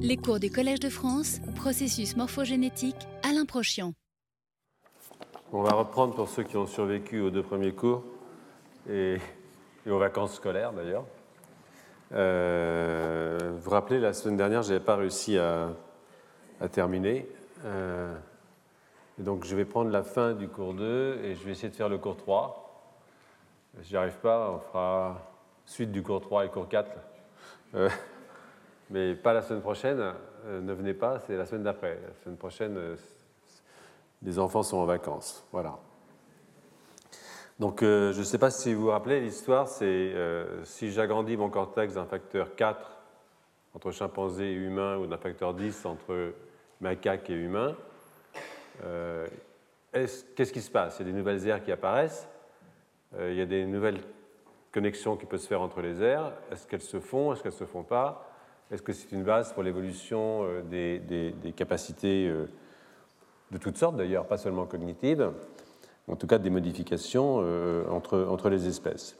Les cours du Collège de France, processus morphogénétique, Alain Prochian. On va reprendre pour ceux qui ont survécu aux deux premiers cours et, aux vacances scolaires d'ailleurs. Euh, vous vous rappelez, la semaine dernière, je n'avais pas réussi à, terminer. Euh, donc je vais prendre la fin du cours 2 et je vais essayer de faire le cours 3. Si j'y arrive pas, on fera suite du cours 3 et cours 4 mais pas la semaine prochaine. Euh, ne venez pas, c'est la semaine d'après. La semaine prochaine, euh, les enfants sont en vacances. Voilà. Donc, euh, je ne sais pas si vous vous rappelez, l'histoire, c'est si j'agrandis mon cortex d'un facteur 4 entre chimpanzé et humain ou d'un facteur 10 entre macaque et humain, qu'est-ce qui se passe? Il y a des nouvelles aires qui apparaissent, il y a des nouvelles connexions qui peuvent se faire entre les aires. Est-ce qu'elles se font? Est-ce qu'elles ne se font pas? Est-ce que c'est une base pour l'évolution euh, des, capacités euh, de toutes sortes, d'ailleurs, pas seulement cognitives, en tout cas des modifications euh, entre, les espèces.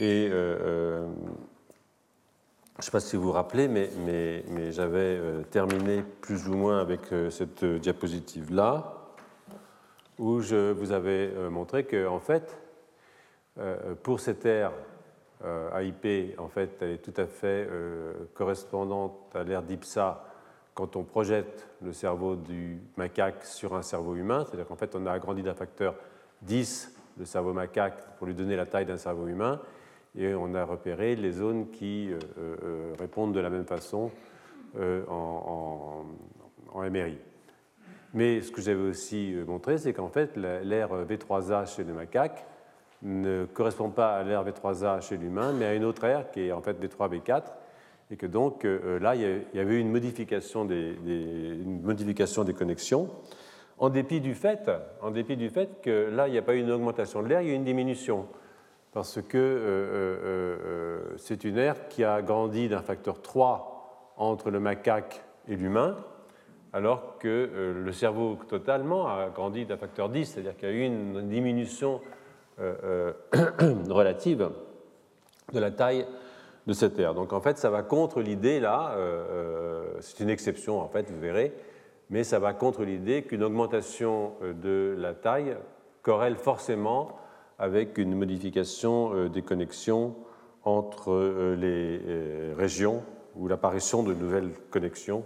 Et je ne sais pas si vous vous rappelez, mais, mais, j'avais terminé plus ou moins avec cette diapositive-là, où je vous avais montré qu'en en fait, pour cette ère AIP, en fait, elle est tout à fait euh, correspondante à l'ère d'IPSA quand on projette le cerveau du macaque sur un cerveau humain, c'est-à-dire qu'en fait, on a agrandi d'un facteur 10 le cerveau macaque pour lui donner la taille d'un cerveau humain, et on a repéré les zones qui euh, répondent de la même façon en, en, MRI. Mais ce que j'avais aussi montré, c'est qu'en fait, l'ère V3A chez le macaque ne correspond pas à l'ère V3A chez l'humain, mais à une autre ère qui est en fait V3-V4, et que donc euh, là, il y avait eu une modification des, une modification des connexions, en dépit, du fait, en dépit du fait que là, il n'y a pas eu une augmentation de l'air, il y a eu une diminution, parce que euh, euh, c'est une ère qui a grandi d'un facteur 3 entre le macaque et l'humain, alors que le cerveau totalement a grandi d'un facteur 10, c'est-à-dire qu'il y a eu une diminution relative de la taille de cette aire. Donc en fait, ça va contre l'idée là, euh, c'est une exception en fait, vous verrez, mais ça va contre l'idée qu'une augmentation de la taille corrèle forcément avec une modification des connexions entre les régions ou l'apparition de nouvelles connexions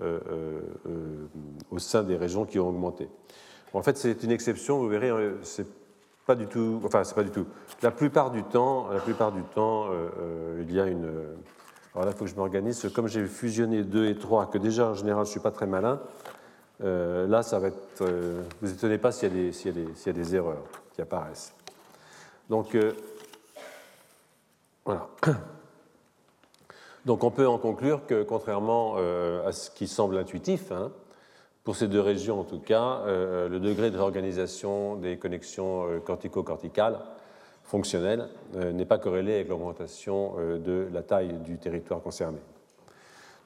au sein des régions qui ont augmenté. En fait, c'est une exception, vous verrez, c'est pas du tout, enfin, c'est pas du tout. La plupart du temps, la plupart du temps euh, euh, il y a une. Alors là, il faut que je m'organise. Comme j'ai fusionné 2 et 3, que déjà en général je ne suis pas très malin, euh, là, ça va être. vous étonnez pas s'il y, y, y, a des erreurs qui apparaissent. Donc, voilà. Donc, on peut en conclure que, contrairement à ce qui semble intuitif, hein, pour ces deux régions, en tout cas, euh, le degré de réorganisation des connexions euh, cortico-corticales fonctionnelles euh, n'est pas corrélé avec l'augmentation de la taille du territoire concerné.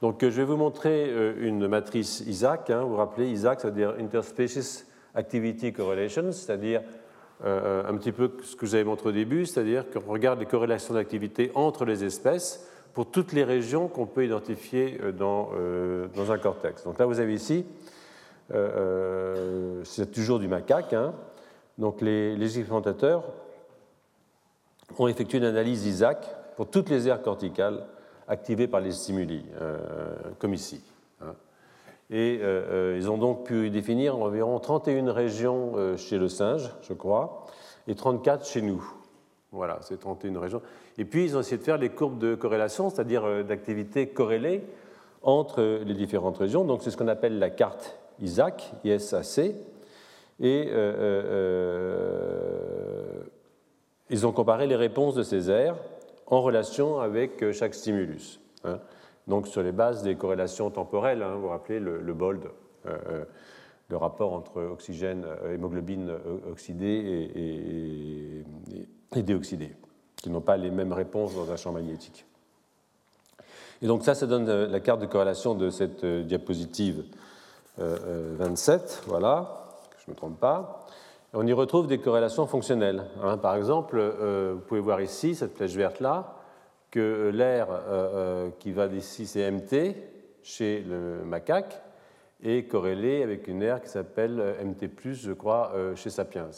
Donc, je vais vous montrer une matrice Isaac. Hein. vous vous rappelez, Isaac, c'est-à-dire Interspecies Activity Correlation, c'est-à-dire un petit peu ce que j'avais montré au début, c'est-à-dire qu'on regarde les corrélations d'activité entre les espèces pour toutes les régions qu'on peut identifier dans, dans un cortex. Donc là, vous avez ici euh, euh, c'est toujours du macaque. Hein. Donc les, les, expérimentateurs ont effectué une analyse d'Isaac pour toutes les aires corticales activées par les stimuli, euh, comme ici. Hein. Et ils ont donc pu définir environ 31 régions chez le singe, je crois, et 34 chez nous. Voilà, c'est 31 régions. Et puis, ils ont essayé de faire les courbes de corrélation, c'est-à-dire d'activité corrélée entre les différentes régions. Donc, c'est ce qu'on appelle la carte Isaac, ISAC, et euh, euh, euh, ils ont comparé les réponses de ces aires en relation avec chaque stimulus. Hein. Donc sur les bases des corrélations temporelles, hein, vous vous rappelez le, BOLD, le rapport entre oxygène, hémoglobine oxydée et, et déoxydée, qui n'ont pas les mêmes réponses dans un champ magnétique. Et donc ça, ça donne la carte de corrélation de cette diapositive 27, euh, voilà, que je ne me trompe pas. On y retrouve des corrélations fonctionnelles. Hein. Par exemple, euh, vous pouvez voir ici, cette flèche verte-là, que l'air euh, qui va d'ici, c'est MT chez le macaque et corrélée avec une aire qui s'appelle MT, je crois, chez Sapiens.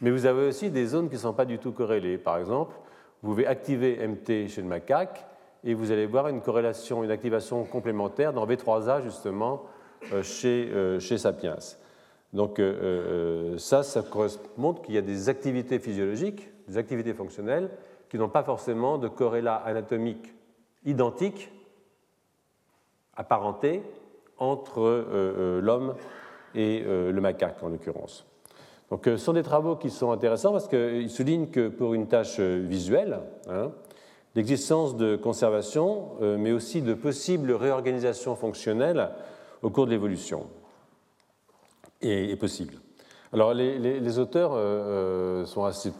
Mais vous avez aussi des zones qui ne sont pas du tout corrélées. Par exemple, vous pouvez activer MT chez le macaque et vous allez voir une corrélation, une activation complémentaire dans V3A justement chez, chez Sapiens. Donc ça, ça correspond qu'il y a des activités physiologiques, des activités fonctionnelles qui n'ont pas forcément de corrélat anatomique identique, apparenté, entre euh, euh, l'homme et euh, le macaque en l'occurrence. Donc ce sont des travaux qui sont intéressants parce qu'ils soulignent que pour une tâche visuelle, hein, l'existence de conservation, mais aussi de possibles réorganisations fonctionnelles au cours de l'évolution est, possible. Alors les, auteurs sont assez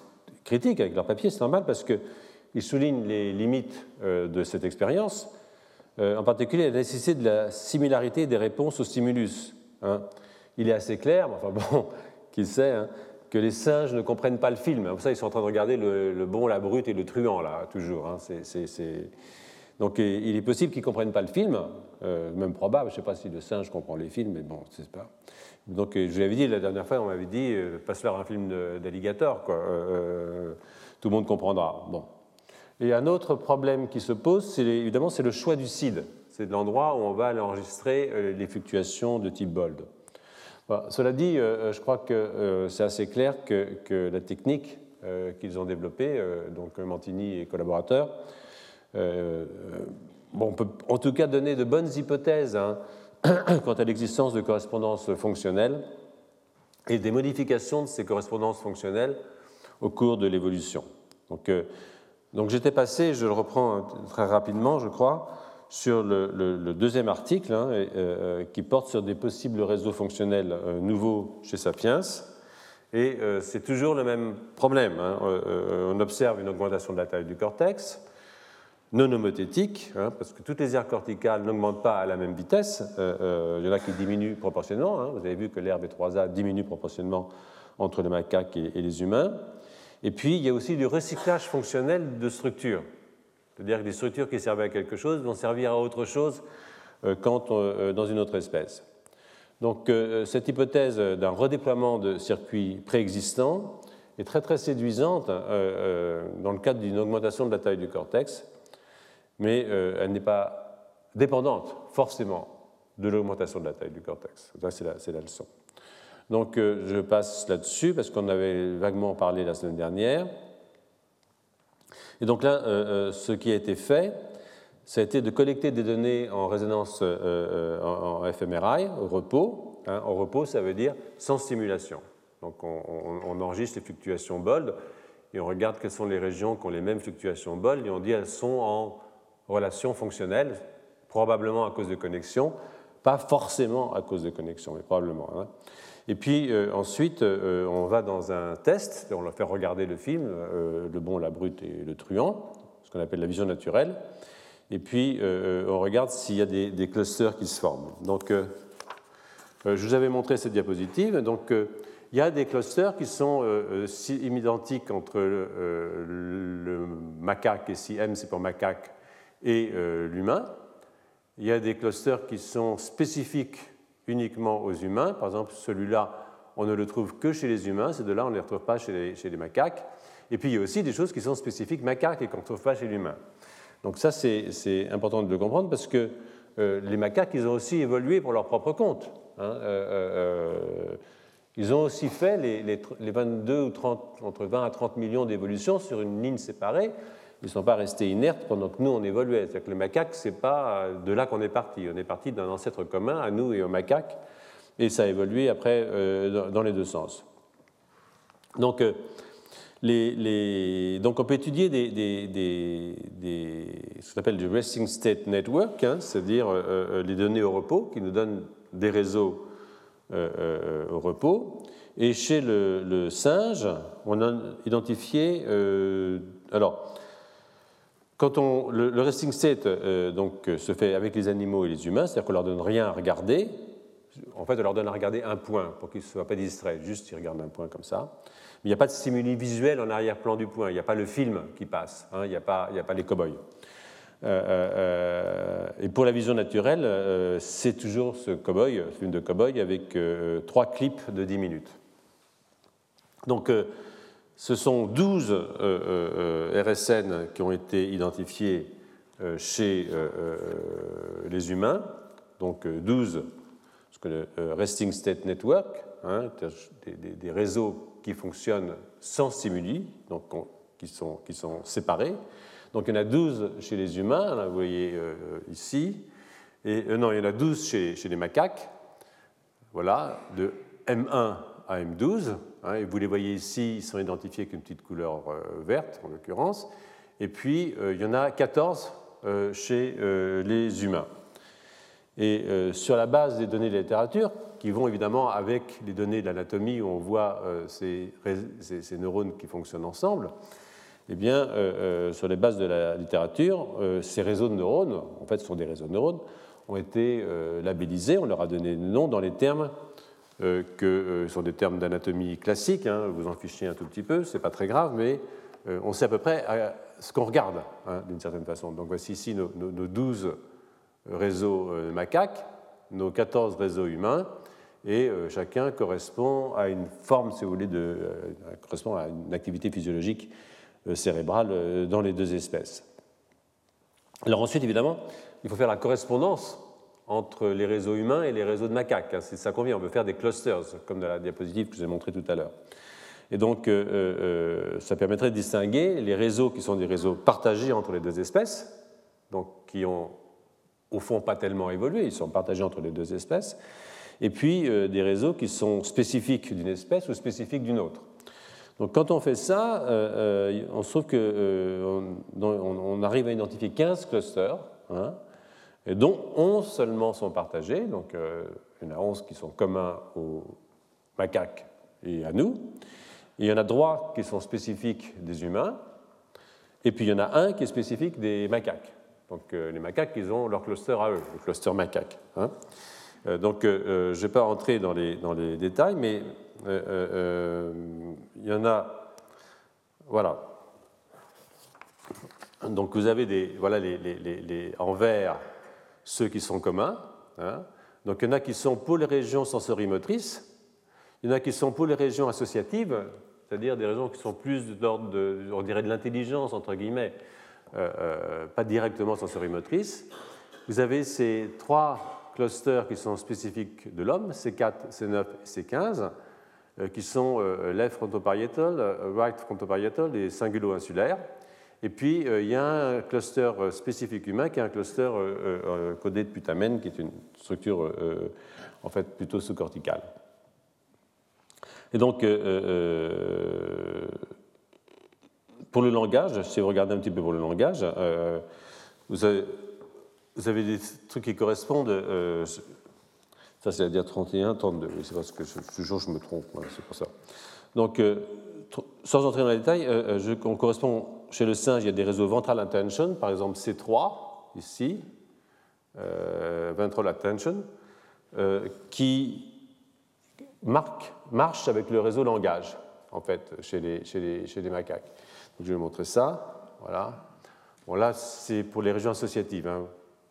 critiques avec leur papier, c'est normal parce qu'ils soulignent les limites de cette expérience, euh, en particulier la nécessité de la similarité des réponses au stimulus. Hein. Il est assez clair, enfin bon, qui sait, hein, que les singes ne comprennent pas le film. Pour ça, ils sont en train de regarder le, bon, la brute et le truand, là, toujours. Hein. Donc il est possible qu'ils ne comprennent pas le film, euh, même probable, je ne sais pas si le singe comprend les films, mais bon, c'est pas. Donc je vous l'avais dit la dernière fois, on m'avait dit, euh, passe-leur un film d'alligator, quoi. tout le monde comprendra. Bon, et un autre problème qui se pose, c'est évidemment, c'est le choix du CID. C'est l'endroit où on va aller enregistrer euh, les fluctuations de type BOLD. cela dit, euh, je crois que euh, c'est assez clair que, la technique qu'ils ont développée, donc Mantini et collaborateurs, on peut en tout cas donner de bonnes hypothèses hein, quant à l'existence de correspondances fonctionnelles et des modifications de ces correspondances fonctionnelles au cours de l'évolution. Donc, donc j'étais passé, je le reprends très rapidement, je crois, sur le, deuxième article hein, euh, euh, qui porte sur des possibles réseaux fonctionnels euh, nouveaux chez Sapiens. Et c'est toujours le même problème. Hein. on observe une augmentation de la taille du cortex, non homothétique, hein, parce que toutes les aires corticales n'augmentent pas à la même vitesse. il y en a qui diminuent proportionnellement. Vous avez vu que l'aire B3A diminue proportionnellement entre les macaques et les humains. Et puis, il y a aussi du recyclage fonctionnel de structures. C'est-à-dire que des structures qui servaient à quelque chose vont servir à autre chose euh, quand, euh, dans une autre espèce. Donc, euh, cette hypothèse d'un redéploiement de circuits préexistants est très très séduisante dans le cadre d'une augmentation de la taille du cortex, mais elle n'est pas dépendante forcément de l'augmentation de la taille du cortex. C'est la leçon. Donc euh, je passe là-dessus parce qu'on avait vaguement parlé la semaine dernière. Et donc là, euh, euh, ce qui a été fait, ça a été de collecter des données en résonance en fMRI, au repos. Hein. Au repos, ça veut dire sans stimulation. Donc on, enregistre les fluctuations BOLD et on regarde quelles sont les régions qui ont les mêmes fluctuations BOLD et on dit elles sont en relation fonctionnelle, probablement à cause de connexion, pas forcément à cause de connexion, mais probablement. Hein. Et puis euh, ensuite, euh, on va dans un test, on leur fait regarder le film, euh, Le bon, la brute et le truand, ce qu'on appelle la vision naturelle. Et puis on regarde s'il y a des, clusters qui se forment. Donc je vous avais montré cette diapositive. Donc il y a des clusters qui sont identiques entre le, macaque, et si M c'est pour macaque, et l'humain. Il y a des clusters qui sont spécifiques uniquement aux humains. Par exemple, celui-là, on ne le trouve que chez les humains, ces deux-là, on ne les retrouve pas chez les, macaques. Et puis, il y a aussi des choses qui sont spécifiques macaques et qu'on ne trouve pas chez l'humain. Donc ça, c'est important de le comprendre parce que euh, les macaques, ils ont aussi évolué pour leur propre compte. Hein. Euh, euh, ils ont aussi fait les, les, 22 ou 30, entre 20 à 30 millions d'évolutions sur une ligne séparée ils ne sont pas restés inertes pendant que nous, on évoluait. C'est-à-dire que le macaque, ce n'est pas de là qu'on est parti. On est parti d'un ancêtre commun à nous et au macaque, et ça a évolué après euh, dans les deux sens. Donc, euh, donc on peut étudier ce qu'on appelle du resting state network, hein, c'est-à-dire euh, les données au repos, qui nous donnent des réseaux au repos. Et chez le, le, singe, on a identifié. alors, quand on, le, resting state euh, donc, euh, se fait avec les animaux et les humains, c'est-à-dire qu'on leur donne rien à regarder. En fait, on leur donne à regarder un point pour qu'ils ne soient pas distraits, juste ils regardent un point comme ça. Mais il n'y a pas de stimuli visuel en arrière-plan du point, il n'y a pas le film qui passe, hein, il n'y a, pas, les cow-boys. et pour la vision naturelle, c'est toujours ce cow-boy, ce film de cow-boy avec trois clips de 10 minutes. Donc, ce sont 12 RSN qui ont été identifiés chez les humains, donc 12 ce que le Resting State Network, hein, des, réseaux qui fonctionnent sans stimuli, donc qui, sont, séparés. Donc il y en a 12 chez les humains, vous voyez euh, ici, et euh, non, il y en a 12 chez, chez les macaques, voilà, de M1 à M12, hein, et vous les voyez ici, ils sont identifiés avec une petite couleur euh, verte en l'occurrence, et puis il y en a 14 chez les humains. Et euh, sur la base des données de la littérature, qui vont évidemment avec les données de l'anatomie où on voit euh, ces, ces, neurones qui fonctionnent ensemble, eh bien, euh, sur les bases de la littérature, ces réseaux de neurones, en fait ce sont des réseaux de neurones, ont été labellisés, on leur a donné des noms dans les termes que sont des termes d'anatomie classique, hein, vous en fichez un tout petit peu, c'est pas très grave, mais on sait à peu près ce qu'on regarde hein, d'une certaine façon. Donc voici ici nos, nos, nos 12 réseaux euh, macaques, nos 14 réseaux humains, et euh, chacun correspond à une forme, si vous voulez, de, euh, correspond à une activité physiologique cérébrale dans les deux espèces. Alors ensuite, évidemment, il faut faire la correspondance entre les réseaux humains et les réseaux de macaques. Hein, ça qu'on vient, on veut faire des clusters, comme dans la diapositive que je vous ai montrée tout à l'heure. Et donc, ça permettrait de distinguer les réseaux qui sont des réseaux partagés entre les deux espèces, donc qui ont au fond pas tellement évolués, ils sont partagés entre les deux espèces, et puis euh, des réseaux qui sont spécifiques d'une espèce ou spécifiques d'une autre. Donc quand on fait ça, euh, euh, on se trouve qu'on on, arrive à identifier 15 clusters, hein, et dont 11 seulement sont partagés, donc il y en a 11 qui sont communs aux macaques et à nous, il y en a trois qui sont spécifiques des humains, et puis il y en a un qui est spécifique des macaques. Donc euh, les macaques, ils ont leur cluster à eux, le cluster macaque. Hein. Euh, donc euh, je ne vais pas rentrer dans les, dans les détails, mais il y en a. Voilà. Donc vous avez des, voilà les, les, en vert ceux qui sont communs. Hein. Donc il y en a qui sont pour les régions sensorimotrices, il y en a qui sont pour les régions associatives, c'est-à-dire des régions qui sont plus d'ordre de, on dirait de l'intelligence entre guillemets, euh, euh, pas directement sensorimotrice. Vous avez ces trois clusters qui sont spécifiques de l'homme, C4, C9 et C15, euh, qui sont left frontoparietal, right frontoparietal et cingulo-insulaire. Et puis, il y a un cluster spécifique humain qui est un cluster codé de putamène, qui est une structure en fait plutôt sous-corticale. Et donc, pour le langage, si vous regardez un petit peu pour le langage, euh, vous, avez, des trucs qui correspondent. Euh, ça, c'est à dire 31, 32. c'est parce que toujours je me trompe, c'est pour ça. Donc, euh, sans entrer dans les détails, on correspond chez le singe, il y a des réseaux ventral attention, par exemple C3, ici, ventral attention, qui marque, marche avec le réseau langage, en fait, chez les, macaques. Je vais montrer ça. Voilà. Bon, là, c'est pour les régions associatives. Hein.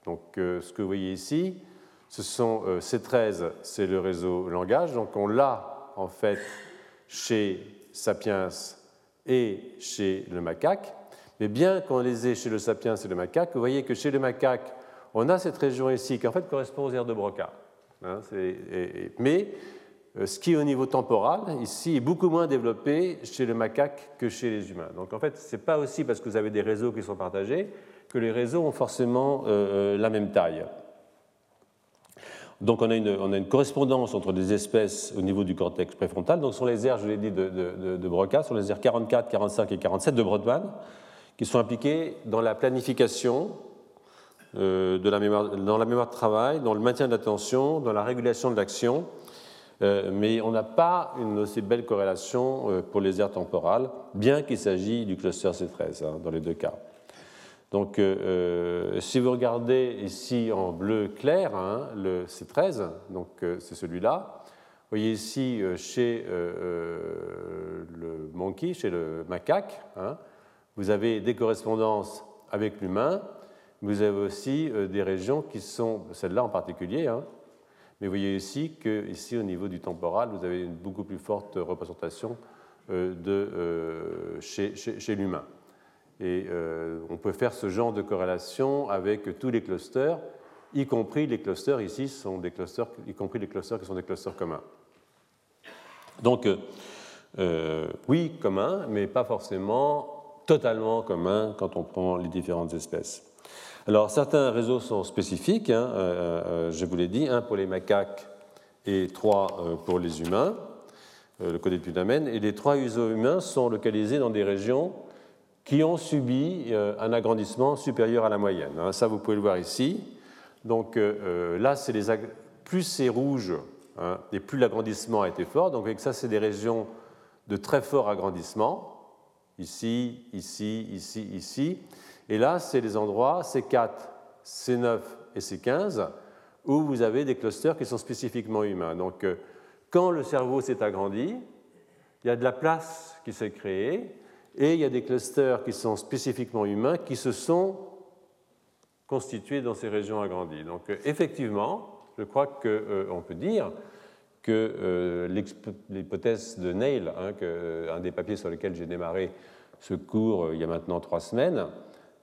Donc, euh, ce que vous voyez ici, ce sont euh, C13, c'est le réseau langage. Donc, on l'a en fait chez Sapiens et chez le macaque. Mais bien qu'on les ait chez le Sapiens et le macaque, vous voyez que chez le macaque, on a cette région ici qui en fait correspond aux aires de Broca. Hein, mais ce qui est au niveau temporal, ici, est beaucoup moins développé chez le macaque que chez les humains. Donc en fait, ce n'est pas aussi parce que vous avez des réseaux qui sont partagés que les réseaux ont forcément euh, euh, la même taille. Donc on a, une, correspondance entre des espèces au niveau du cortex préfrontal. Donc sur les aires, je l'ai dit, de, Broca, sur les aires 44, 45 et 47 de Brodmann, qui sont impliquées dans la planification mémoire, dans la mémoire de travail, dans le maintien de l'attention, dans la régulation de l'action euh, mais on n'a pas une aussi belle corrélation euh, pour les aires temporales, bien qu'il s'agisse du cluster C13 hein, dans les deux cas. Donc, euh, si vous regardez ici en bleu clair, hein, le C13, donc c'est celui-là. Vous voyez ici chez le monkey, chez le macaque, hein, vous avez des correspondances avec l'humain, Vous avez aussi des régions qui sont, celle-là en particulier, hein, mais vous voyez ici qu'ici, au niveau du temporal, vous avez une beaucoup plus forte représentation de, chez l'humain. Et on peut faire ce genre de corrélation avec tous les clusters, y compris les clusters ici sont des clusters, y compris les clusters qui sont des clusters communs. Donc, euh, euh, oui, commun, mais pas forcément totalement commun quand on prend les différentes espèces. Alors, certains réseaux sont spécifiques, hein, euh, je vous l'ai dit, un pour les macaques et trois pour les humains, le côté de Putamen, et les trois réseaux humains sont localisés dans des régions qui ont subi un agrandissement supérieur à la moyenne. Hein. Ça, vous pouvez le voir ici. Donc là, c'est les plus c'est rouge, Hein, et plus l'agrandissement a été fort. Donc avec ça, c'est des régions de très fort agrandissement, ici, ici, ici, ici. Et là, c'est les endroits C4, C9 et C15 où vous avez des clusters qui sont spécifiquement humains. Donc euh, quand le cerveau s'est agrandi, il y a de la place qui s'est créée et il y a des clusters qui sont spécifiquement humains qui se sont constitués dans ces régions agrandies. Donc euh, effectivement, je crois qu'on euh, peut dire que euh, l'hypothèse de Neil, hein, un des papiers sur lesquels j'ai démarré ce cours il y a maintenant trois semaines,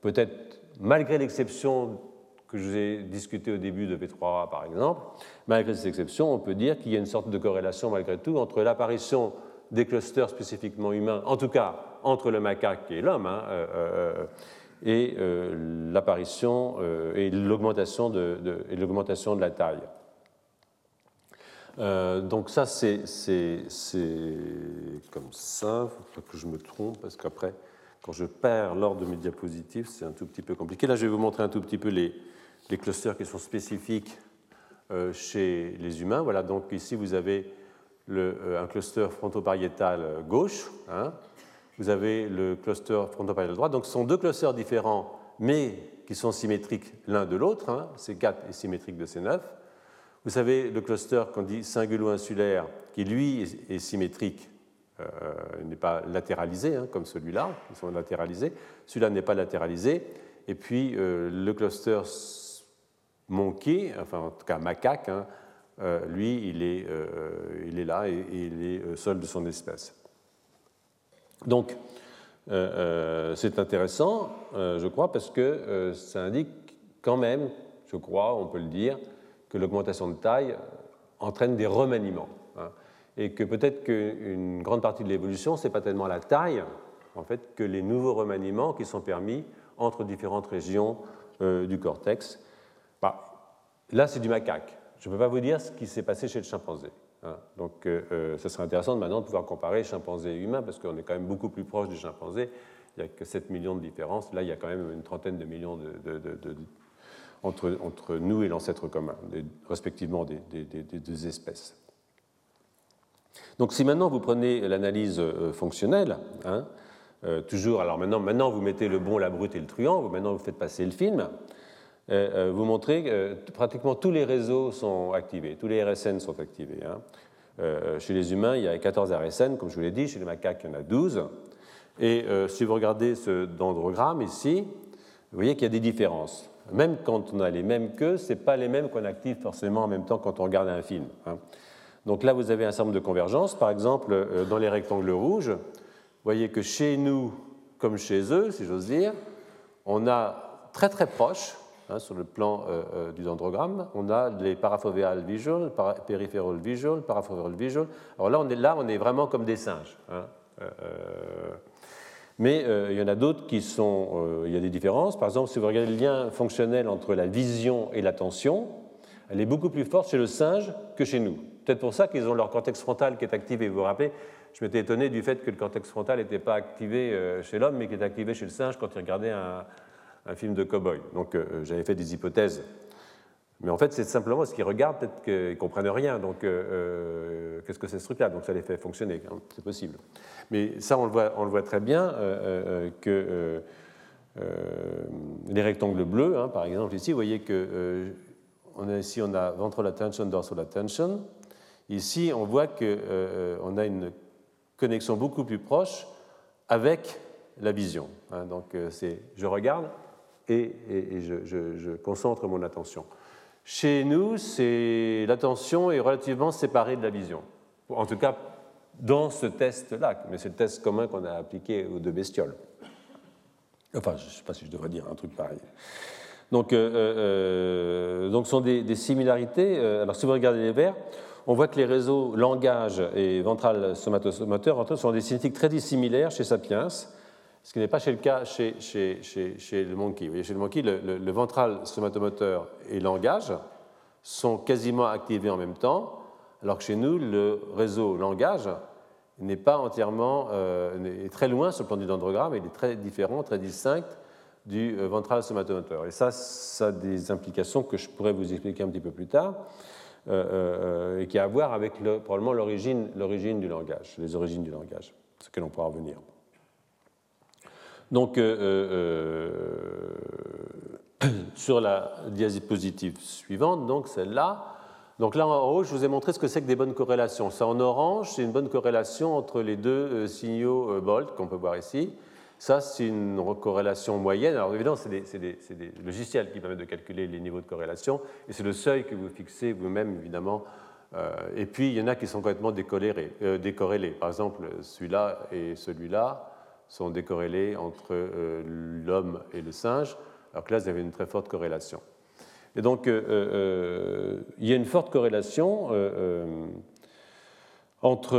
peut-être malgré l'exception que je vous ai discuté au début de V3A par exemple, malgré cette exception, on peut dire qu'il y a une sorte de corrélation malgré tout entre l'apparition des clusters spécifiquement humains, en tout cas entre le macaque et l'homme, hein, et euh, l'apparition euh, et l'augmentation de, la taille. Euh, donc ça, c'est comme ça. Il faut pas que je me trompe, parce qu'après, quand je perds l'ordre de mes diapositives, c'est un tout petit peu compliqué. Là, je vais vous montrer un tout petit peu les, clusters qui sont spécifiques chez les humains. Voilà, donc ici, vous avez un cluster frontopariétal gauche, hein, vous avez le cluster frontoparietal droit. Donc ce sont deux clusters différents, mais qui sont symétriques l'un de l'autre. Hein. C4 est symétrique de C9. Vous avez le cluster qu'on dit singulo-insulaire, qui lui est symétrique, euh, n'est pas latéralisé hein, comme celui-là, ils sont latéralisés. Celui-là n'est pas latéralisé. Et puis euh, le cluster monkey, enfin en tout cas macaque, hein, euh, lui, il est, il est là et il est seul de son espèce. Donc, euh, euh, c'est intéressant, euh, je crois, parce que ça indique quand même, je crois, on peut le dire, que l'augmentation de taille entraîne des remaniements. Hein, et que peut-être qu'une grande partie de l'évolution, ce n'est pas tellement la taille, en fait, que les nouveaux remaniements qui sont permis entre différentes régions du cortex. Bah, là, c'est du macaque. Je ne peux pas vous dire ce qui s'est passé chez le chimpanzé. Hein. Donc, ce euh, euh, serait intéressant maintenant de pouvoir comparer chimpanzé et humain, parce qu'on est quand même beaucoup plus proche du chimpanzé. Il n'y a que 7 millions de différences. Là, il y a quand même une trentaine de millions entre, entre, nous et l'ancêtre commun, respectivement des, deux espèces. Donc, si maintenant vous prenez l'analyse euh, fonctionnelle, hein, toujours, alors maintenant, maintenant vous mettez le bon, la brute et le truand, maintenant vous faites passer le film, euh, euh, vous montrez que euh, pratiquement tous les réseaux sont activés, tous les RSN sont activés. Hein. chez les humains, il y a 14 RSN, comme je vous l'ai dit, chez les macaques, il y en a 12. Et si vous regardez ce dendrogramme ici, vous voyez qu'il y a des différences. Même quand on a les mêmes queues, ce pas les mêmes qu'on active forcément en même temps quand on regarde un film. Hein. Donc là, vous avez un certain nombre de convergences. Par exemple, dans les rectangles rouges, vous voyez que chez nous, comme chez eux, si j'ose dire, on a très très proche Hein, sur le plan euh, euh, du dendrogramme, on a les parafoveal visual, peripheral visual, parafoveal visual. Alors là, on est là, on est vraiment comme des singes. Hein, euh, mais il y en a d'autres qui sont, il y a des différences. Par exemple, si vous regardez le lien fonctionnel entre la vision et l'attention, elle est beaucoup plus forte chez le singe que chez nous. Peut-être pour ça qu'ils ont leur cortex frontal qui est activé. Vous vous rappelez, je m'étais étonné du fait que le cortex frontal n'était pas activé chez l'homme, mais qui est activé chez le singe quand il regardait un, un film de cow-boy. Donc euh, euh, j'avais fait des hypothèses. Mais en fait, c'est simplement ce qu'ils regardent, peut-être qu'ils ne comprennent rien. Donc, euh, qu'est-ce que c'est ce truc-là? Donc, ça les fait fonctionner. C'est possible. Mais ça, on le voit, on le voit très bien que les rectangles bleus, hein, par exemple, ici, vous voyez que on a, ici, on a ventral attention, dorsal attention. Ici, on voit qu'on a une connexion beaucoup plus proche avec la vision. Hein. donc, c'est je regarde, et, je, concentre mon attention. Chez nous, l'attention est relativement séparée de la vision. En tout cas, dans ce test-là, mais c'est le test commun qu'on a appliqué aux deux bestioles. Enfin, je ne sais pas si je devrais dire un truc pareil. Donc, euh, euh, euh donc ce sont des, similarités. Alors, si vous regardez les verts, on voit que les réseaux langage et ventral somatomoteur sont des cinétiques très dissimilaires chez Sapiens, ce qui n'est pas chez le cas chez, chez, chez, le monkey. Vous voyez, chez le monkey, le, ventral somatomoteur et langage sont quasiment activés en même temps, alors que chez nous, le réseau langage n'est pas entièrement, euh, est très loin sur le plan du dendrogramme, il est très différent, très distinct du euh, ventral somatomoteur. Et ça, ça a des implications que je pourrais vous expliquer un petit peu plus tard. Euh, et qui a à voir avec le, probablement l'origine du langage, les origines du langage, ce que l'on pourra revenir. Donc, sur la diapositive suivante, donc celle-là, donc là en haut, je vous ai montré ce que c'est que des bonnes corrélations. Ça en orange, c'est une bonne corrélation entre les deux signaux Bolt qu'on peut voir ici. Ça, c'est une corrélation moyenne. Alors évidemment, c'est des, logiciels qui permettent de calculer les niveaux de corrélation, et c'est le seuil que vous fixez vous-même, évidemment. Euh, et puis, il y en a qui sont complètement euh, décorrélés. Par exemple, celui-là et celui-là sont décorrélés entre euh, l'homme et le singe, alors que là, vous avez une très forte corrélation. Et donc, il y a une forte corrélation entre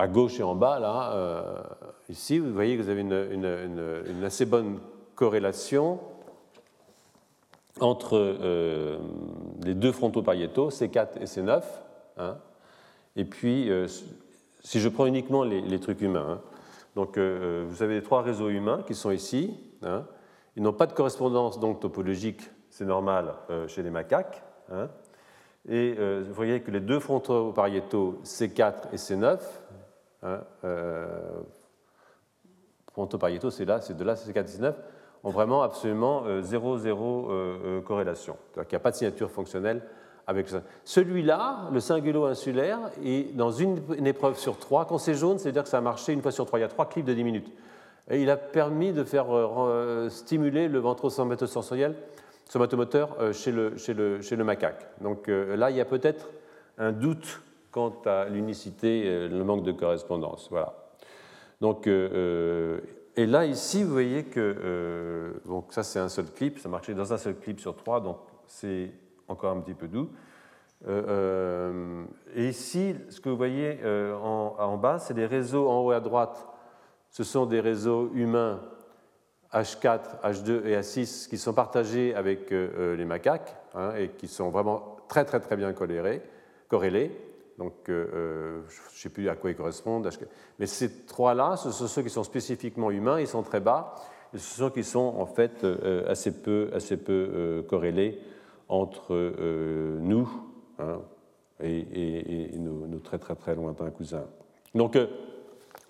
à gauche et en bas, là, euh, ici, vous voyez que vous avez une, assez bonne corrélation entre euh, les deux frontaux pariétaux, C4 et C9. Hein. et puis, euh, si je prends uniquement les, trucs humains, hein, donc vous avez les trois réseaux humains qui sont ici. Hein. ils n'ont pas de correspondance donc topologique, c'est normal chez les macaques. et vous voyez que les deux frontaux pariétaux C4 et C9 Hein, euh, c'est là, c'est de là, c'est 419, ont vraiment absolument euh, zéro, zéro euh, corrélation. Il n'y a pas de signature fonctionnelle Celui-là, le singulo insulaire, est dans une, épreuve sur trois. Quand c'est jaune, c'est-à-dire que ça a marché une fois sur trois. Il y a trois clips de 10 minutes. Il a permis de faire stimuler le ventrosomatomoteur somatomoteur chez le, chez, chez le macaque. Donc là, il y a peut-être un doute quant à l'unicité, euh, le manque de correspondance. Voilà. Donc, euh, euh, et là, ici, vous voyez que donc ça, c'est un seul clip, ça marchait dans un seul clip sur trois, donc c'est encore un petit peu doux. et ici, ce que vous voyez en, en, bas, c'est des réseaux en haut à droite. Ce sont des réseaux humains H4, H2 et H6 qui sont partagés avec les macaques hein, et qui sont vraiment très très très bien corrélés. corrélés. Donc, euh, euh, je ne sais plus à quoi ils correspondent. Mais ces trois-là, ce sont ceux qui sont spécifiquement humains, ils sont très bas, ce sont ceux qui sont en fait euh, assez peu, assez peu corrélés entre nous hein, et, nos, très très très lointains cousins. Donc,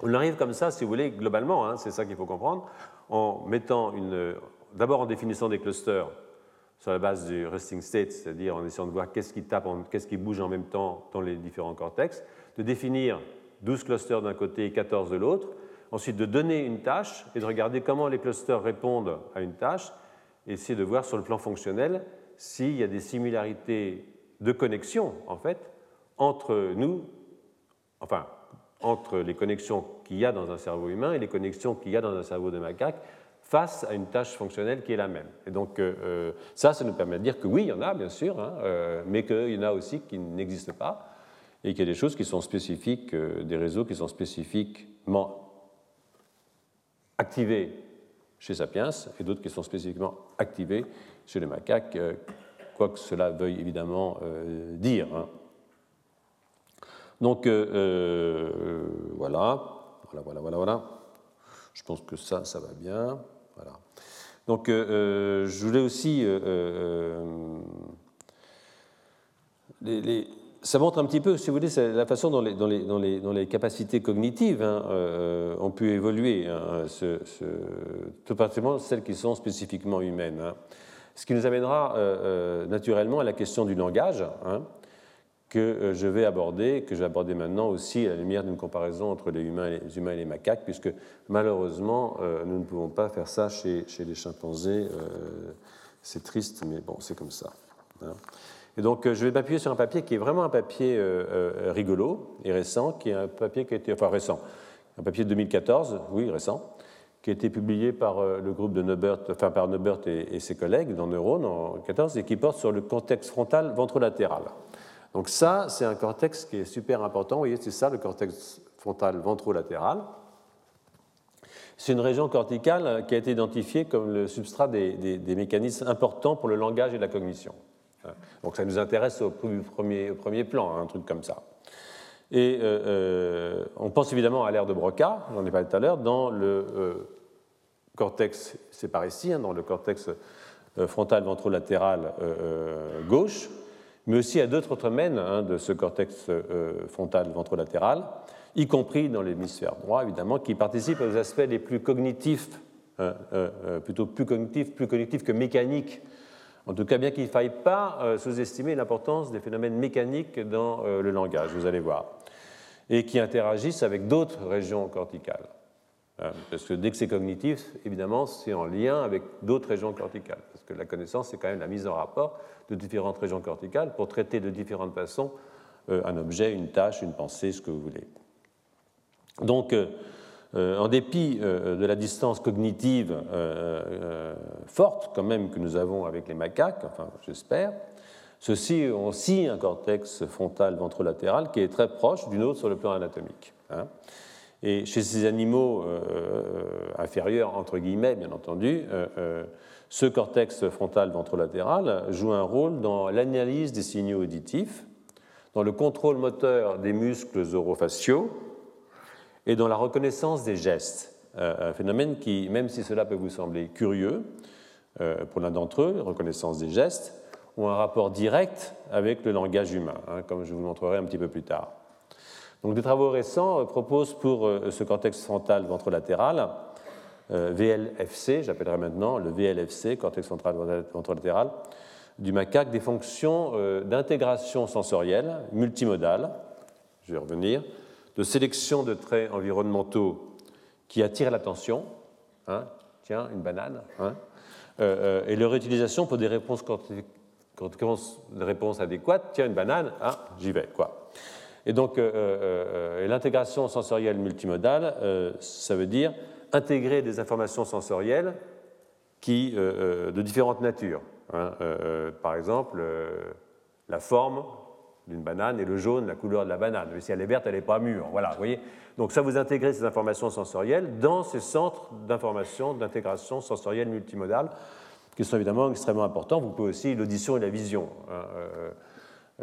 on arrive comme ça, si vous voulez, globalement, hein, c'est ça qu'il faut comprendre, en mettant une. D'abord en définissant des clusters sur la base du resting state, c'est-à-dire en essayant de voir qu'est-ce qui tape, qu'est-ce qui bouge en même temps dans les différents cortex, de définir 12 clusters d'un côté et 14 de l'autre, ensuite de donner une tâche et de regarder comment les clusters répondent à une tâche, et essayer de voir sur le plan fonctionnel s'il y a des similarités de connexion, en fait, entre nous, enfin, entre les connexions qu'il y a dans un cerveau humain et les connexions qu'il y a dans un cerveau de macaque, face à une tâche fonctionnelle qui est la même. Et donc euh, euh, ça, ça nous permet de dire que oui, il y en a, bien sûr, hein, euh, mais qu'il y en a aussi qui n'existent pas, et qu'il y a des choses qui sont spécifiques, des réseaux qui sont spécifiquement activés chez Sapiens, et d'autres qui sont spécifiquement activés chez les macaques, quoi que cela veuille évidemment dire. Hein. Donc voilà, voilà, voilà, voilà, voilà. Je pense que ça, ça va bien. Donc, euh, euh, je voulais aussi. Euh, ça montre un petit peu, si vous voulez, la façon dont les, capacités cognitives hein, ont pu évoluer, hein, tout particulièrement celles qui sont spécifiquement humaines. Hein. Ce qui nous amènera naturellement à la question du langage, que je vais aborder, que je vais aborder maintenant aussi à la lumière d'une comparaison entre les humains et les, macaques, puisque malheureusement, nous ne pouvons pas faire ça chez les chimpanzés. c'est triste, mais bon, c'est comme ça. Et donc, je vais m'appuyer sur un papier qui est vraiment un papier rigolo et récent, qui est un papier qui a été, enfin récent, un papier de 2014, oui, récent, qui a été publié par euh, le groupe de Neubert, enfin par Neubert et, ses collègues dans Neurone en 2014 et qui porte sur le cortex frontal ventrolatéral. Donc ça, c'est un cortex qui est super important. Vous voyez, c'est ça le cortex frontal ventrolatéral. C'est une région corticale qui a été identifiée comme le substrat des, mécanismes importants pour le langage et la cognition. Donc ça nous intéresse au premier, plan, un truc comme ça. Et euh, euh, on pense évidemment à l'aire de Broca, j'en ai parlé tout à l'heure, dans le euh, cortex, c'est par ici, hein, dans le cortex frontal ventrolatéral gauche, mais aussi à d'autres domaines hein, de ce cortex frontal ventrolatéral, y compris dans l'hémisphère droit, évidemment, qui participe aux aspects les plus cognitifs, hein, plutôt plus cognitifs, plus cognitifs que mécaniques en tout cas, bien qu'il ne faille pas sous-estimer l'importance des phénomènes mécaniques dans le langage, vous allez voir et qui interagissent avec d'autres régions corticales. Hein, parce que dès que c'est cognitif, évidemment, c'est en lien avec d'autres régions corticales. Parce que la connaissance, c'est quand même la mise en rapport de différentes régions corticales pour traiter de différentes façons euh, un objet, une tâche, une pensée, ce que vous voulez. Donc, euh, euh, en dépit de la distance cognitive forte, quand même, que nous avons avec les macaques, enfin, j'espère, ceux-ci ont aussi un cortex frontal ventrolatéral qui est très proche d'une autre sur le plan anatomique. Hein. Et chez ces animaux euh, euh, inférieurs, entre guillemets, bien entendu, euh, ce cortex frontal ventrolatéral joue un rôle dans l'analyse des signaux auditifs, dans le contrôle moteur des muscles orofaciaux et dans la reconnaissance des gestes. un phénomène qui, même si cela peut vous sembler curieux, pour l'un d'entre eux, reconnaissance des gestes, ont un rapport direct avec le langage humain, hein, comme je vous montrerai un petit peu plus tard. Donc, des travaux récents euh, proposent pour euh, ce cortex frontal ventrolatéral, euh, VLFC, j'appellerai maintenant le VLFC, cortex frontal ventrolatéral, du macaque, des fonctions d'intégration sensorielle multimodale, je vais revenir, de sélection de traits environnementaux qui attirent l'attention, hein, tiens, une banane, hein, et leur utilisation pour des réponses quand commence une réponse adéquate, tiens, une banane, ah, j'y vais. Quoi. Et donc, euh, euh, euh, l'intégration sensorielle multimodale, ça veut dire intégrer des informations sensorielles qui, de différentes natures. Hein. par exemple, la forme d'une banane et le jaune, la couleur de la banane. Mais si elle est verte, elle n'est pas mûre. Voilà, vous voyez Donc ça, vous intégrez ces informations sensorielles dans ces centres d'information, d'intégration sensorielle multimodale qui sont évidemment extrêmement importants. Vous pouvez aussi l'audition et la vision. Hein, euh,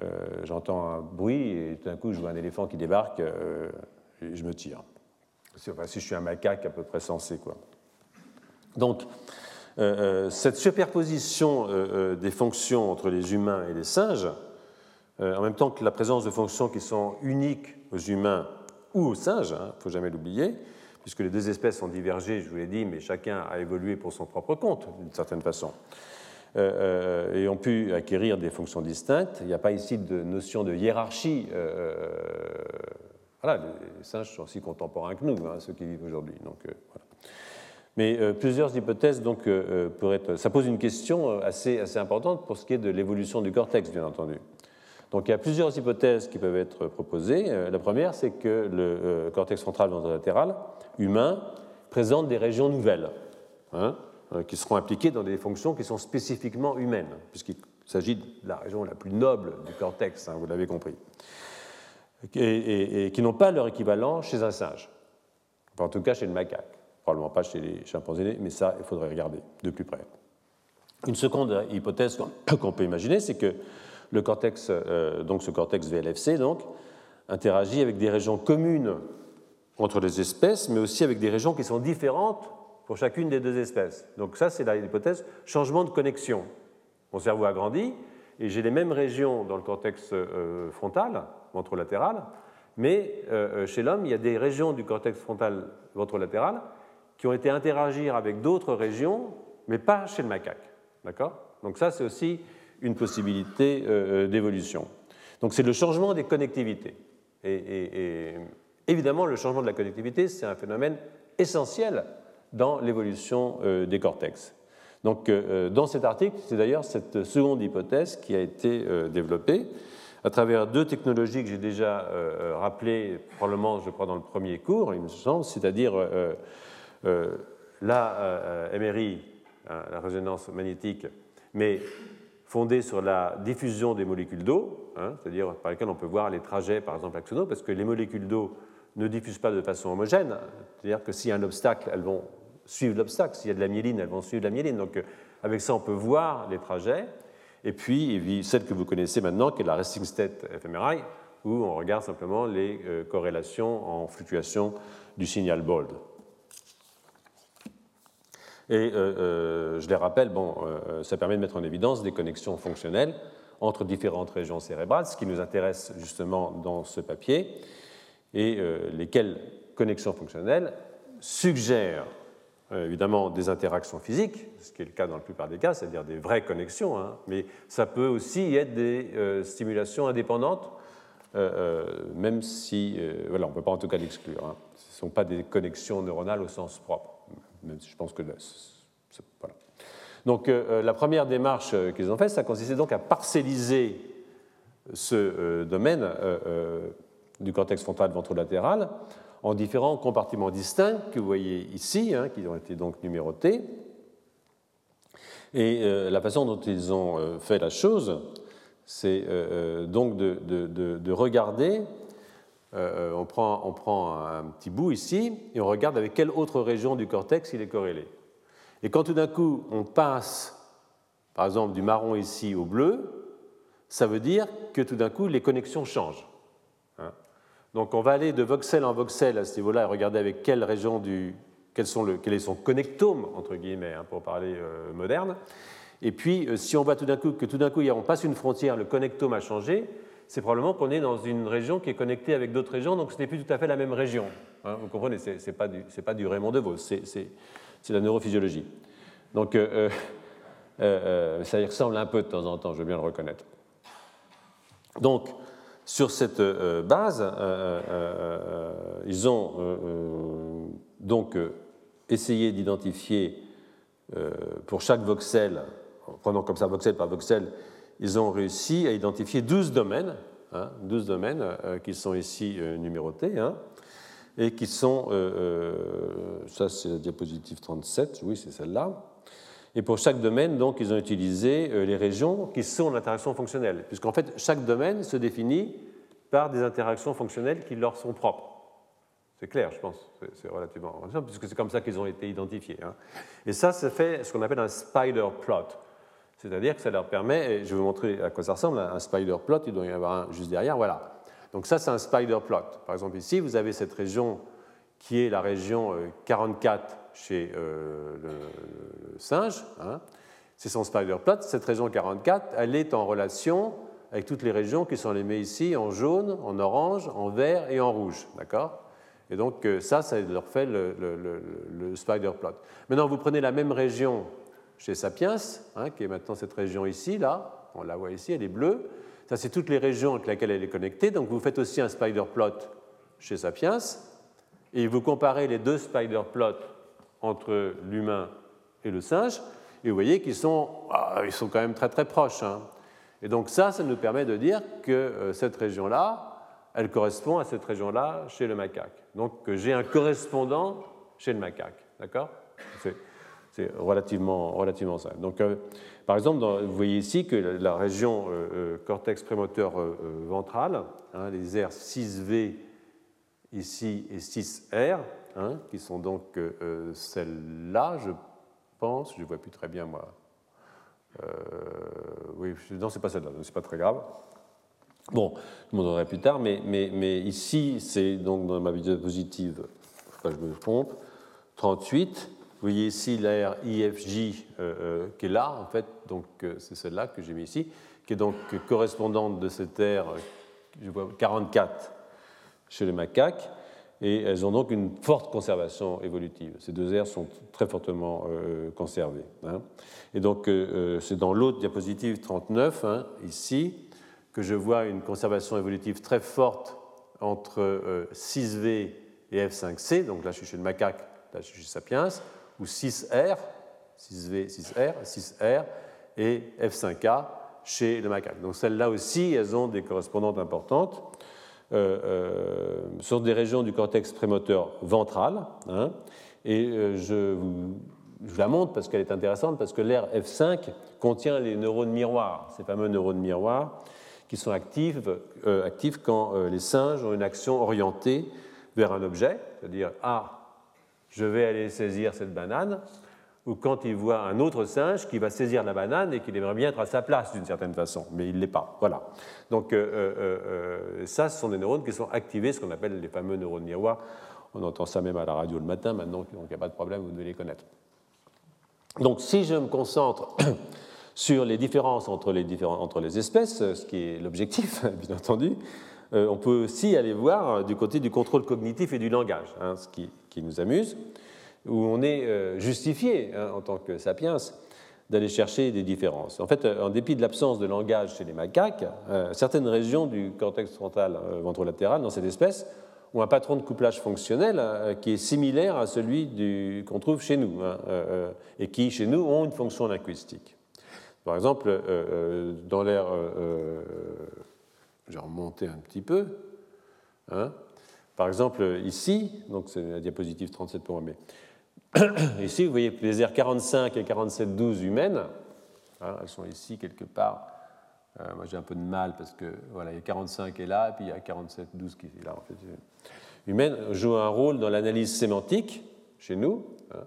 euh, j'entends un bruit et tout d'un coup je vois un éléphant qui débarque euh, et je me tire. Si, je suis un macaque à peu près sensé. Quoi. Donc, cette superposition des fonctions entre les humains et les singes, en même temps que la présence de fonctions qui sont uniques aux humains ou aux singes, il hein, ne faut jamais l'oublier, puisque les deux espèces ont divergé, je vous l'ai dit, mais chacun a évolué pour son propre compte, d'une certaine façon, euh, euh, et ont pu acquérir des fonctions distinctes. Il n'y a pas ici de notion de hiérarchie. Euh, voilà, les singes sont aussi contemporains que nous, hein, ceux qui vivent aujourd'hui. Donc, voilà. Mais plusieurs hypothèses donc, pourraient être. Ça pose une question assez importante pour ce qui est de l'évolution du cortex, bien entendu. Donc il y a plusieurs hypothèses qui peuvent être proposées. La première, c'est que le cortex frontal ventrolatéral humain présente des régions nouvelles, hein, euh, qui seront impliquées dans des fonctions qui sont spécifiquement humaines, puisqu'il s'agit de la région la plus noble du cortex, hein, vous l'avez compris, et, qui n'ont pas leur équivalent chez un singe, en tout cas chez le macaque, probablement pas chez les chimpanzés, mais ça, il faudrait regarder de plus près. Une seconde hypothèse qu'on peut imaginer, c'est que le cortex, euh, donc ce cortex VLFC, donc, interagit avec des régions communes entre les espèces, mais aussi avec des régions qui sont différentes pour chacune des deux espèces. Donc ça, c'est l'hypothèse changement de connexion. Mon cerveau a grandi et j'ai les mêmes régions dans le cortex euh, frontal, ventrolatéral, mais euh, chez l'homme, il y a des régions du cortex frontal ventrolatéral qui ont été interagir avec d'autres régions, mais pas chez le macaque. D'accord? Donc ça, c'est aussi une possibilité euh, d'évolution. Donc c'est le changement des connectivités. Et, évidemment, le changement de la connectivité, c'est un phénomène essentiel dans l'évolution euh, des cortex. Donc euh, dans cet article, c'est d'ailleurs cette seconde hypothèse qui a été développée à travers deux technologies que j'ai déjà rappelées, probablement, je crois, dans le premier cours, il me semble, c'est-à-dire la MRI, hein, la résonance magnétique, mais fondée sur la diffusion des molécules d'eau, hein, c'est-à-dire par lesquelles on peut voir les trajets, par exemple, axonaux, parce que les molécules d'eau ne diffusent pas de façon homogène. C'est-à-dire que s'il y a un obstacle, elles vont suivre l'obstacle. S'il y a de la myéline, elles vont suivre la myéline. Donc, euh, avec ça, on peut voir les trajets. Et puis, celle que vous connaissez maintenant, qui est la resting state fMRI, où on regarde simplement les euh, corrélations en fluctuation du signal bold. Et euh, euh, je les rappelle, bon, euh, ça permet de mettre en évidence des connexions fonctionnelles entre différentes régions cérébrales, ce qui nous intéresse justement dans ce papier, et lesquelles connexions fonctionnelles suggèrent évidemment des interactions physiques, ce qui est le cas dans la plupart des cas, c'est-à-dire des vraies connexions, hein, mais ça peut aussi être des stimulations indépendantes, même si, voilà, on ne peut pas en tout cas l'exclure. Hein. Ce ne sont pas des connexions neuronales au sens propre je pense que. Donc euh, euh, la première démarche euh, qu'ils ont faite, ça consistait donc à parcelliser ce domaine du cortex frontal ventrolatéral en différents compartiments distincts que vous voyez ici, hein, qui ont été donc numérotés. Et la façon dont ils ont fait la chose, c'est donc de regarder euh, on, prend, on, prend, un petit bout ici et on regarde avec quelle autre région du cortex il est corrélé. Et quand tout d'un coup on passe, par exemple, du marron ici au bleu, ça veut dire que tout d'un coup les connexions changent. Hein. Donc on va aller de voxel en voxel à ce niveau-là et regarder avec quelle région du, quel, sont le, quel est son connectome, entre guillemets, hein, pour parler euh, moderne. Et puis, euh, si on voit tout d'un coup que tout d'un coup on passe une frontière, le connectome a changé, c'est probablement qu'on est dans une région qui est connectée avec d'autres régions, donc ce n'est plus tout à fait la même région. Hein, vous comprenez, ce n'est pas, du, Raymond DeVos, c'est la neurophysiologie. Donc euh, euh, euh, ça y ressemble un peu de temps en temps, je veux bien le reconnaître. Donc, sur cette base, ils ont donc essayé d'identifier pour chaque voxel, en prenant comme ça voxel par voxel, ils ont réussi à identifier 12 domaines, 12 hein, domaines euh, qui sont ici euh, numérotés, hein, et qui sont, euh, ça c'est la diapositive 37, oui c'est celle-là, et pour chaque domaine, donc, ils ont utilisé les régions qui sont l'interaction fonctionnelle, puisqu'en fait, chaque domaine se définit par des interactions fonctionnelles qui leur sont propres. C'est clair, je pense, c'est relativement puisque c'est comme ça qu'ils ont été identifiés. Hein. Et ça, ça fait ce qu'on appelle un spider plot. C'est-à-dire que ça leur permet, et je vais vous montrer à quoi ça ressemble, un spider plot, il doit y en avoir un juste derrière, voilà. Donc ça, c'est un spider plot. Par exemple, ici, vous avez cette région qui est la région 44 euh, chez euh, le, singe. Hein. C'est son spider plot. Cette région 44, elle est en relation avec toutes les régions qui sont aimées ici en jaune, en orange, en vert et en rouge. D'accord? Et donc euh, ça, ça leur fait le, le spider plot. Maintenant, vous prenez la même région chez Sapiens, hein, qui est maintenant cette région ici, là, on la voit ici, elle est bleue. Ça, c'est toutes les régions avec lesquelles elle est connectée. Donc, vous faites aussi un spider plot chez Sapiens, et vous comparez les deux spider plots entre l'humain et le singe, et vous voyez qu'ils sont, ah, ils sont quand même très très proches. Hein. Et donc ça, ça nous permet de dire que euh, cette région-là, elle correspond à cette région-là chez le macaque. Donc j'ai un correspondant chez le macaque. D'accord? C'est relativement, relativement simple. Donc, euh, par exemple, vous voyez ici que la, région euh, euh, cortex prémoteur ventral, hein, les R 6V ici et 6R, hein, qui sont donc celles-là, je pense, je ne vois plus très bien moi. oui, non, c'est pas celle-là, c'est pas très grave. Bon, je vous montrerai plus tard, mais, mais, ici, c'est donc dans ma vidéo positive, je me trompe, 38, vous voyez ici l'air IFJ euh, euh, qui est là, en fait, donc euh, c'est celle-là que j'ai mis ici, qui est donc correspondante de cette aire, je vois 44 chez les macaques, et elles ont donc une forte conservation évolutive. Ces deux aires sont très fortement conservées. Hein. Et donc c'est dans l'autre diapositive 39, hein, ici, que je vois une conservation évolutive très forte entre 6V et F5C, donc là je suis chez le macaque, là je suis chez Sapiens, ou 6R, 6V, 6R, 6R, et F5A chez le macaque. Donc celles-là aussi, elles ont des correspondantes importantes. Euh, euh, sont des régions du cortex prémoteur ventral. Hein, et euh, je vous, la montre parce qu'elle est intéressante, parce que l'air F5 contient les neurones miroirs, ces fameux neurones miroirs qui sont actifs, actifs quand les singes ont une action orientée vers un objet, c'est-à-dire Ah, je vais aller saisir cette banane, ou quand il voit un autre singe qui va saisir la banane et qui aimerait bien être à sa place d'une certaine façon, mais il ne l'est pas. Voilà. Donc euh, euh, euh, ça, ce sont des neurones qui sont activés, ce qu'on appelle les fameux neurones miroirs. On entend ça même à la radio le matin maintenant, donc il n'y a pas de problème, vous devez les connaître. Donc si je me concentre sur les différences entre les, différents, entre les espèces, ce qui est l'objectif, bien entendu, on peut aussi aller voir du côté du contrôle cognitif et du langage, hein, ce qui, qui nous amuse où on est euh, justifié hein, en tant que sapiens d'aller chercher des différences. En fait, euh, en dépit de l'absence de langage chez les macaques, euh, certaines régions du cortex frontal ventrolatéral dans cette espèce ont un patron de couplage fonctionnel qui est similaire à celui qu'on trouve chez nous, hein, et qui, chez nous, ont une fonction linguistique. Par exemple, dans l'air, j'ai remonté un petit peu, hein, par exemple, ici, donc c'est la diapositive 37 pour moi, mais Ici, vous voyez les aires 45 et 47-12 humaines. Elles sont ici quelque part. Euh, moi, j'ai un peu de mal parce que voilà, il y a 45 est là, et puis il y a 47-12 qui est là. En fait. Humaines jouent un rôle dans l'analyse sémantique chez nous. Hein,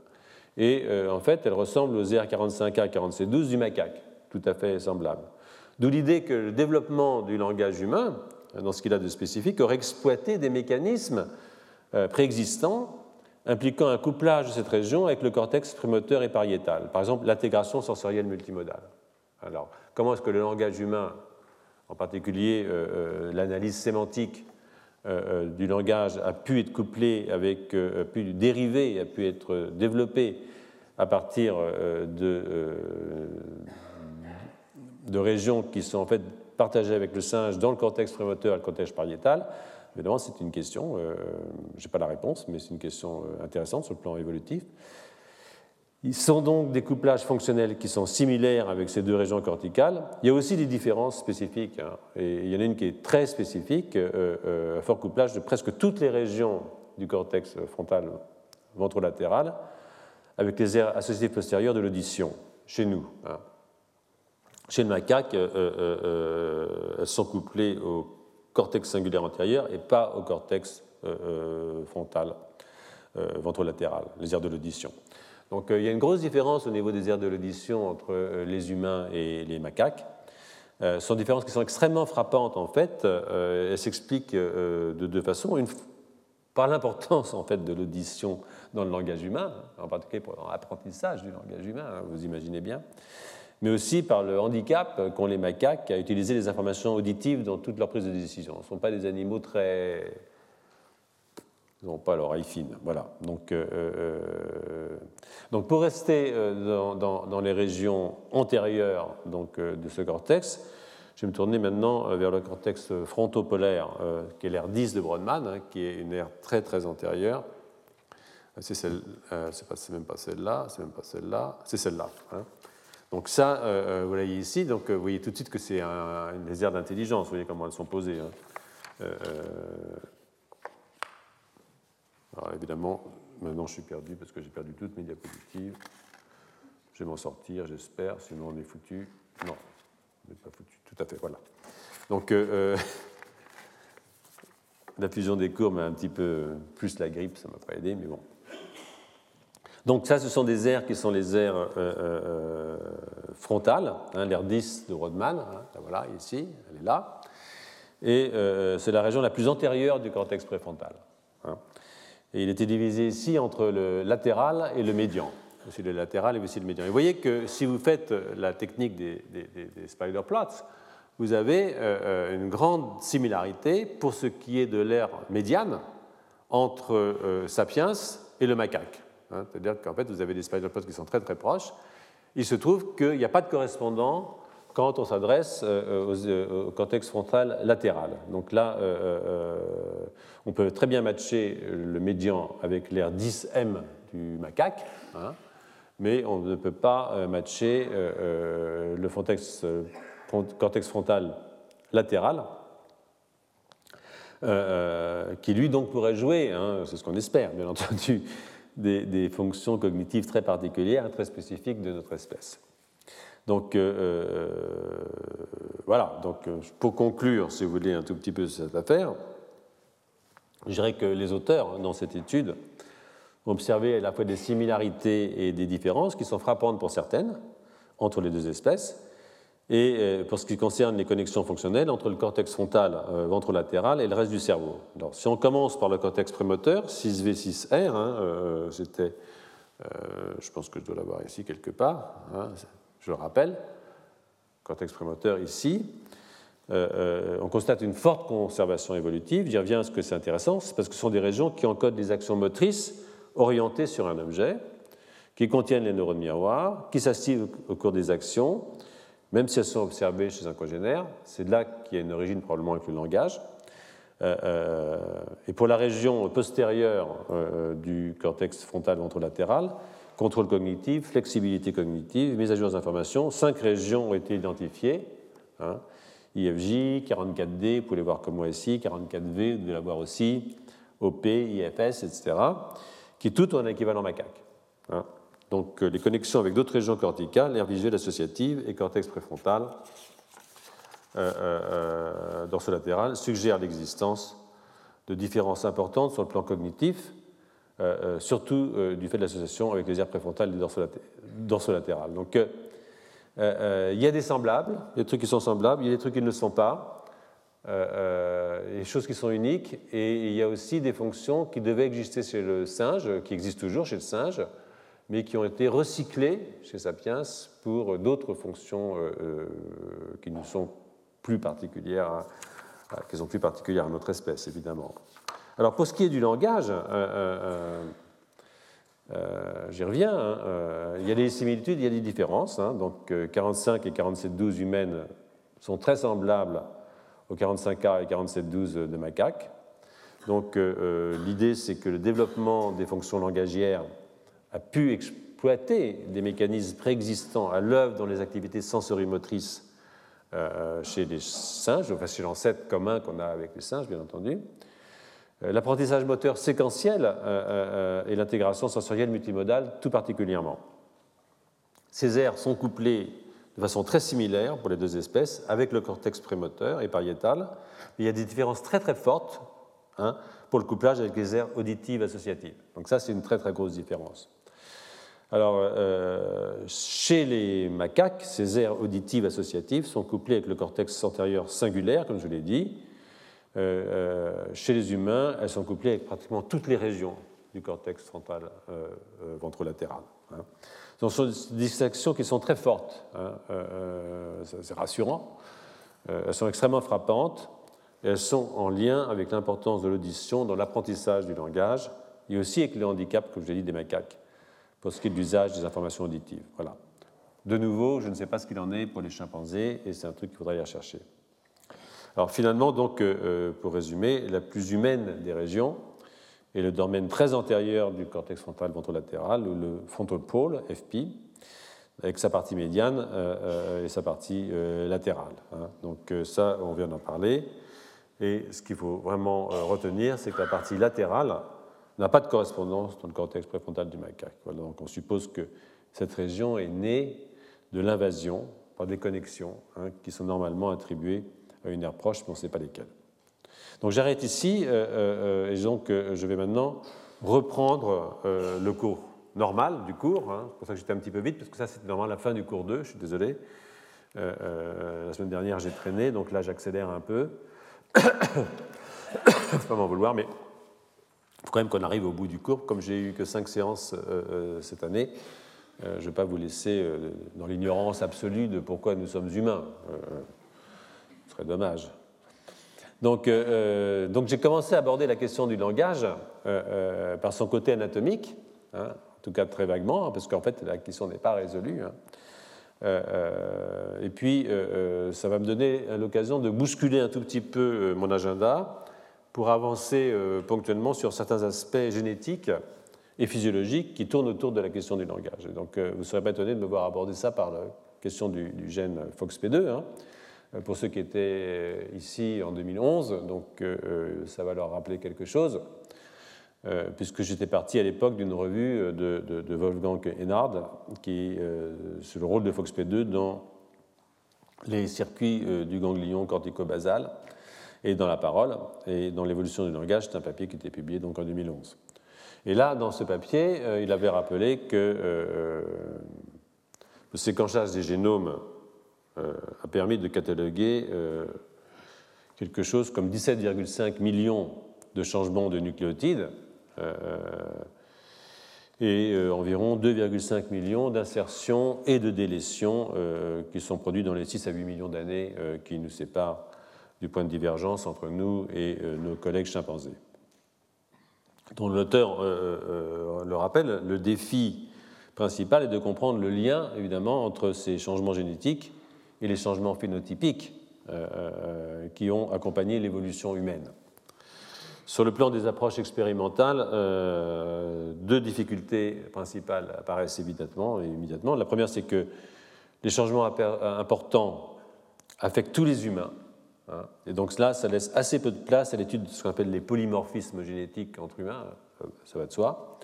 et euh, en fait, elles ressemblent aux aires 45A et 47-12 du macaque, tout à fait semblables. D'où l'idée que le développement du langage humain, dans ce qu'il a de spécifique, aurait exploité des mécanismes euh, préexistants impliquant un couplage de cette région avec le cortex prémoteur et pariétal. Par exemple, l'intégration sensorielle multimodale. Alors, comment est-ce que le langage humain, en particulier euh, euh, l'analyse sémantique euh, du langage, a pu être couplé avec, a pu dériver, a pu être développé à partir de régions qui sont en fait partagées avec le singe dans le cortex prémoteur et le cortex pariétal Évidemment, c'est une question, euh, je n'ai pas la réponse, mais c'est une question euh, intéressante sur le plan évolutif. Ils sont donc des couplages fonctionnels qui sont similaires avec ces deux régions corticales. Il y a aussi des différences spécifiques, hein, et il y en a une qui est très spécifique, euh, un fort couplage de presque toutes les régions du cortex frontal ventrolatéral avec les aires associatives postérieures de l'audition, chez nous. Hein. Chez le macaque, elles sont couplées au cortex singulaire antérieur et pas au cortex euh, euh, frontal euh, ventrolatéral, les aires de l'audition. Donc il y a une grosse différence au niveau des aires de l'audition entre les humains et les macaques. ce sont différences qui sont extrêmement frappantes en fait. elles s'expliquent de deux façons. Une, par l'importance en fait de l'audition dans le langage humain, en particulier pour l'apprentissage du langage humain, hein, vous imaginez bien mais aussi par le handicap qu'ont les macaques à utiliser les informations auditives dans toute leur prise de décision. Ce ne sont pas des animaux très... Ils n'ont pas l'oreille fine. Voilà. Donc, euh, euh, pour rester euh, dans, les régions antérieures donc, de ce cortex, je vais me tourner maintenant vers le cortex frontopolaire, qui est l'aire 10 de Brodmann, hein, qui est une aire très très antérieure. C'est celle, c'est même pas celle-là, c'est même pas celle-là, c'est celle-là. Hein. Donc ça, euh, euh, vous voyez ici, donc euh, vous voyez tout de suite que c'est un, une aires d'intelligence, vous voyez comment elles sont posées. Hein. alors évidemment, maintenant je suis perdu parce que j'ai perdu toutes mes diapositives. Je vais m'en sortir, j'espère, sinon on est foutu. Non, on n'est pas foutu, tout à fait, voilà. Donc la fusion des courbes m'a un petit peu, plus la grippe, ça ne m'a pas aidé, mais bon. Donc ça, ce sont des aires qui sont les aires euh, euh, euh, frontales, hein, l'aire 10 de Rodman, hein, voilà, ici, elle est là, et c'est la région la plus antérieure du cortex préfrontal. Hein. Et il était divisé ici entre le latéral et le médian. Aussi le latéral et aussi le médian. Et vous voyez que si vous faites la technique des, spider plots, vous avez une grande similarité pour ce qui est de l'aire médiane entre Sapiens et le macaque. Hein, c'est-à-dire qu'en fait, vous avez des spider plots qui sont très très proches. Il se trouve qu'il n'y a pas de correspondant quand on s'adresse au cortex frontal latéral. Donc là, on peut très bien matcher le médian avec l'air 10M du macaque, hein, mais on ne peut pas matcher le cortex frontal latéral euh, qui lui donc pourrait jouer, hein, c'est ce qu'on espère bien entendu, des, fonctions cognitives très particulières, très spécifiques de notre espèce. Donc euh, euh, voilà, donc, pour conclure, si vous voulez, un tout petit peu cette affaire, je dirais que les auteurs dans cette étude ont observé à la fois des similarités et des différences qui sont frappantes pour certaines entre les deux espèces, et euh, pour ce qui concerne les connexions fonctionnelles entre le cortex frontal euh, ventrolatéral et le reste du cerveau. Alors, si on commence par le cortex prémoteur, 6V6R, hein, euh, c'était, je pense que je dois l'avoir ici quelque part, hein, je le rappelle, cortex prémoteur ici, on constate une forte conservation évolutive. J'y reviens à ce que c'est intéressant, c'est parce que ce sont des régions qui encodent des actions motrices orientées sur un objet, qui contiennent les neurones miroirs, qui s'activent au cours des actions même si elles sont observées chez un congénère, c'est de là qu'il y a une origine probablement avec le langage. Euh, euh, et pour la région postérieure euh, du cortex frontal ventrolatéral, contrôle cognitif, flexibilité cognitive, mise à jour des informations, cinq régions ont été identifiées. Hein, IFJ, 44D, vous pouvez les voir comme moi ici, 44V, vous devez la voir aussi, OP, IFS, etc., qui toutes ont un équivalent macaque. Hein donc euh, les connexions avec d'autres régions corticales, l'air visuel associative et cortex préfrontal euh, euh, dorsolatéral, suggèrent l'existence de différences importantes sur le plan cognitif, surtout du fait de l'association avec les aires préfrontales et dorsolatérales. Donc il y a des semblables, il y a des trucs qui sont semblables, il y a des trucs qui ne le sont pas, des choses qui sont uniques, et il y a aussi des fonctions qui devaient exister chez le singe, qui existent toujours chez le singe, mais qui ont été recyclés chez Sapiens pour d'autres fonctions euh, euh, qui nous sont plus particulières, qui sont plus particulières à notre espèce, évidemment. Alors pour ce qui est du langage, euh, j'y reviens, hein, il y a des similitudes, il y a des différences. Hein. donc 45 et 4712 humaines sont très semblables aux 45A et 4712 de macaques. Donc l'idée, c'est que le développement des fonctions langagières a pu exploiter des mécanismes préexistants à l'œuvre dans les activités sensorimotrices euh, chez les singes, enfin chez l'ancêtre commun qu'on a avec les singes, bien entendu. Euh, l'apprentissage moteur séquentiel euh, et l'intégration sensorielle multimodale tout particulièrement. Ces aires sont couplées de façon très similaire pour les deux espèces avec le cortex prémoteur et pariétal. Il y a des différences très très fortes hein, pour le couplage avec les aires auditives associatives. Donc ça, c'est une très très grosse différence. Alors, euh, chez les macaques, ces aires auditives associatives sont couplées avec le cortex antérieur singulaire, comme je l'ai dit. Euh, euh, chez les humains, elles sont couplées avec pratiquement toutes les régions du cortex frontal ventrolatéral. Hein. Ce sont des distinctions qui sont très fortes. Hein. C'est rassurant. elles sont extrêmement frappantes elles sont en lien avec l'importance de l'audition dans l'apprentissage du langage et aussi avec le handicap, comme je l'ai dit, des macaques pour ce qui est de l'usage des informations auditives. Voilà. De nouveau, je ne sais pas ce qu'il en est pour les chimpanzés et c'est un truc qu'il faudrait y rechercher. Alors finalement, donc, euh, euh, pour résumer, la plus humaine des régions est le domaine très antérieur du cortex frontal ventrolatéral, le frontal pole, FP, avec sa partie médiane euh, et sa partie latérale. Hein. Donc ça, on vient d'en parler. Et ce qu'il faut vraiment retenir, c'est que la partie latérale, n'a pas de correspondance dans le cortex préfrontal du macaque. donc on suppose que cette région est née de l'invasion par des connexions hein, qui sont normalement attribuées à une aire proche, mais on ne sait pas lesquelles. Donc j'arrête ici euh, euh, et donc euh, je vais maintenant reprendre le cours normal du cours. Hein. c'est pour ça que j'étais un petit peu vite, parce que ça c'était normalement la fin du cours 2, je suis désolé. la semaine dernière j'ai traîné, donc là j'accélère un peu. Il ne faut pas m'en vouloir, mais il faut quand même qu'on arrive au bout du cours. Comme j'ai eu que cinq séances euh, euh, cette année, euh, je ne vais pas vous laisser dans l'ignorance absolue de pourquoi nous sommes humains. ce serait dommage. Donc, donc j'ai commencé à aborder la question du langage par son côté anatomique, hein, en tout cas très vaguement, parce qu'en fait la question n'est pas résolue. Hein. et puis, ça va me donner l'occasion de bousculer un tout petit peu mon agenda pour avancer ponctuellement sur certains aspects génétiques et physiologiques qui tournent autour de la question du langage. donc, vous ne serez pas étonné de me voir aborder ça par la question du, gène FOXP2. Hein. Pour ceux qui étaient ici en 2011, donc ça va leur rappeler quelque chose. Euh, puisque j'étais parti à l'époque d'une revue de, Wolfgang Enard qui, euh, sur le rôle de FOXP2 dans les circuits euh, du ganglion cortico-basal et dans la parole et dans l'évolution du langage. C'est un papier qui était publié donc en 2011. Et là, dans ce papier, il avait rappelé que le séquençage des génomes a permis de cataloguer quelque chose comme 17,5 millions de changements de nucléotides euh, et euh, environ 2,5 millions d'insertions et de délétions euh, qui sont produits dans les 6 à 8 millions d'années qui nous séparent du point de divergence entre nous et nos collègues chimpanzés. Dont l'auteur le rappelle, le défi principal est de comprendre le lien, évidemment, entre ces changements génétiques et les changements phénotypiques qui ont accompagné l'évolution humaine. Sur le plan des approches expérimentales, euh, deux difficultés principales apparaissent évidemment. immédiatement. La première, c'est que les changements importants affectent tous les humains. Et donc là, ça laisse assez peu de place à l'étude de ce qu'on appelle les polymorphismes génétiques entre humains, euh, ça va de soi.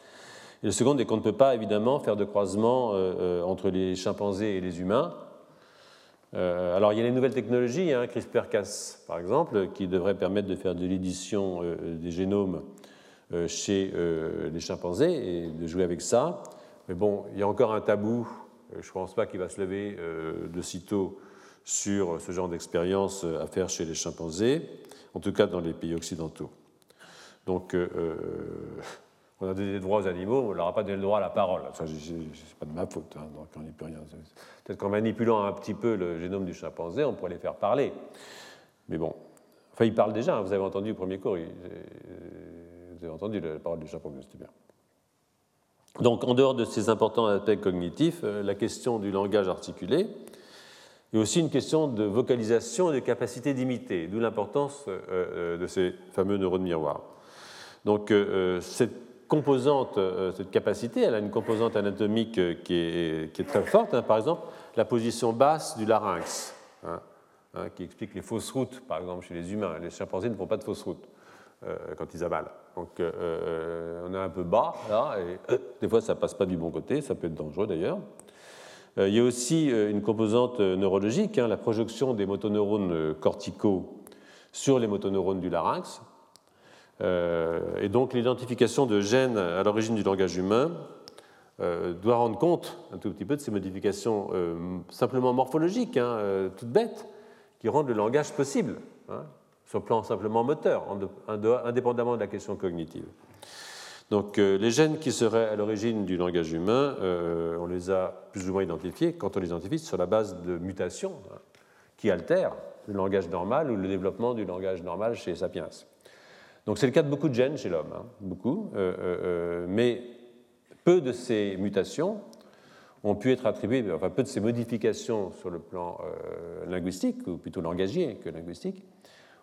Et le second est qu'on ne peut pas évidemment faire de croisement euh, entre les chimpanzés et les humains, euh, alors il y a les nouvelles technologies, hein, CRISPR-Cas par exemple, qui devraient permettre de faire de l'édition euh, des génomes euh, chez les chimpanzés et de jouer avec ça. Mais bon, il y a encore un tabou, je ne pense pas qu'il va se lever de sitôt sur ce genre d'expérience à faire chez les chimpanzés, en tout cas dans les pays occidentaux. Donc on a donné des droits aux animaux, on ne leur a pas donné le droit à la parole. Ça, c'est pas de ma faute, hein, donc on n'y peut rien. Peut-être qu'en manipulant un petit peu le génome du chimpanzé, on pourrait les faire parler. Mais bon, enfin, ils parlent déjà, hein, vous avez entendu le premier cours, vous avez entendu la parole du chimpanzé, c'était bien. Donc, en dehors de ces importants aspects cognitifs, euh, la question du langage articulé est aussi une question de vocalisation et de capacité d'imiter, d'où l'importance euh, euh, de ces fameux neurones miroirs. Donc, cette composante, euh, cette capacité, elle a une composante anatomique euh, qui est, très forte. Hein. Par exemple, la position basse du larynx, hein, hein, qui explique les fausses routes, par exemple, chez les humains. Les chimpanzés ne font pas de fausses routes euh, quand ils avalent. Donc, on est un peu bas, là, et des fois, ça passe pas du bon côté, ça peut être dangereux d'ailleurs. Il y a aussi une composante neurologique, la projection des motoneurones corticaux sur les motoneurones du larynx. Euh, et donc l'identification de gènes à l'origine du langage humain euh, doit rendre compte un tout petit peu de ces modifications euh, simplement morphologiques, hein, toutes bêtes, qui rendent le langage possible, hein, sur le plan simplement moteur, indépendamment de la question cognitive. Donc les gènes qui seraient à l'origine du langage humain, on les a plus ou moins identifiés quand on les identifie sur la base de mutations hein, qui altèrent le langage normal ou le développement du langage normal chez Sapiens. Donc c'est le cas de beaucoup de gènes chez l'homme, hein, beaucoup, euh, euh, euh, mais peu de ces mutations ont pu être attribuées, enfin peu de ces modifications sur le plan linguistique, ou plutôt langagier que linguistique,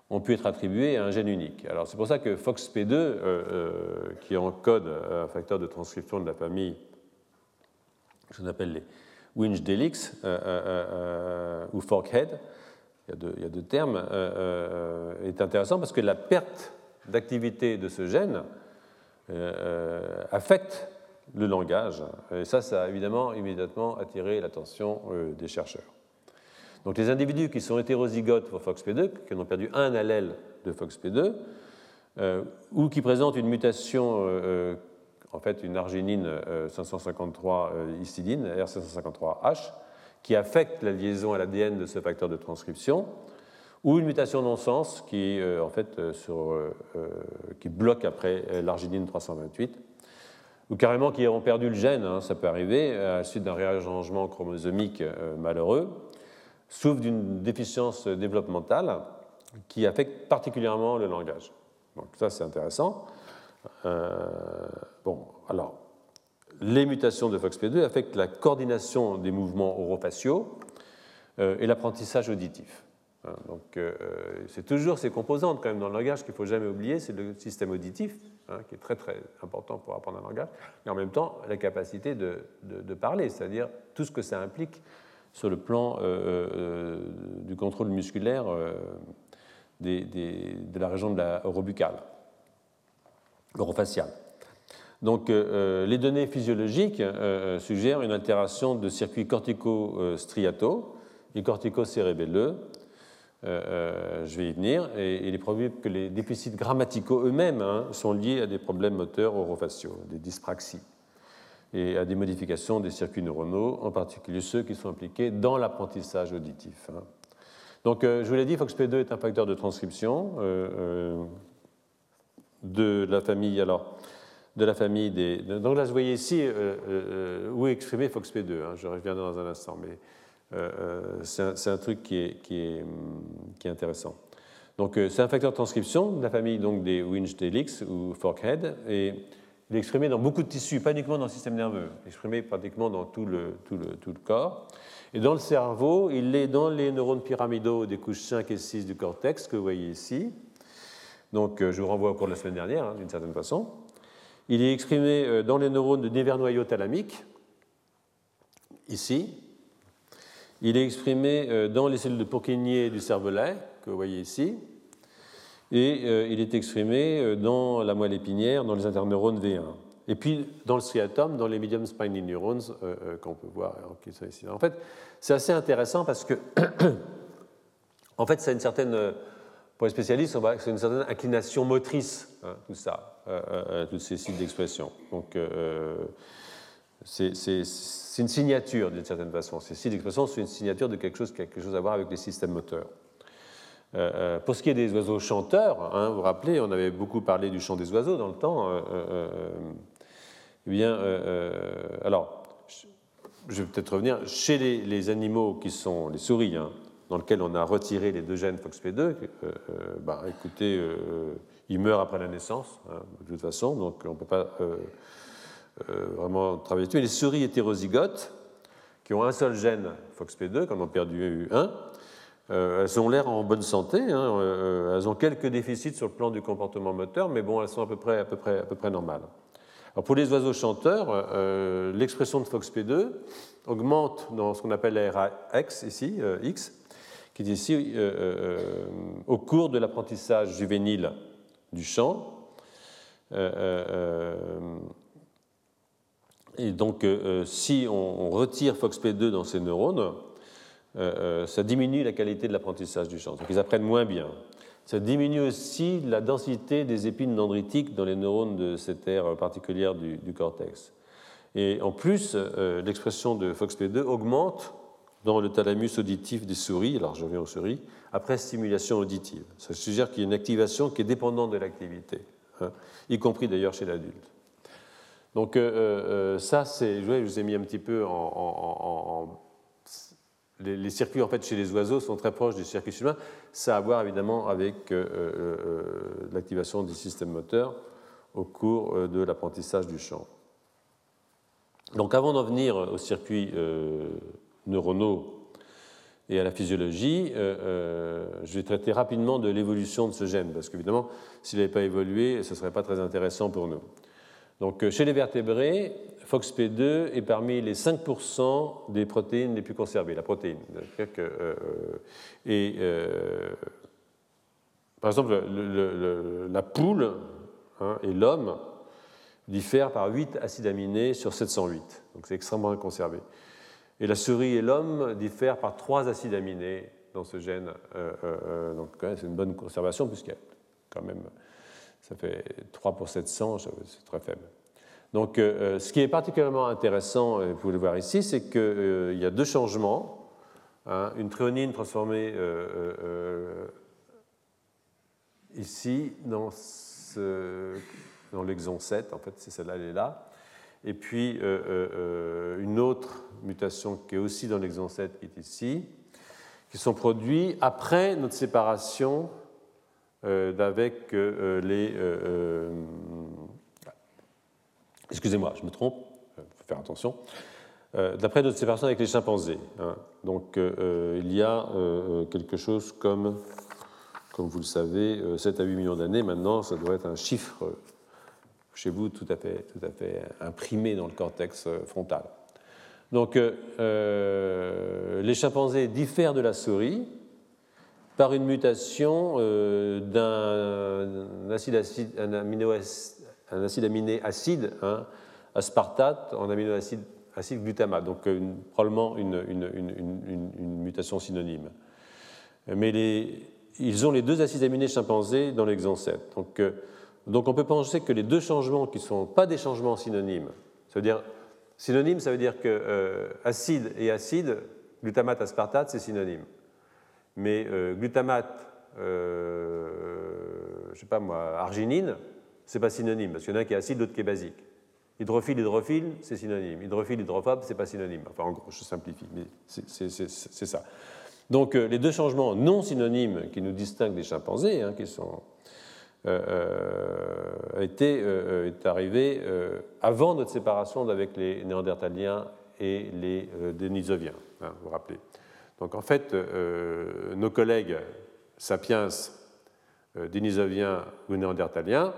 ont pu être attribuées à un gène unique. Alors c'est pour ça que FOXP2, qui encode un facteur de transcription de la famille, que j'appelle appelle les Winch Delix ou Forkhead, il y, a deux, il y a deux termes, est intéressant parce que la perte d'activité de ce gène euh, euh, affecte le langage. Et ça, ça a évidemment immédiatement attiré l'attention euh, des chercheurs. Donc les individus qui sont hétérozygotes pour FOXP2, qui ont perdu un allèle de FOXP2, ou qui présentent une mutation, en fait une arginine 553 histidine, R553H, qui affecte la liaison à l'ADN de ce facteur de transcription, ou une mutation non-sens qui, euh, en fait, euh, euh, qui bloque après l'arginine 328, ou carrément qui ont perdu le gène, hein, ça peut arriver, à la suite d'un réarrangement chromosomique malheureux, souffrent d'une déficience développementale qui affecte particulièrement le langage. Donc ça, c'est intéressant. bon, alors, les mutations de FOXP2 affectent la coordination des mouvements orofaciaux et l'apprentissage auditif. Hein, donc, c'est toujours ces composantes quand même dans le langage qu'il ne faut jamais oublier, c'est le système auditif, hein, qui est très très important pour apprendre un langage, et en même temps la capacité de parler, c'est-à-dire tout ce que ça implique sur le plan du contrôle musculaire de la région de la orobuccale, orofaciale. Donc, euh, les données physiologiques euh, suggèrent une altération de circuits cortico-striataux et cortico-cérébelleux. Euh, je vais y venir. Et, il est probable que les déficits grammaticaux eux-mêmes hein, sont liés à des problèmes moteurs orofaciaux, des dyspraxies, et à des modifications des circuits neuronaux, en particulier ceux qui sont impliqués dans l'apprentissage auditif. Hein. Donc, euh, je vous l'ai dit, FOXP2 est un facteur de transcription euh, euh, de la famille. Alors, de la famille des. Donc là, vous voyez ici où est exprimé FOXP2. Hein, je reviendrai dans un instant, mais c'est un, truc qui est, est intéressant. Donc, c'est un facteur de transcription de la famille donc, des Winch Helix ou Forkhead. Et il est exprimé dans beaucoup de tissus, pas uniquement dans le système nerveux, exprimé pratiquement dans tout le, tout le, corps. Et dans le cerveau, il est dans les neurones pyramidaux des couches 5 et 6 du cortex que vous voyez ici. Donc euh, je vous renvoie au cours de la semaine dernière, hein, d'une certaine façon. Il est exprimé euh, dans les neurones de névernoyau thalamique, ici. Il est exprimé euh, dans les cellules de Purkinje du cervelet, que vous voyez ici. Et il est exprimé dans la moelle épinière, dans les interneurones V1. Et puis dans le striatum, dans les medium spiny neurons euh, euh, qu'on peut voir qui sont ici. En fait, c'est assez intéressant parce que, en fait, ça a une certaine, euh, pour les spécialistes, c'est une certaine inclination motrice, hein, tout ça, euh, tous ces sites d'expression. Donc, c'est une signature d'une certaine façon. Ces sites d'expression, c'est une signature de quelque chose qui a quelque chose à voir avec les systèmes moteurs. Pour ce qui est des oiseaux chanteurs, hein, vous vous rappelez, on avait beaucoup parlé du chant des oiseaux dans le temps. Eh bien, euh, euh, alors, je vais peut-être revenir. Chez les, animaux qui sont les souris, hein, dans lesquels on a retiré les deux gènes FOXP2, euh, bah, écoutez, ils meurent après la naissance, hein, de toute façon, donc on ne peut pas vraiment travailler dessus. les souris hétérozygotes, qui ont un seul gène FOXP2, comme ont perdu un, elles ont l'air en bonne santé, hein, elles ont quelques déficits sur le plan du comportement moteur, mais bon, elles sont à peu près, normales pour les oiseaux chanteurs, euh, l'expression de FOXP2 augmente dans ce qu'on appelle la RAX ici, euh, X, qui est ici euh, au cours de l'apprentissage juvénile du chant. et donc, si on, retire FOXP2 dans ces neurones, ça diminue la qualité de l'apprentissage du chant. Donc, ils apprennent moins bien. Ça diminue aussi la densité des épines dendritiques dans les neurones de cette aire particulière du, cortex. Et en plus, euh, l'expression de FOXP2 augmente dans le thalamus auditif des souris, alors je reviens aux souris, après stimulation auditive. Ça suggère qu'il y a une activation qui est dépendante de l'activité, hein, y compris d'ailleurs chez l'adulte. Donc euh, euh, ça, c'est, je vous ai mis un petit peu en les, circuits en fait, chez les oiseaux sont très proches des circuits humains. Ça a à voir évidemment avec euh, euh, euh, l'activation des systèmes moteurs au cours de l'apprentissage du chant. Donc avant d'en venir aux circuits neuronaux et à la physiologie, je vais traiter rapidement de l'évolution de ce gène, parce qu'évidemment, s'il n'avait pas évolué, ce ne serait pas très intéressant pour nous. Donc chez les vertébrés, FOXP2 est parmi les 5% des protéines les plus conservées, la protéine. Que, euh, euh, et, euh, par exemple, la poule hein, et l'homme diffèrent par 8 acides aminés sur 708. Donc c'est extrêmement conservé. Et la souris et l'homme diffèrent par 3 acides aminés dans ce gène. donc c'est une bonne conservation puisqu'il y a quand même, ça fait 3 pour 700, c'est très faible. Donc, euh, euh, ce qui est particulièrement intéressant, euh, vous pouvez le voir ici, c'est qu'il y a deux changements. Hein. une tréonine transformée ici dans, l'exon 7, en fait, c'est celle-là, elle est là. Et puis une autre mutation qui est aussi dans l'exon 7, qui est ici, qui sont produits après notre séparation d'avec les Excusez-moi, je me trompe. faut faire attention. D'après notre séparation avec les chimpanzés. Hein. Donc il y a quelque chose comme, comme vous le savez, 7 à 8 millions d'années. Maintenant, ça doit être un chiffre chez vous tout à fait, imprimé dans le cortex frontal. Donc les chimpanzés diffèrent de la souris par une mutation euh, d'un acide, acide, un, un acide aminé acide, hein, aspartate, en aminoacide acide glutamate, donc euh, probablement une, mutation synonyme. Mais ils ont les deux acides aminés chimpanzés dans l'exon 7. Donc, euh, donc on peut penser que les deux changements qui ne sont pas des changements synonymes, ça veut dire synonyme, ça veut dire que acide et acide, glutamate, aspartate, c'est synonyme. Mais euh, glutamate, euh, je sais pas moi, arginine, c'est pas synonyme, parce qu'il y en a un qui est acide, l'autre qui est basique. Hydrophile, hydrophile, c'est synonyme. Hydrophile, hydrophobe, c'est pas synonyme. Enfin, en gros, je simplifie, mais c'est ça. Donc, euh, les deux changements non synonymes qui nous distinguent des chimpanzés, hein, qui sont euh, est arrivé avant notre séparation avec les néandertaliens et les dénisoviens, hein, vous vous rappelez. Donc en fait, euh, nos collègues sapiens, euh, dénisoviens ou néandertaliens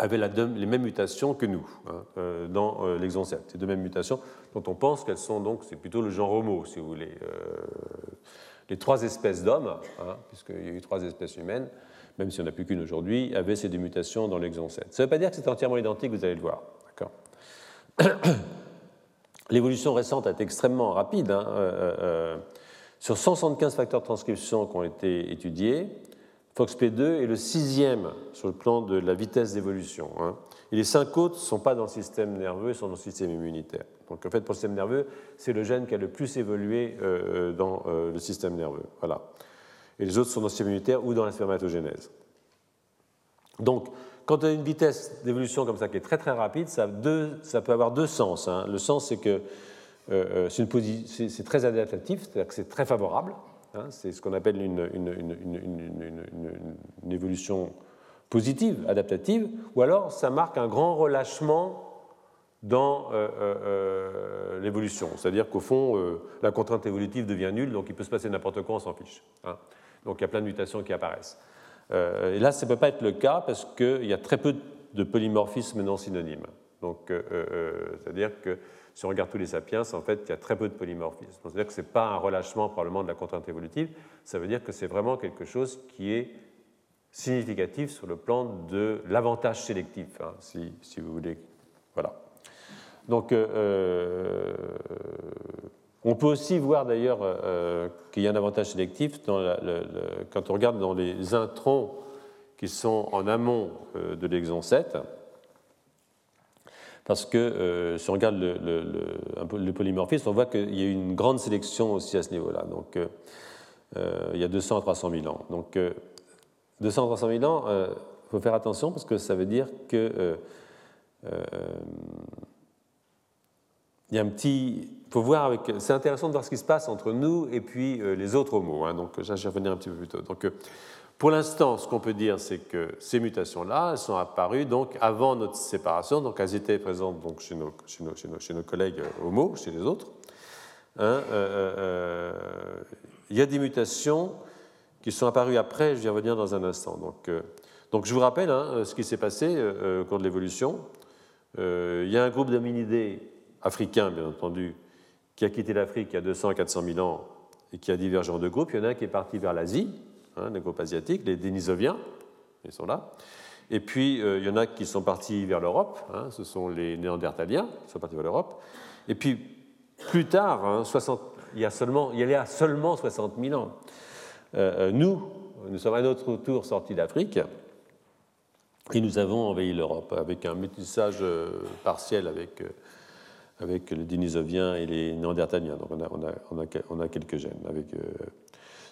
avaient les mêmes mutations que nous hein, euh, dans l'exon 7. Ces deux mêmes mutations dont on pense qu'elles sont donc, c'est plutôt le genre Homo, si vous voulez. les trois espèces d'hommes, hein, puisqu'il y a eu trois espèces humaines, même si on n'a plus qu'une aujourd'hui, avaient ces deux mutations dans l'exon 7. Ça ne veut pas dire que c'est entièrement identique, vous allez le voir. L'évolution récente est extrêmement rapide. Hein, euh, euh, euh, sur 175 facteurs de transcription qui ont été étudiés, FOXP2 est le sixième sur le plan de la vitesse d'évolution. Hein. Et les cinq autres ne sont pas dans le système nerveux, ils sont dans le système immunitaire. Donc en fait, pour le système nerveux, c'est le gène qui a le plus évolué dans le système nerveux. Voilà. Et les autres sont dans le système immunitaire ou dans la spermatogénèse. Donc, quand on a une vitesse d'évolution comme ça qui est très très rapide, ça, peut avoir deux sens. Hein. Le sens, c'est que euh, euh, c'est très adaptatif, c'est-à-dire que c'est très favorable. Hein. c'est ce qu'on appelle une, évolution positive, adaptative, ou alors ça marque un grand relâchement dans euh, l'évolution. C'est-à-dire qu'au fond, la contrainte évolutive devient nulle, donc il peut se passer n'importe quoi, on s'en fiche. Hein. Donc il y a plein de mutations qui apparaissent. Euh, et là, ça ne peut pas être le cas parce qu'il y a très peu de polymorphismes non synonymes. Donc, euh, euh, c'est-à-dire que si on regarde tous les sapiens, en fait, il y a très peu de polymorphismes. C'est-à-dire que ce n'est pas un relâchement probablement de la contrainte évolutive, ça veut dire que c'est vraiment quelque chose qui est significatif sur le plan de l'avantage sélectif, hein, si, vous voulez. Voilà. Donc, on peut aussi voir d'ailleurs euh, qu'il y a un avantage sélectif quand on regarde dans les introns qui sont en amont euh, de l'exon 7, parce que euh, si on regarde le, polymorphisme, on voit qu'il y a eu une grande sélection aussi à ce niveau-là. Donc il y a 200 à 300 000 ans. Donc 200 à 300 000 ans, il faut faire attention parce que ça veut dire que il y a un petit. faut voir avec. C'est intéressant de voir ce qui se passe entre nous et puis euh, les autres homos. Hein, donc, ça, vais revenir un petit peu plus tôt. Donc, euh, pour l'instant, ce qu'on peut dire, c'est que ces mutations-là, elles sont apparues donc avant notre séparation. Donc, elles étaient présentes donc, chez, nos, chez, nos, chez, nos, collègues homos, chez les autres. Hein, euh, il y a des mutations qui sont apparues après. Je vais y revenir dans un instant. Donc, donc je vous rappelle hein, ce qui s'est passé au cours de l'évolution. il y a un groupe d'hominidés africain, bien entendu, qui a quitté l'Afrique il y a 200 400 000 ans et qui a divergé en deux groupes. Il y en a un qui est parti vers l'Asie, hein, les groupes asiatiques, les Denisoviens, ils sont là. Et puis, euh, il y en a qui sont partis vers l'Europe, hein, ce sont les Néandertaliens qui sont partis vers l'Europe. Et puis, plus tard, 60, hein, il, y a seulement, il y a seulement 60 000 ans, euh, euh, nous, nous sommes à notre tour sortis d'Afrique et nous avons envahi l'Europe avec un métissage partiel avec avec les Denisoviens et les Néandertaliens. Donc on a, on a, on a, on a quelques gènes. Avec,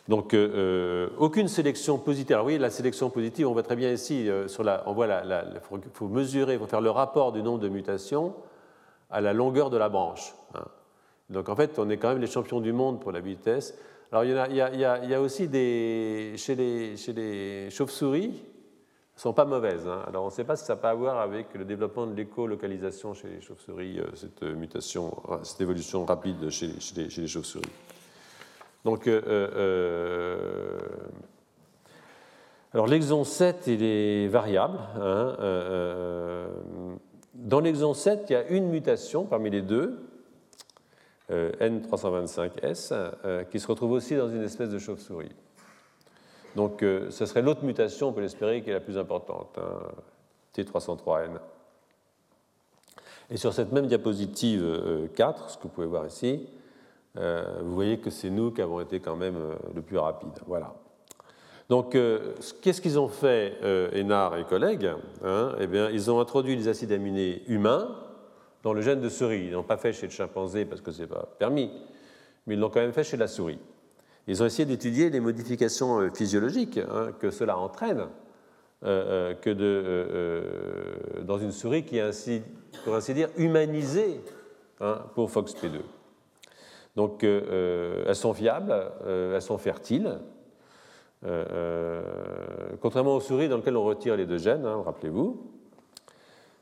donc euh, euh, aucune sélection positive. Alors oui, la sélection positive, on voit très bien ici, sur on voit il faut, mesurer, il faut faire le rapport du nombre de mutations à la longueur de la branche. Hein. Donc en fait, on est quand même les champions du monde pour la vitesse. Alors il y a, aussi des, chez les, chez les chauves-souris, sont pas mauvaises. Hein. Alors on ne sait pas si ça peut avoir avec le développement de l'écolocalisation chez les chauves-souris, cette mutation, cette évolution rapide chez, les, chauves-souris. Donc, alors l'exon 7, il est variable. Hein, dans l'exon 7, il y a une mutation parmi les deux, euh, N325S, euh, qui se retrouve aussi dans une espèce de chauve-souris. Donc euh, ce serait l'autre mutation, on peut l'espérer, qui est la plus importante, hein, T303N. Et sur cette même diapositive 4, ce que vous pouvez voir ici, vous voyez que c'est nous qui avons été quand même le plus rapide. Voilà. Donc, qu'est-ce qu'ils ont fait, Hénard et collègues hein? Eh bien, ils ont introduit les acides aminés humains dans le gène de souris. Ils n'ont pas fait chez le chimpanzé parce que ce n'est pas permis, mais ils l'ont quand même fait chez la souris. Ils ont essayé d'étudier les modifications euh, physiologiques hein, que cela entraîne euh, euh, que dans une souris qui est ainsi, pour ainsi dire, humanisée hein, pour FOXP2. Donc elles sont fiables, elles sont fertiles, contrairement aux souris dans lesquelles on retire les deux gènes, hein, rappelez-vous.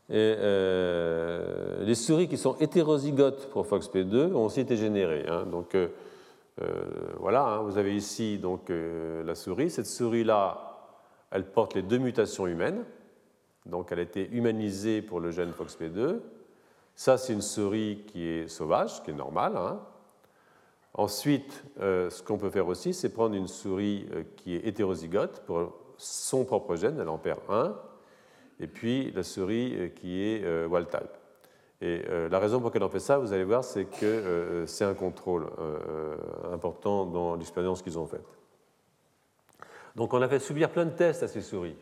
Et euh, les souris qui sont hétérozygotes pour FOXP2 ont aussi été générées. Hein. donc euh, euh, voilà, hein, vous avez ici donc, la souris. Cette souris-là, elle porte les deux mutations humaines. Donc elle a été humanisée pour le gène FOXP2. Ça, c'est une souris qui est sauvage, qui est normale. Ensuite, ce qu'on peut faire aussi, c'est prendre une souris qui est hétérozygote pour son propre gène, elle en perd un, et puis la souris euh, qui est euh, wild type. Et euh, la raison pour laquelle on fait ça, vous allez voir, c'est que c'est un contrôle important dans l'expérience qu'ils ont faite. Donc on a fait subir plein de tests à ces souris.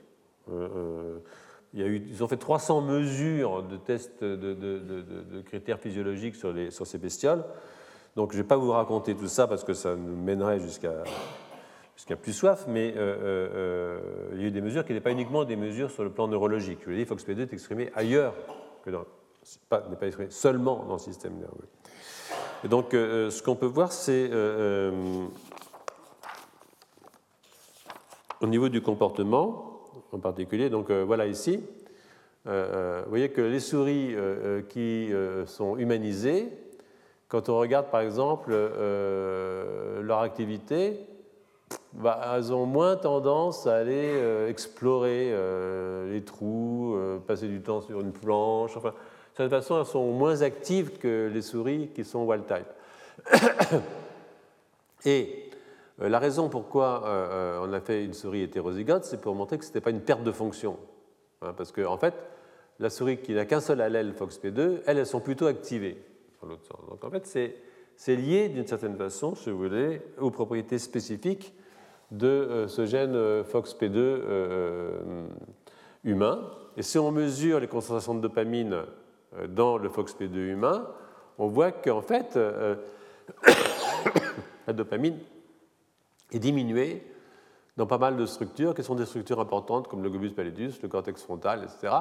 Ils ont fait 300 mesures de tests de, critères physiologiques sur, ces bestioles. Donc je ne vais pas vous raconter tout ça parce que ça nous mènerait jusqu'à plus soif, mais euh, euh, euh, il y a eu des mesures qui n'étaient pas uniquement des mesures sur le plan neurologique. Je veux dire, FOXP2 est exprimé ailleurs que dans. n'est pas exprimé seulement dans le système nerveux. Et donc, ce qu'on peut voir, c'est au niveau du comportement en particulier. Donc, voilà ici. vous voyez que les souris qui sont humanisées, quand on regarde par exemple leur activité, bah, elles ont moins tendance à aller euh, explorer euh, les trous, euh, passer du temps sur une planche. Enfin, de cette façon, elles sont moins actives que les souris qui sont wild type. Et la raison pourquoi on a fait une souris hétérozygote, c'est pour montrer que ce n'était pas une perte de fonction. Hein, parce qu'en en fait, la souris qui n'a qu'un seul allèle FOXP2, elles, elles sont plutôt activées Donc en fait, c'est lié d'une certaine façon, si vous voulez, aux propriétés spécifiques de euh, ce gène euh, FOXP2 euh, humain. Et si on mesure les concentrations de dopamine dans le FOXP2 humain, on voit qu'en fait, la dopamine est diminuée dans pas mal de structures qui sont des structures importantes comme le globus pallidus, le cortex frontal, etc.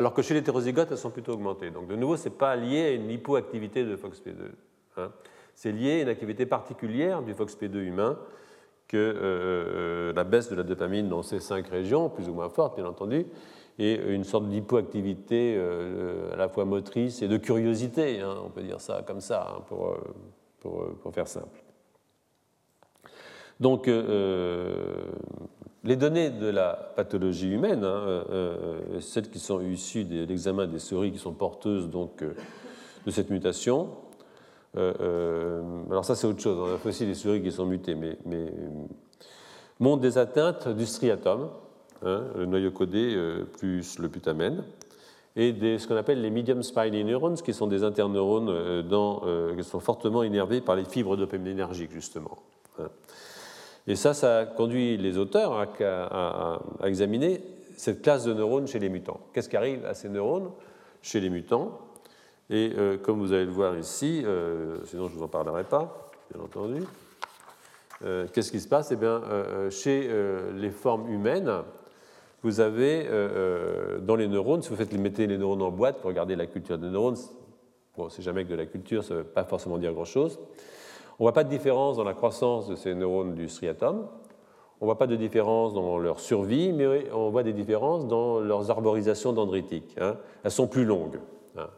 Alors que chez l'hétérozygote, elles sont plutôt augmentées. Donc de nouveau, ce n'est pas lié à une hypoactivité de FOXP2. Hein. C'est lié à une activité particulière du FOXP2 humain que euh, euh, la baisse de la dopamine dans ces cinq régions, plus ou moins forte bien entendu, et une sorte d'hypoactivité euh, à la fois motrice et de curiosité, hein, on peut dire ça comme ça, hein, pour, faire simple. Donc, les données de la pathologie humaine, hein, celles qui sont issues de l'examen des souris qui sont porteuses donc, de cette mutation, euh, euh, alors ça c'est autre chose, on a aussi des souris qui sont mutées, mais, mais montrent des atteintes du striatum, hein, le noyau codé euh, plus le putamène, et des, ce qu'on appelle les medium spiny neurons, qui sont des interneurones qui sont fortement énervés par les fibres dopaminergiques, justement. Hein. Et ça, ça conduit les auteurs à, examiner cette classe de neurones chez les mutants. Qu'est-ce qui arrive à ces neurones chez les mutants et euh, comme vous allez le voir ici, euh, sinon je ne vous en parlerai pas, bien entendu, euh, qu'est-ce qui se passe? Eh bien, chez les formes humaines, vous avez dans les neurones, si vous faites, mettez les neurones en boîte pour regarder la culture des neurones, bon, c'est jamais que de la culture, ça ne veut pas forcément dire grand-chose. On ne voit pas de différence dans la croissance de ces neurones du striatum. on ne voit pas de différence dans leur survie, mais on voit des différences dans leurs arborisations dendritiques. Hein. Elles sont plus longues. Hein.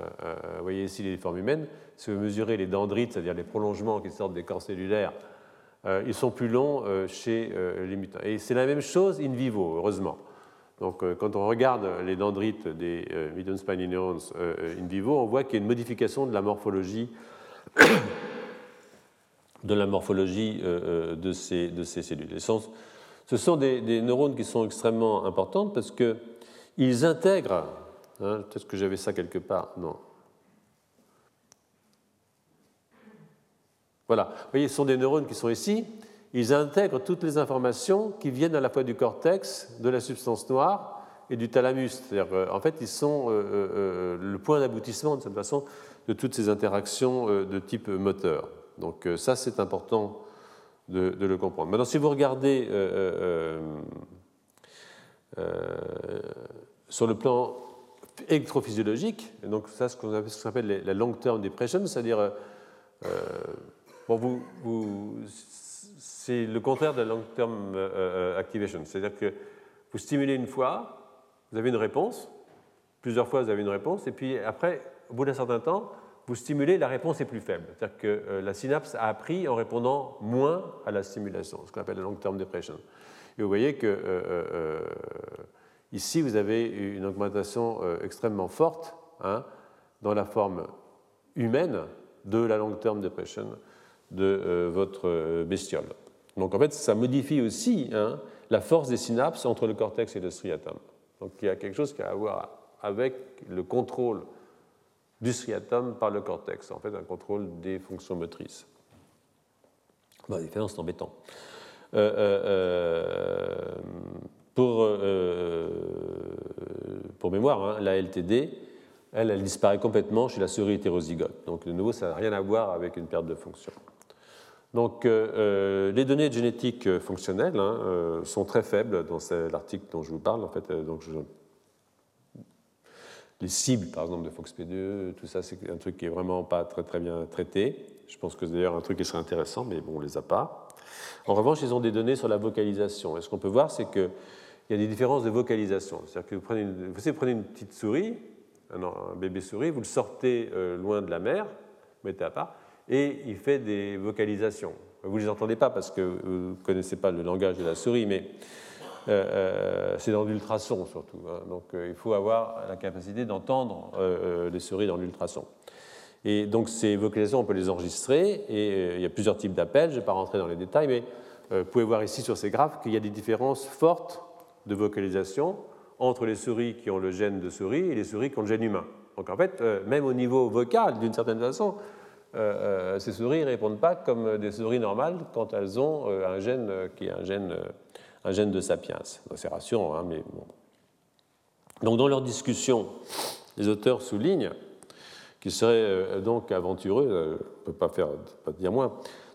Euh, euh, vous voyez ici les formes humaines. Si vous mesurez les dendrites, c'est-à-dire les prolongements qui sortent des corps cellulaires, euh, ils sont plus longs chez les mutants. Et c'est la même chose in vivo, heureusement. Donc, quand on regarde les dendrites des medium spiny neurons in vivo, on voit qu'il y a une modification de la morphologie de la morphologie euh, euh, de ces, de ces cellules. ce sont des, neurones qui sont extrêmement importants parce qu'ils intègrent, hein, peut-être que j'avais ça quelque part, non. Voilà, vous voyez, ce sont des neurones qui sont ici, ils intègrent toutes les informations qui viennent à la fois du cortex, de la substance noire et du thalamus. En fait, ils sont euh, le point d'aboutissement, de cette façon, de toutes ces interactions de type moteur. Donc euh, ça, c'est important de, le comprendre. Maintenant, si vous regardez euh, euh, sur le plan électrophysiologique, donc ça, ce qu'on appelle la long-term depression, c'est-à-dire, vous, c'est le contraire de la long-term activation, c'est-à-dire que vous stimulez une fois, vous avez une réponse, plusieurs fois vous avez une réponse, et puis après, au bout d'un certain temps, vous stimulez, la réponse est plus faible. C'est-à-dire que euh, la synapse a appris en répondant moins à la stimulation, ce qu'on appelle la long-term depression. Et vous voyez que euh, euh, ici, vous avez une augmentation extrêmement forte hein, dans la forme humaine de la long-term depression de votre bestiole. Donc en fait, ça modifie aussi hein, la force des synapses entre le cortex et le striatum. Donc il y a quelque chose qui a à voir avec le contrôle du striatum par le cortex, en fait un contrôle des fonctions motrices. Bon, la différence, c'est embêtant. Euh, euh, euh, pour, mémoire, hein, la LTD, elle, disparaît complètement chez la souris hétérozygote. Donc, de nouveau, ça n'a rien à voir avec une perte de fonction. Donc, les données génétiques fonctionnelles hein, sont très faibles dans l'article dont je vous parle. En fait, les cibles, par exemple, de FOXP2, tout ça, c'est un truc qui est vraiment pas très, très bien traité. Je pense que c'est d'ailleurs un truc qui serait intéressant, mais bon, on ne les a pas. En revanche, ils ont des données sur la vocalisation. Et ce qu'on peut voir, c'est qu'il y a des différences de vocalisation. C'est-à-dire que vous prenez, une, vous une petite souris, un, bébé souris, vous le sortez euh, loin de la mer, vous mettez à part, et il fait des vocalisations. Vous ne les entendez pas parce que vous ne connaissez pas le langage de la souris, mais c'est dans l'ultrason surtout. Hein. donc euh, il faut avoir la capacité d'entendre les souris dans l'ultrason. Et donc ces vocalisations, on peut les enregistrer, et il y a plusieurs types d'appels, je ne vais pas rentrer dans les détails, mais vous pouvez voir ici sur ces graphes qu'il y a des différences fortes de vocalisation entre les souris qui ont le gène de souris et les souris qui ont le gène humain. Donc en fait, même au niveau vocal, d'une certaine façon, ces souris ne répondent pas comme des souris normales quand elles ont un gène qui est un gène un gène de sapiens. C'est rassurant, hein, mais bon. Donc, dans leur discussion, les auteurs soulignent qu'il serait euh, donc aventureux, euh, on ne peut pas, faire, pas dire moins,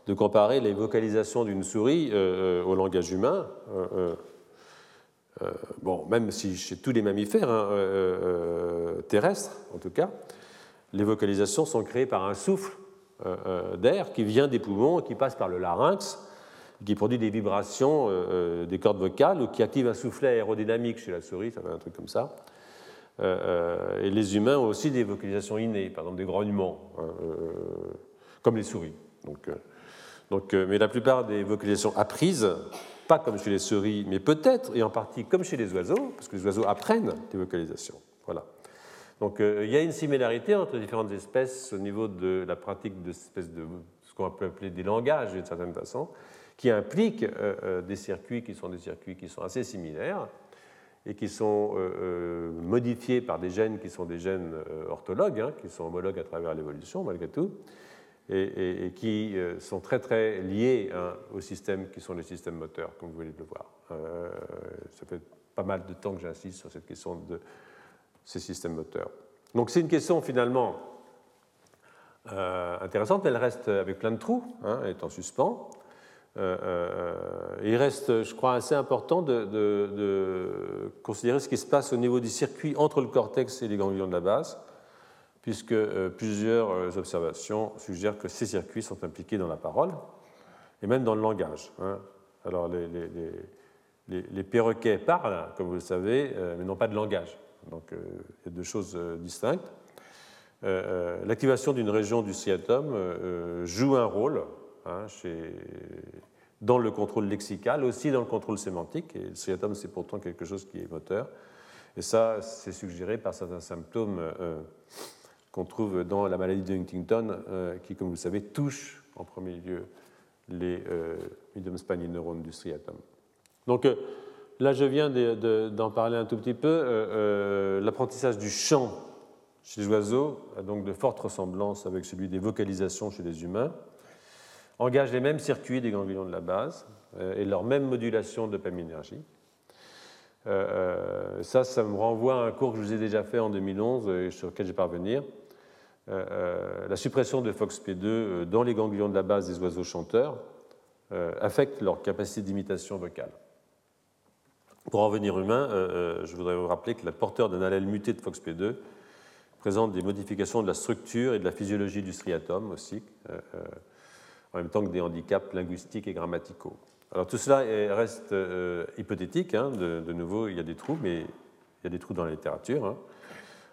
de comparer les vocalisations d'une souris euh, au langage humain. bon, même si chez tous les mammifères hein, terrestres, en tout cas, les vocalisations sont créées par un souffle d'air qui vient des poumons et qui passe par le larynx qui produit des vibrations euh, euh, des cordes vocales ou qui active un soufflet aérodynamique chez la souris, ça fait un truc comme ça. Euh, et les humains ont aussi des vocalisations innées, par exemple des grognements, hein, comme les souris. Donc, donc, mais la plupart des vocalisations apprises, pas comme chez les souris, mais peut-être, et en partie comme chez les oiseaux, parce que les oiseaux apprennent des vocalisations. Voilà. Donc il y a une similarité entre différentes espèces au niveau de la pratique de de ce qu'on peut appeler des langages d'une certaine façon, qui impliquent euh, euh, des circuits qui sont des circuits qui sont assez similaires et qui sont euh, modifiés par des gènes qui sont des gènes orthologues, hein, qui sont homologues à travers l'évolution malgré tout, et, qui sont très très liés hein, aux systèmes qui sont les systèmes moteurs, comme vous venez de le voir. ça fait pas mal de temps que j'insiste sur cette question de ces systèmes moteurs. Donc c'est une question finalement intéressante, elle reste avec plein de trous, hein, elle est en suspens. Euh, euh, il reste, je crois, assez important de, considérer ce qui se passe au niveau du circuit entre le cortex et les ganglions de la base, puisque euh, plusieurs observations suggèrent que ces circuits sont impliqués dans la parole et même dans le langage. Hein. Alors les, perroquets parlent, comme vous le savez, mais n'ont pas de langage. Donc il y a deux choses distinctes. L'activation d'une région du striatum joue un rôle hein, dans le contrôle lexical, aussi dans le contrôle sémantique. Et le striatum, c'est pourtant quelque chose qui est moteur. Et ça, c'est suggéré par certains symptômes qu'on trouve dans la maladie de Huntington, euh, qui, comme vous le savez, touche en premier lieu les euh, medium neurones du striatum. Donc euh, là, je viens d'en parler un tout petit peu. Euh, l'apprentissage du chant chez les oiseaux a donc de fortes ressemblances avec celui des vocalisations chez les humains, engage les mêmes circuits des ganglions de la base et leur même modulation de dopaminergie. ça, ça me renvoie à un cours que je vous ai déjà fait en 2011 et sur lequel je vais parvenir euh, euh, la suppression de FOXP2 euh, dans les ganglions de la base des oiseaux chanteurs affecte leur capacité d'imitation vocale. Pour en venir humain, je voudrais vous rappeler que le porteur d'un allèle muté de FOXP2 présente des modifications de la structure et de la physiologie du striatum aussi, en même temps que des handicaps linguistiques et grammaticaux. Alors tout cela reste hypothétique, hein, de, nouveau il y a des trous, mais il y a des trous dans la littérature. Hein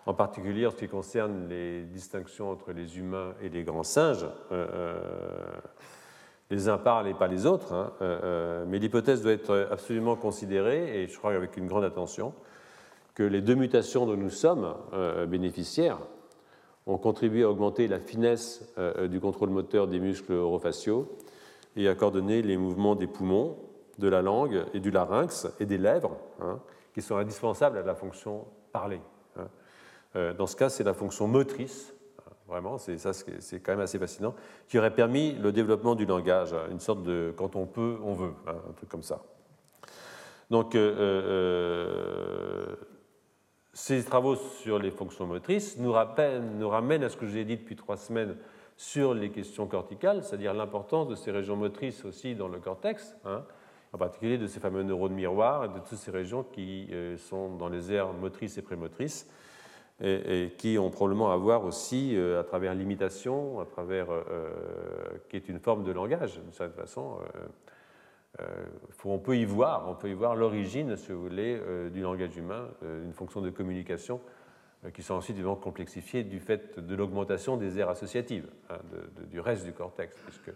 en particulier en ce qui concerne les distinctions entre les humains et les grands singes. Euh, euh, les uns parlent et pas les autres, hein, euh, mais l'hypothèse doit être absolument considérée, et je crois avec une grande attention, que les deux mutations dont nous sommes bénéficiaires ont contribué à augmenter la finesse du contrôle moteur des muscles orofaciaux et à coordonner les mouvements des poumons, de la langue et du larynx et des lèvres, hein, qui sont indispensables à la fonction parlée. Euh, dans ce cas, c'est la fonction motrice, vraiment, c'est ça, c'est quand même assez fascinant, qui aurait permis le développement du langage, une sorte de quand on peut, on veut, hein, un truc comme ça. Donc, euh, euh, ces travaux sur les fonctions motrices nous, ramènent à ce que je vous ai dit depuis trois semaines sur les questions corticales, c'est-à-dire l'importance de ces régions motrices aussi dans le cortex, hein, en particulier de ces fameux neurones miroirs et de toutes ces régions qui sont dans les aires motrices et prémotrices et, qui ont probablement à voir aussi euh, à travers l'imitation, à travers euh, euh, qui est une forme de langage d'une certaine façon. On peut y voir, on peut y voir l'origine, si vous voulez, du langage humain, une fonction de communication qui sont ensuite évidemment complexifiées du fait de l'augmentation des aires associatives hein, du reste du cortex, puisque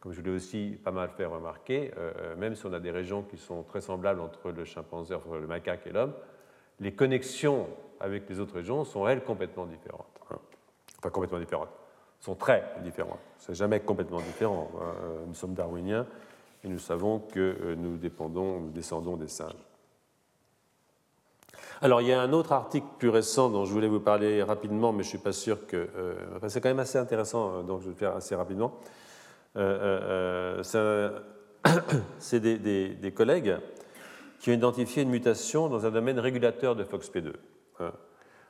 comme je l'ai aussi pas mal fait remarquer, même si on a des régions qui sont très semblables entre le chimpanzé, le macaque et l'homme, les connexions avec les autres régions sont, elles, complètement différentes. Hein. Enfin, complètement différentes. Sont très différentes. C'est jamais complètement différent. Hein. Euh, nous sommes darwiniens et nous savons que euh, nous dépendons, nous descendons des singes. Alors, il y a un autre article plus récent dont je voulais vous parler rapidement, mais je ne suis pas sûr que. Euh, c'est quand même assez intéressant, donc je vais le faire assez rapidement. c'est des, des, collègues qui ont identifié une mutation dans un domaine régulateur de FOXP2. Hein.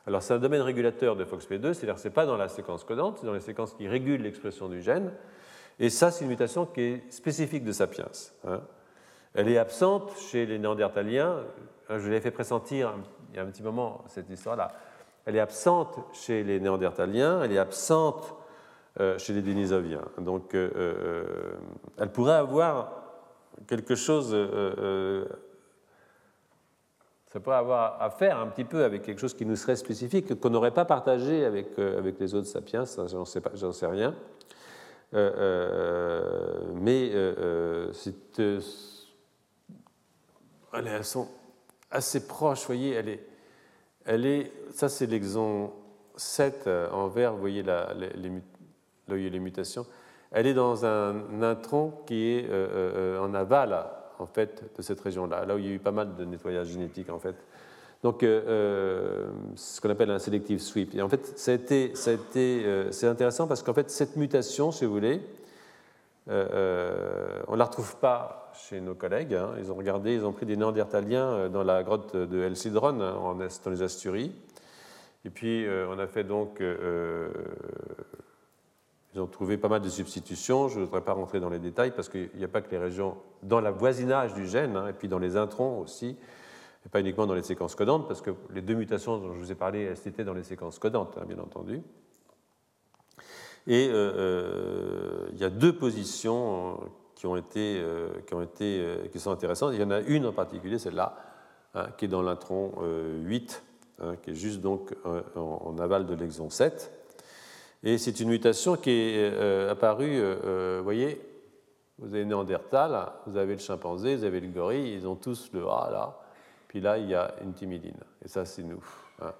Alors c'est un domaine régulateur de FOXP2, c'est-à-dire que ce n'est pas dans la séquence codante, c'est dans les séquences qui régulent l'expression du gène. Et ça, c'est une mutation qui est spécifique de Sapiens. Hein. Elle est absente chez les néandertaliens. Je l'ai fait pressentir il y a un petit moment cette histoire-là. Elle est absente chez les néandertaliens, elle est absente euh, chez les dénisoviens. Donc euh, euh, elle pourrait avoir quelque chose ça pourrait avoir à faire un petit peu avec quelque chose qui nous serait spécifique, qu'on n'aurait pas partagé avec, euh, avec les autres sapiens, j'en sais, sais rien. Euh, euh, mais elles sont assez proches, voyez, elle est, elle est, ça c'est l'exon 7 en vert, vous voyez la, les, les, les mutations, elle est dans un intron qui est en aval en fait, de cette région-là, là où il y a eu pas mal de nettoyage génétique, en fait. Donc, euh, euh, ce qu'on appelle un selective sweep. Et en fait, ça a été, ça a été, euh, c'est intéressant parce qu'en fait, cette mutation, si vous voulez, on ne la retrouve pas chez nos collègues. Hein. Ils ont regardé, ils ont pris des néandertaliens dans la grotte de El Cidron, hein, en dans les Asturies. Et puis, on a fait donc ils ont trouvé pas mal de substitutions. Je ne voudrais pas rentrer dans les détails parce qu'il n'y a pas que les régions dans le voisinage du gène, hein, et puis dans les introns aussi, et pas uniquement dans les séquences codantes, parce que les deux mutations dont je vous ai parlé, elles étaient dans les séquences codantes, hein, bien entendu. Et euh, euh, il y a deux positions été, qui, ont été, qui sont intéressantes. Il y en a une en particulier, celle-là, hein, qui est dans l'intron 8, hein, qui est juste donc en, aval de l'exon 7. Et c'est une mutation qui est apparue, vous voyez, vous avez Néandertal, vous avez le chimpanzé, vous avez le gorille, ils ont tous le A là, puis là il y a une timidine, et ça c'est nous. Hein.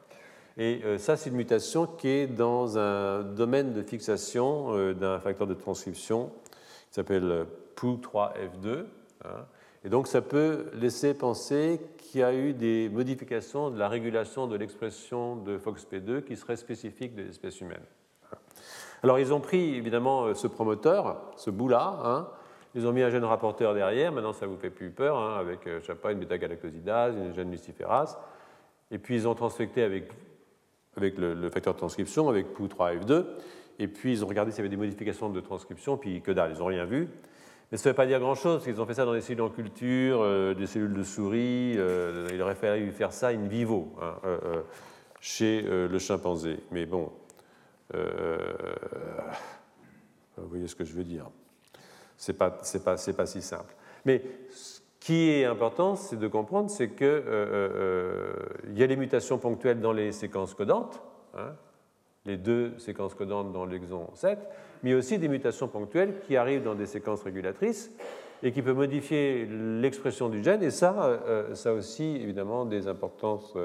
Et euh, ça, c'est une mutation qui est dans un domaine de fixation euh, d'un facteur de transcription qui s'appelle POU3F2. Hein. Et donc, ça peut laisser penser qu'il y a eu des modifications de la régulation de l'expression de FOXP2 qui seraient spécifiques des espèces humaines. Alors, ils ont pris évidemment euh, ce promoteur, ce bout-là, hein. Ils ont mis un gène rapporteur derrière, maintenant ça ne vous fait plus peur, avec, je sais pas, une bêta-galactosidase, une gène luciférase, et puis ils ont transfecté avec avec le, facteur de transcription, avec POU3F2, et puis ils ont regardé s'il y avait des modifications de transcription, puis que dalle, ils n'ont rien vu. Mais ça ne veut pas dire grand-chose, qu'ils ont fait ça dans des cellules en culture, euh, des cellules de souris, euh, il aurait fallu faire ça in vivo, hein, euh, chez le chimpanzé. Mais bon, vous voyez ce que je veux dire. Ce n'est pas, pas, pas si simple. Mais qui est important, c'est de comprendre, c'est qu'il euh, euh, euh, y a les mutations ponctuelles dans les séquences codantes, hein, les deux séquences codantes dans l'exon 7, mais aussi des mutations ponctuelles qui arrivent dans des séquences régulatrices et qui peuvent modifier l'expression du gène, et ça, ça a aussi évidemment des importances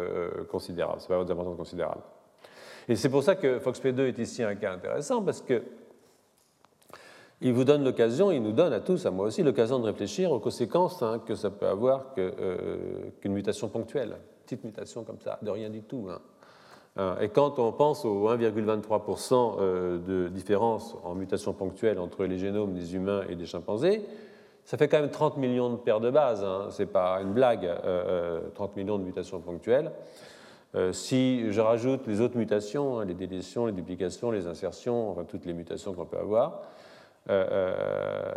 considérables, avoir des importances considérables. Et c'est pour ça que FOXP2 est ici un cas intéressant, parce que il vous donne l'occasion, il nous donne à tous, à moi aussi, l'occasion de réfléchir aux conséquences hein, que ça peut avoir euh, qu'une mutation ponctuelle, petite mutation comme ça, de rien du tout. Hein. Euh, et quand on pense aux 1,23% euh, de différence en mutation ponctuelle entre les génomes des humains et des chimpanzés, ça fait quand même 30 millions de paires de bases, hein. ce n'est pas une blague, 30 millions de mutations ponctuelles. si je rajoute les autres mutations, les délétions, les duplications, les insertions, enfin toutes les mutations qu'on peut avoir, euh, euh,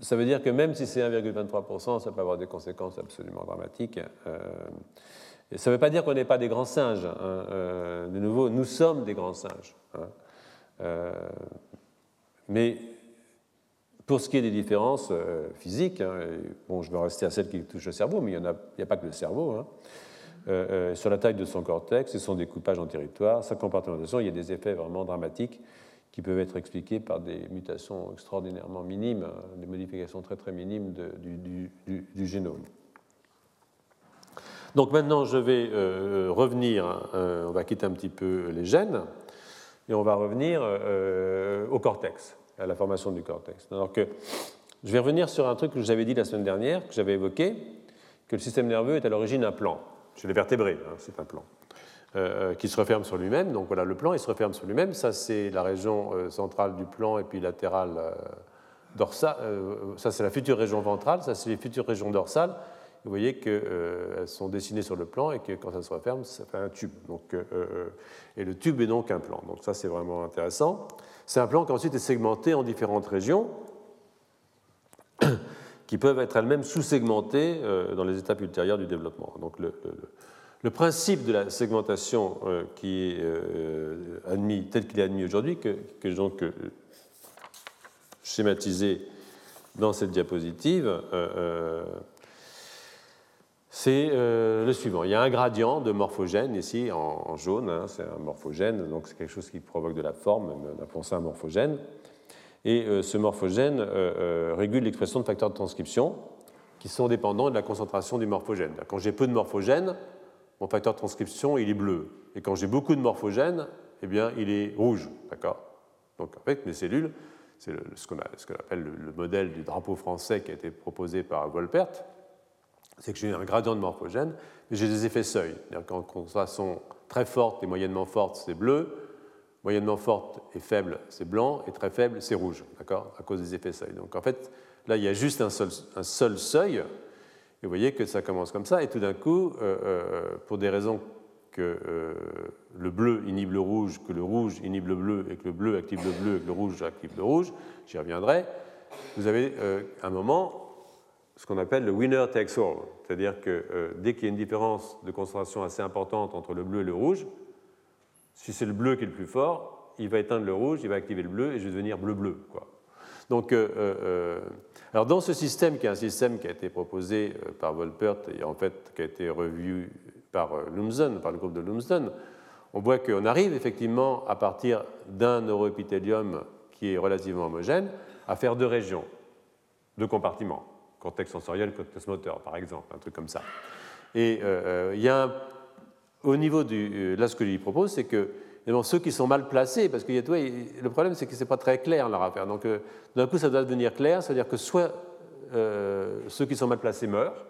ça veut dire que même si c'est 1,23%, ça peut avoir des conséquences absolument dramatiques. Euh, et ça ne veut pas dire qu'on n'est pas des grands singes. Hein. de nouveau, nous sommes des grands singes. Hein. mais pour ce qui est des différences physiques, hein, bon, je vais rester à celles qui touchent le cerveau, mais il n'y a, pas que le cerveau. sur la taille de son cortex et son découpage en territoire, sa comportementation, il y a des effets vraiment dramatiques qui peuvent être expliquées par des mutations extraordinairement minimes, hein, des modifications très très minimes du, génome. Donc maintenant, je vais euh, revenir, euh, on va quitter un petit peu les gènes, et on va revenir euh, au cortex, à la formation du cortex. Alors que je vais revenir sur un truc que j'avais dit la semaine dernière, que j'avais évoqué, que le système nerveux est à l'origine un plan. Chez les vertébrés, hein, c'est un plan. Euh, qui se referme sur lui-même. Donc voilà, le plan, il se referme sur lui-même. Ça, c'est la région euh, centrale du plan et puis latérale euh, dorsale. ça, c'est la future région ventrale. Ça, c'est les futures régions dorsales. Vous voyez qu'elles sont dessinées sur le plan et que quand ça se referme, ça fait un tube. Donc, et le tube est donc un plan. Donc ça, c'est vraiment intéressant. C'est un plan qui ensuite est segmenté en différentes régions qui peuvent être elles-mêmes sous-segmentées dans les étapes ultérieures du développement. Donc le principe de la segmentation euh, qui est euh, admis, tel qu'il est admis aujourd'hui, que, que donc euh, schématisé dans cette diapositive, c'est le suivant. Il y a un gradient de morphogène ici en, jaune, hein, c'est un morphogène, donc c'est quelque chose qui provoque de la forme, on appelle ça un morphogène. Et ce morphogène régule l'expression de facteurs de transcription qui sont dépendants de la concentration du morphogène. Quand j'ai peu de morphogènes, mon facteur de transcription, il est bleu. Et quand j'ai beaucoup de morphogènes, eh bien, il est rouge. D'accord? Donc, en fait, mes cellules, c'est ce qu'on appelle le, modèle du drapeau français qui a été proposé par Volpert, c'est que j'ai un gradient de morphogènes, mais j'ai des effets seuil. Qu'en concentration très forte et moyennement forte, c'est bleu, moyennement forte et faible, c'est blanc, et très faible, c'est rouge, d'accord? À cause des effets seuil. Donc en fait, là, il y a juste un seul seuil, et vous voyez que ça commence comme ça, et tout d'un coup, euh, euh, pour des raisons que euh, le bleu inhibe le rouge, que le rouge inhibe le bleu, et que le bleu active le bleu, et que le rouge active le rouge, j'y reviendrai, vous avez un moment ce qu'on appelle le winner takes all, c'est-à-dire que dès qu'il y a une différence de concentration assez importante entre le bleu et le rouge, si c'est le bleu qui est le plus fort, il va éteindre le rouge, il va activer le bleu, et je vais devenir bleu-bleu. Donc, alors dans ce système, qui est un système qui a été proposé par Volpert et en fait qui a été revu par Lumsden, par le groupe de Lumsden, on voit qu'on arrive effectivement à partir d'un neuroépithélium qui est relativement homogène à faire deux régions, deux compartiments, cortex sensoriel, cortex moteur par exemple, un truc comme ça. Et euh, il y a au niveau du. Euh, là, ce que je lui propose, c'est que ceux qui sont mal placés, parce que le problème, c'est que ce n'est pas très clair leur affaire. Donc, euh, d'un coup, ça doit devenir clair, c'est-à-dire que soit ceux qui sont mal placés meurent,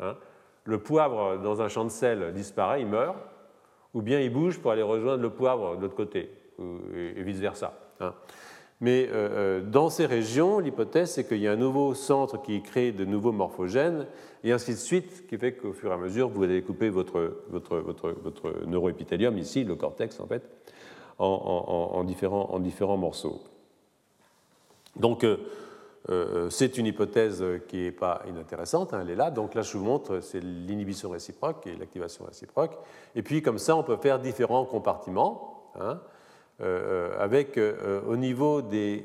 hein, le poivre dans un champ de sel disparaît, il meurt, ou bien il bouge pour aller rejoindre le poivre de l'autre côté, et vice-versa. Hein. Mais euh, euh, dans ces régions, l'hypothèse, c'est qu'il y a un nouveau centre qui crée de nouveaux morphogènes, et ainsi de suite, qui fait qu'au fur et à mesure, vous allez couper votre, votre, votre, votre neuroépithélium, ici, le cortex, en fait, en, différents, en différents, morceaux. Donc, euh, c'est une hypothèse qui n'est pas inintéressante, hein, elle est là. Donc là, je vous montre, c'est l'inhibition réciproque et l'activation réciproque. Et puis, comme ça, on peut faire différents compartiments. Hein, avec euh, au niveau des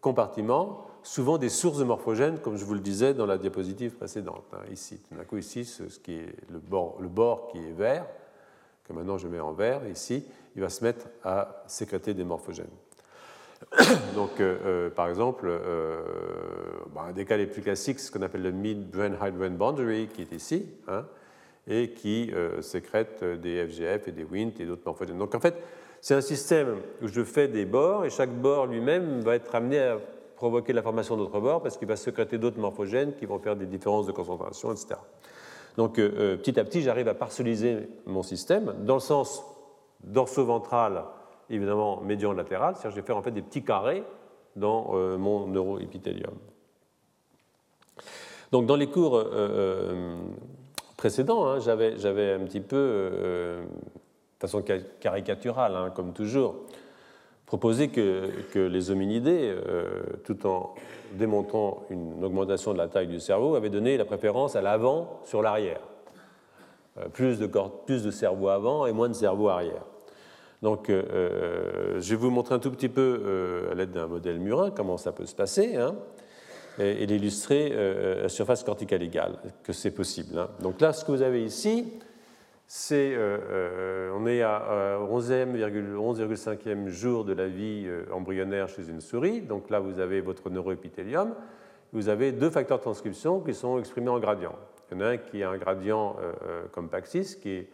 compartiments souvent des sources de morphogènes, comme je vous le disais dans la diapositive précédente. Hein, ici, tout d'un coup, ici, ce qui est le bord, le bord qui est vert, que maintenant je mets en vert, ici, il va se mettre à sécréter des morphogènes. Donc, par exemple, bah, un des cas les plus classiques, ce qu'on appelle le mid-brain-high-brain boundary, qui est ici, hein, et qui sécrète des FGF et des WINT et d'autres morphogènes. Donc, en fait, c'est un système où je fais des bords et chaque bord lui-même va être amené à provoquer la formation d'autres bords parce qu'il va sécréter d'autres morphogènes qui vont faire des différences de concentration, etc. Donc euh, euh, petit à petit, j'arrive à parcelliser mon système dans le sens dorso-ventral, évidemment médian-latéral, c'est-à-dire que je vais faire en fait des petits carrés dans euh, mon neuroépithélium. Donc dans les cours précédents, hein, j'avais un petit peu façon caricaturale, hein, comme toujours, proposer que, les hominidés, euh, tout en démontrant une augmentation de la taille du cerveau, avaient donné la préférence à l'avant sur l'arrière. Euh, plus, de plus de cerveau avant et moins de cerveau arrière. Donc, euh, je vais vous montrer un tout petit peu, à l'aide d'un modèle murin, comment ça peut se passer, hein, et, l'illustrer à surface corticale égale, que c'est possible. Hein. Donc là, ce que vous avez ici, euh, euh, on est à 11,5e jour de la vie euh, embryonnaire chez une souris. Donc là, vous avez votre neuroépithélium. Vous avez deux facteurs de transcription qui sont exprimés en gradient. Il y en a un qui a un gradient comme Paxis, qui est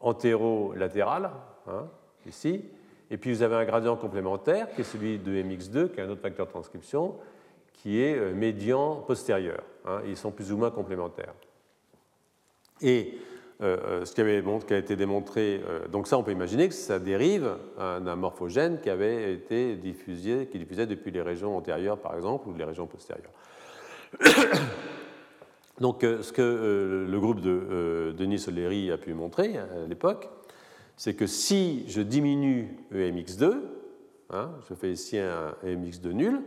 antérolatéral, hein, ici. Et puis vous avez un gradient complémentaire, qui est celui de MX2, qui est un autre facteur de transcription, qui est médian postérieur. Hein. ils sont plus ou moins complémentaires. Et euh, euh, ce qui, avait, a été démontré. Euh, donc ça, on peut imaginer que ça dérive d'un morphogène qui avait été diffusé, qui diffusait depuis les régions antérieures, par exemple, ou les régions postérieures. Donc ce que le groupe de Denis Soleri a pu montrer à l'époque, c'est que si je diminue EMX2, hein, je fais ici un EMX2 nul,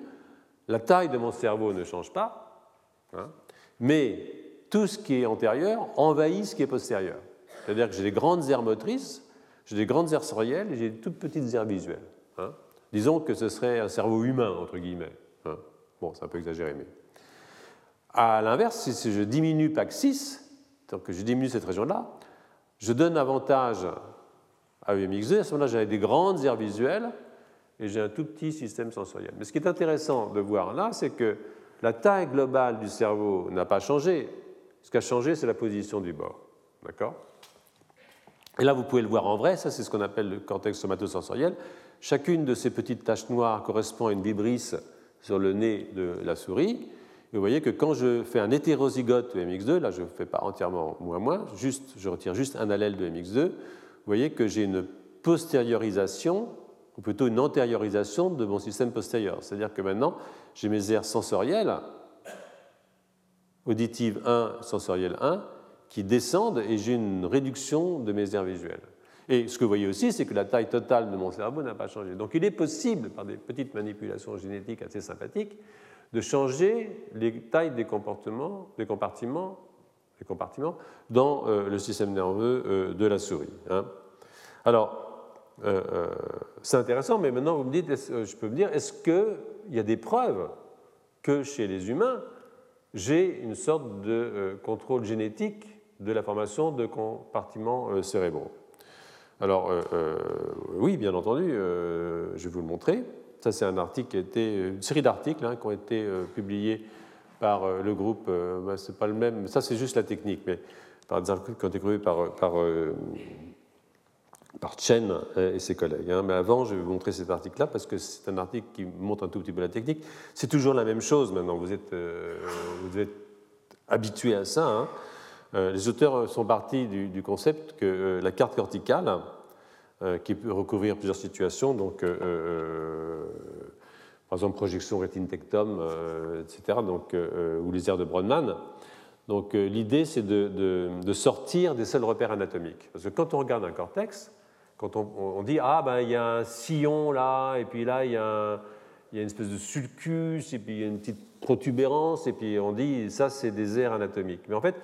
la taille de mon cerveau ne change pas, hein, mais tout ce qui est antérieur envahit ce qui est postérieur. C'est-à-dire que j'ai des grandes aires motrices, j'ai des grandes aires sensorielles et j'ai des toutes petites aires visuelles. Hein. Disons que ce serait un cerveau humain, entre guillemets. Hein. Bon, c'est un peu exagéré, mais. À l'inverse, si je diminue PAC6, donc que je diminue cette région-là, je donne avantage à UMX2, à ce moment-là, j'ai des grandes aires visuelles et j'ai un tout petit système sensoriel. Mais ce qui est intéressant de voir là, c'est que la taille globale du cerveau n'a pas changé. Ce qui a changé, c'est la position du bord. D'accord? Et là, vous pouvez le voir en vrai, ça c'est ce qu'on appelle le cortex somatosensoriel. Chacune de ces petites taches noires correspond à une vibrisse sur le nez de la souris. Et vous voyez que quand je fais un hétérozygote de MX2, là je ne fais pas entièrement moins moins, juste, je retire juste un allèle de MX2, vous voyez que j'ai une postériorisation, ou plutôt une antériorisation de mon système postérieur. C'est-à-dire que maintenant, j'ai mes aires sensorielles auditive 1, sensorielle 1, qui descendent et j'ai une réduction de mes aires visuelles. Et ce que vous voyez aussi, c'est que la taille totale de mon cerveau n'a pas changé. Donc il est possible, par des petites manipulations génétiques assez sympathiques, de changer les tailles des comportements, des compartiments, des compartiments dans euh, le système nerveux euh, de la souris. Hein. Alors, c'est intéressant, mais maintenant vous me dites, je peux me dire, est-ce qu'il y a des preuves que chez les humains, j'ai une sorte de contrôle génétique de la formation de compartiments cérébraux alors, euh, euh, oui, bien entendu, euh, je vais vous le montrer. Ça, c'est un article qui a été, une série d'articles hein, qui ont été publiés par le groupe. Bah, c'est pas le même. Ça, c'est juste la technique, mais par des articles qui ont été créés par, par, par Chen et ses collègues. Hein. Mais avant, je vais vous montrer cet article-là parce que c'est un article qui montre un tout petit peu la technique. C'est toujours la même chose maintenant. Vous êtes, vous êtes habitué à ça. Hein. Euh, les auteurs sont partis du, concept que euh, la carte corticale, euh, qui peut recouvrir plusieurs situations, donc par exemple projection rétinitectum, etc., donc, ou les aires de Brodmann. Donc l'idée, c'est de, sortir des seuls repères anatomiques. Parce que quand on regarde un cortex, quand on, dit ah ben il y a un sillon là, et puis là il y a, y a une espèce de sulcus, et puis il y a une petite protubérance, et puis on dit ça c'est des aires anatomiques. Mais en fait,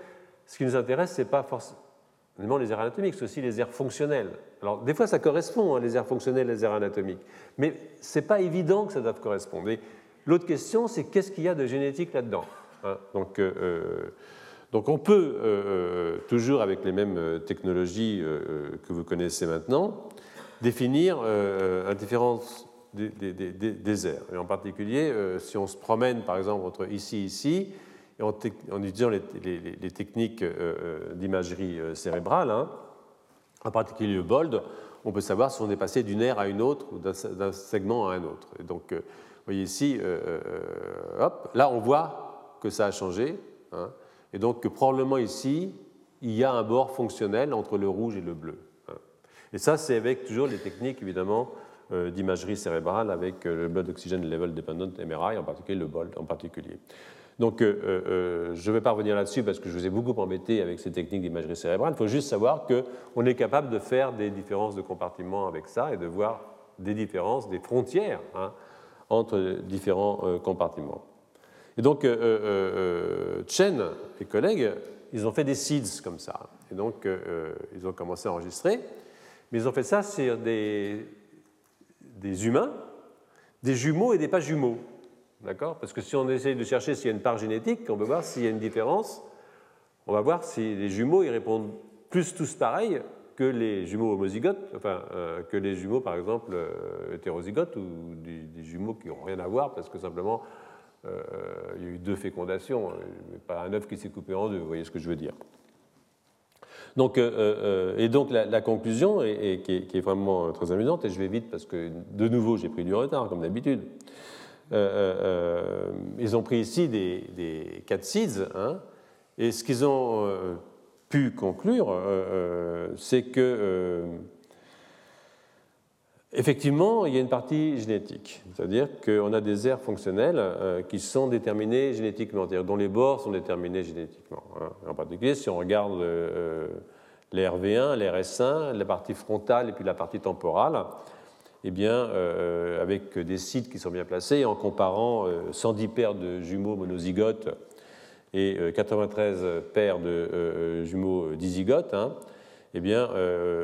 ce qui nous intéresse, ce n'est pas forcément les aires anatomiques, c'est aussi les aires fonctionnelles. Alors, des fois, ça correspond, hein, les aires fonctionnelles les aires anatomiques, mais ce n'est pas évident que ça doive correspondre. l'autre question, c'est qu'est-ce qu'il y a de génétique là-dedans hein? Donc, euh, euh, donc, on peut, euh, toujours avec les mêmes technologies que vous connaissez maintenant, définir une différence des, des. Et en particulier, si on se promène, par exemple, entre ici et ici, en, utilisant les, techniques euh, euh, d'imagerie euh, cérébrale, hein, en particulier le BOLD, on peut savoir si on est passé d'une aire à une autre ou d'un segment à un autre. Et donc, vous voyez ici, là on voit que ça a changé. Hein, et donc probablement ici, il y a un bord fonctionnel entre le rouge et le bleu. Hein. Et ça, c'est avec toujours les techniques, évidemment, d'imagerie cérébrale avec le Blood Oxygen Level Dependent MRI, en particulier le BOLD en particulier. Donc euh, euh, euh, je ne vais pas revenir là-dessus parce que je vous ai beaucoup embêté avec ces techniques d'imagerie cérébrale. Il faut juste savoir qu'on est capable de faire des différences de compartiments avec ça et de voir des différences, des frontières hein, entre différents compartiments. Et donc Chen et collègues, ils ont fait des seeds comme ça. Et donc ils ont commencé à enregistrer. Mais ils ont fait ça sur des, humains, des jumeaux et des pas jumeaux. D'accord? Parce que si on essaye de chercher s'il y a une part génétique, on veut voir s'il y a une différence. On va voir si les jumeaux ils répondent plus tous pareil que les jumeaux homozygotes, enfin euh, que les jumeaux par exemple euh, hétérozygotes ou des, jumeaux qui n'ont rien à voir parce que simplement euh, il y a eu deux fécondations, pas un œuf qui s'est coupé en deux, vous voyez ce que je veux dire. Donc, et donc la, conclusion, qui, est, qui, est, vraiment très amusante, et je vais vite parce que de nouveau j'ai pris du retard comme d'habitude, euh, euh, euh, ils ont pris ici des, des cat seeds, hein, et ce qu'ils ont pu conclure, c'est que effectivement, il y a une partie génétique, c'est-à-dire qu'on a des aires fonctionnelles qui sont déterminées génétiquement, c'est-à-dire dont les bords sont déterminés génétiquement. Hein. En particulier, si on regarde les RV1, les RS1, la partie frontale et puis la partie temporale, eh bien, euh, avec des sites qui sont bien placés, en comparant 110 euh, paires de jumeaux monozygotes et 93 euh, paires de jumeaux dizygotes, hein, eh bien,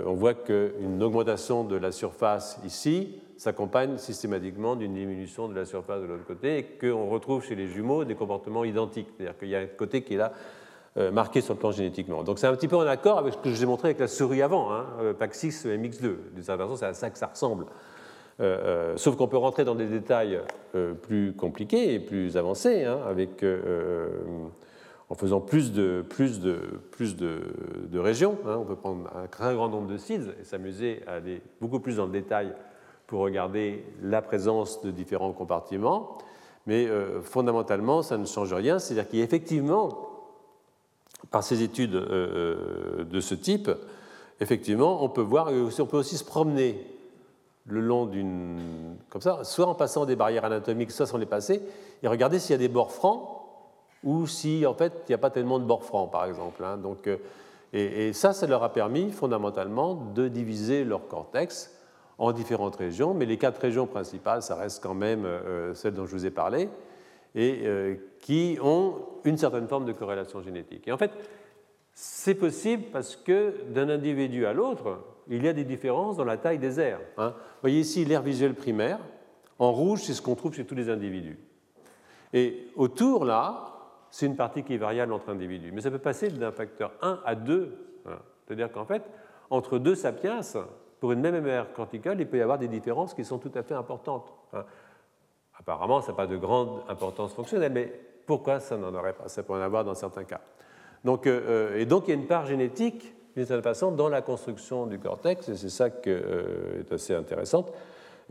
on voit qu'une augmentation de la surface ici s'accompagne systématiquement d'une diminution de la surface de l'autre côté et qu'on retrouve chez les jumeaux des comportements identiques. C'est-à-dire qu'il y a un côté qui est là marqué sur le plan génétiquement. Donc c'est un petit peu en accord avec ce que je vous ai montré avec la souris avant, hein, PAX6 MX2. D'une certaine façon, c'est à ça que ça ressemble. Euh, euh, sauf qu'on peut rentrer dans des détails euh, plus compliqués et plus avancés, hein, avec, en faisant plus de, régions. Hein. on peut prendre un très grand nombre de sites et s'amuser à aller beaucoup plus dans le détail pour regarder la présence de différents compartiments. Mais fondamentalement, ça ne change rien. C'est-à-dire qu'effectivement, par ces études de ce type, effectivement, on peut voir, on peut aussi se promener le long d'une. comme ça, soit en passant des barrières anatomiques, soit sans les passer, et regarder s'il y a des bords francs ou si, en fait, il n'y a pas tellement de bords francs, par exemple. Hein. Donc, euh, et, ça, ça leur a permis fondamentalement de diviser leur cortex en différentes régions, mais les quatre régions principales, ça reste quand même euh, celles dont je vous ai parlé, et euh, qui ont une certaine forme de corrélation génétique. Et en fait, C'est possible parce que d'un individu à l'autre, il y a des différences dans la taille des aires. Hein. Vous voyez ici l'air visuel primaire. En rouge, c'est ce qu'on trouve chez tous les individus. Et autour, là, c'est une partie qui est variable entre individus. Mais ça peut passer d'un facteur 1 à 2. Hein. C'est-à-dire qu'en fait, entre deux sapiens, pour une même aire corticale, il peut y avoir des différences qui sont tout à fait importantes. Hein. Apparemment, ça n'a pas de grande importance fonctionnelle, mais pourquoi ça n'en aurait pas? Ça peut en avoir dans certains cas. Donc, euh, euh, et donc, il y a une part génétique, d'une certaine façon, dans la construction du cortex, et c'est ça qui euh, est assez intéressante.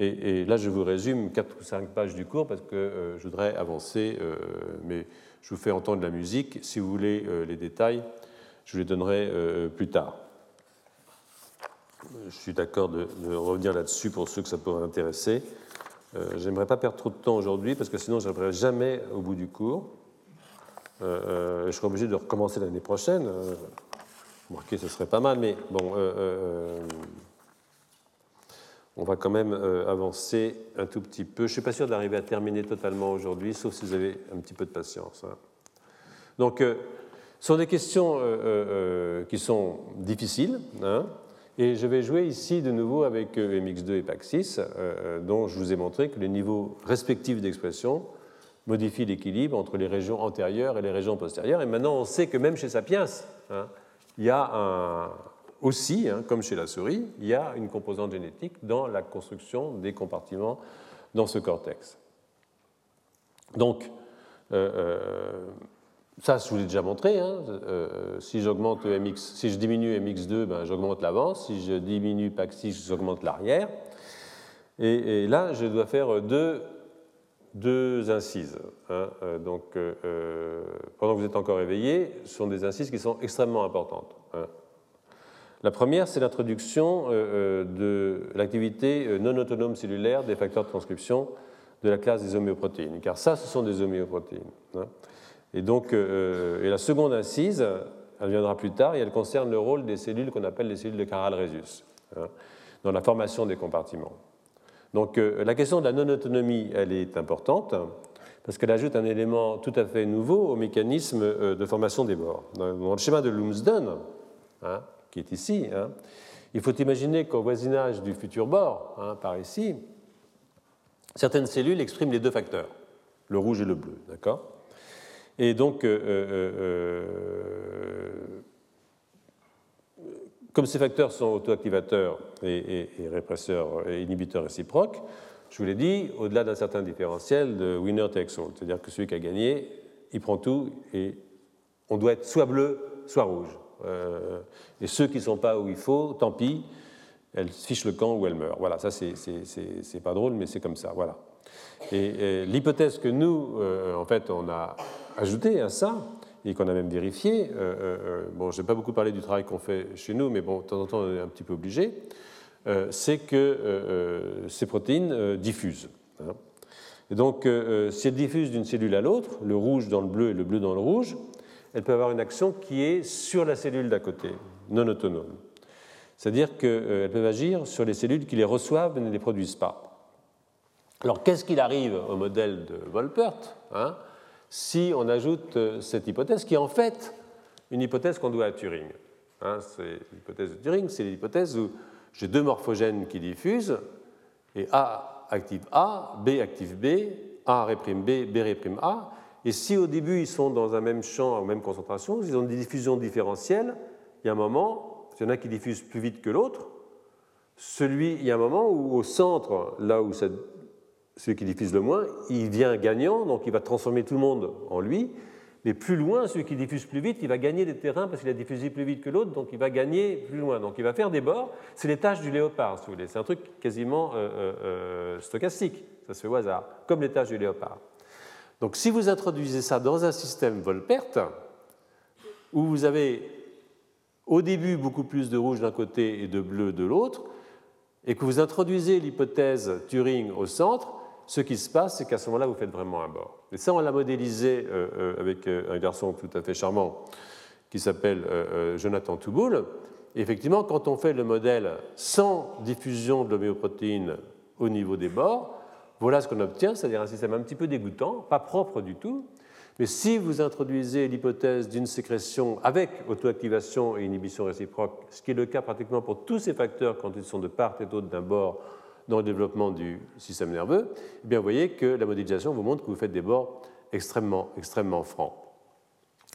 Et, là, je vous résume 4 ou 5 pages du cours parce que je voudrais avancer, mais je vous fais entendre la musique. Si vous voulez les détails, je vous les donnerai plus tard. Je suis d'accord de, revenir là-dessus pour ceux que ça pourrait intéresser. Euh, J'aimerais pas perdre trop de temps aujourd'hui parce que sinon je n'arriverai jamais au bout du cours. Euh, euh, je serai obligé de recommencer l'année prochaine. Euh, remarquez, ce serait pas mal, mais bon, on va quand même avancer un tout petit peu. Je ne suis pas sûr d'arriver à terminer totalement aujourd'hui, sauf si vous avez un petit peu de patience. Hein. Donc, ce sont des questions qui sont difficiles. Hein. Et je vais jouer ici de nouveau avec euh, MX2 et PAC6, euh, dont je vous ai montré que les niveaux respectifs d'expression modifient l'équilibre entre les régions antérieures et les régions postérieures. Et maintenant, on sait que même chez Sapiens, hein, il y a un, aussi, hein, comme chez la souris, il y a une composante génétique dans la construction des compartiments dans ce cortex. Donc, euh, ça, je vous l'ai déjà montré. Hein. Euh, si je diminue MX2, ben, j'augmente l'avant. Si je diminue PAC6, j'augmente l'arrière. Et, là, je dois faire deux, incises. Hein. Euh, donc, euh, pendant que vous êtes encore éveillé, ce sont des incises qui sont extrêmement importantes. La première, c'est l'introduction de l'activité non autonome cellulaire des facteurs de transcription de la classe des homéoprotéines, car ça, ce sont des homéoprotéines. Et donc, euh, et la seconde incise, elle viendra plus tard, et elle concerne le rôle des cellules qu'on appelle les cellules de Caral-Résus, hein, dans la formation des compartiments. Donc, euh, la question de la non-autonomie, elle est importante, parce qu'elle ajoute un élément tout à fait nouveau au mécanisme euh, de formation des bords. Dans le schéma de Lumsden, hein, est ici, hein, il faut imaginer qu'au voisinage du futur bord, par ici, certaines cellules expriment les deux facteurs, le rouge et le bleu, d'accord? Et donc, euh, euh, euh, comme ces facteurs sont autoactivateurs et, répresseurs et inhibiteurs réciproques, je vous l'ai dit, au-delà d'un certain différentiel de winner takes all, c'est-à-dire que celui qui a gagné, il prend tout et on doit être soit bleu, soit rouge. Et ceux qui ne sont pas où il faut, tant pis, elles fichent le camp ou elles meurent. Voilà, ça c'est pas drôle, mais c'est comme ça. Voilà. Et, l'hypothèse que nous, en fait, on a ajouté à ça, et qu'on a même vérifié, euh, euh, euh, bon, je n'ai pas beaucoup parlé du travail qu'on fait chez nous, mais bon, de temps en temps, on est un petit peu obligé, c'est que ces protéines diffusent. Hein. Et donc, si elles diffusent d'une cellule à l'autre, le rouge dans le bleu et le bleu dans le rouge, elles peuvent avoir une action qui est sur la cellule d'à côté, non autonome. C'est-à-dire qu'elles peuvent agir sur les cellules qui les reçoivent mais ne les produisent pas. Alors, qu'est-ce qu'il arrive au modèle de Wolpert hein si on ajoute euh, cette hypothèse, qui est en fait une hypothèse qu'on doit à Turing. Hein, c'est l'hypothèse de Turing, c'est l'hypothèse où j'ai deux morphogènes qui diffusent, et A active A, B active B, A réprime B, B réprime A, et si au début ils sont dans un même champ, en même concentration, ils ont des diffusions différentielles, il y a un moment, il y en a qui diffusent plus vite que l'autre, celui, il y a un moment où au centre, là où cette celui qui diffuse le moins, il vient gagnant, donc il va transformer tout le monde en lui. Mais plus loin, celui qui diffuse plus vite, il va gagner des terrains parce qu'il a diffusé plus vite que l'autre, donc il va gagner plus loin. Donc il va faire des bords. C'est les tâches du léopard, si vous voulez. C'est un truc quasiment euh, euh, euh, stochastique. Ça se fait au hasard, comme les du léopard. Donc si vous introduisez ça dans un système Volpert, où vous avez au début beaucoup plus de rouge d'un côté et de bleu de l'autre, et que vous introduisez l'hypothèse Turing au centre, ce qui se passe, c'est qu'à ce moment-là, vous faites vraiment un bord. Et ça, on l'a modélisé euh, euh, avec euh, un garçon tout à fait charmant qui s'appelle Jonathan Touboul. Effectivement, quand on fait le modèle sans diffusion de l'homéoprotéine au niveau des bords, voilà ce qu'on obtient, c'est-à-dire un système un petit peu dégoûtant, pas propre du tout, Mais si vous introduisez l'hypothèse d'une sécrétion avec autoactivation et inhibition réciproque, ce qui est le cas pratiquement pour tous ces facteurs quand ils sont de part et d'autre d'un bord dans le développement du système nerveux, eh bien vous voyez que la modélisation vous montre que vous faites des bords extrêmement, extrêmement francs.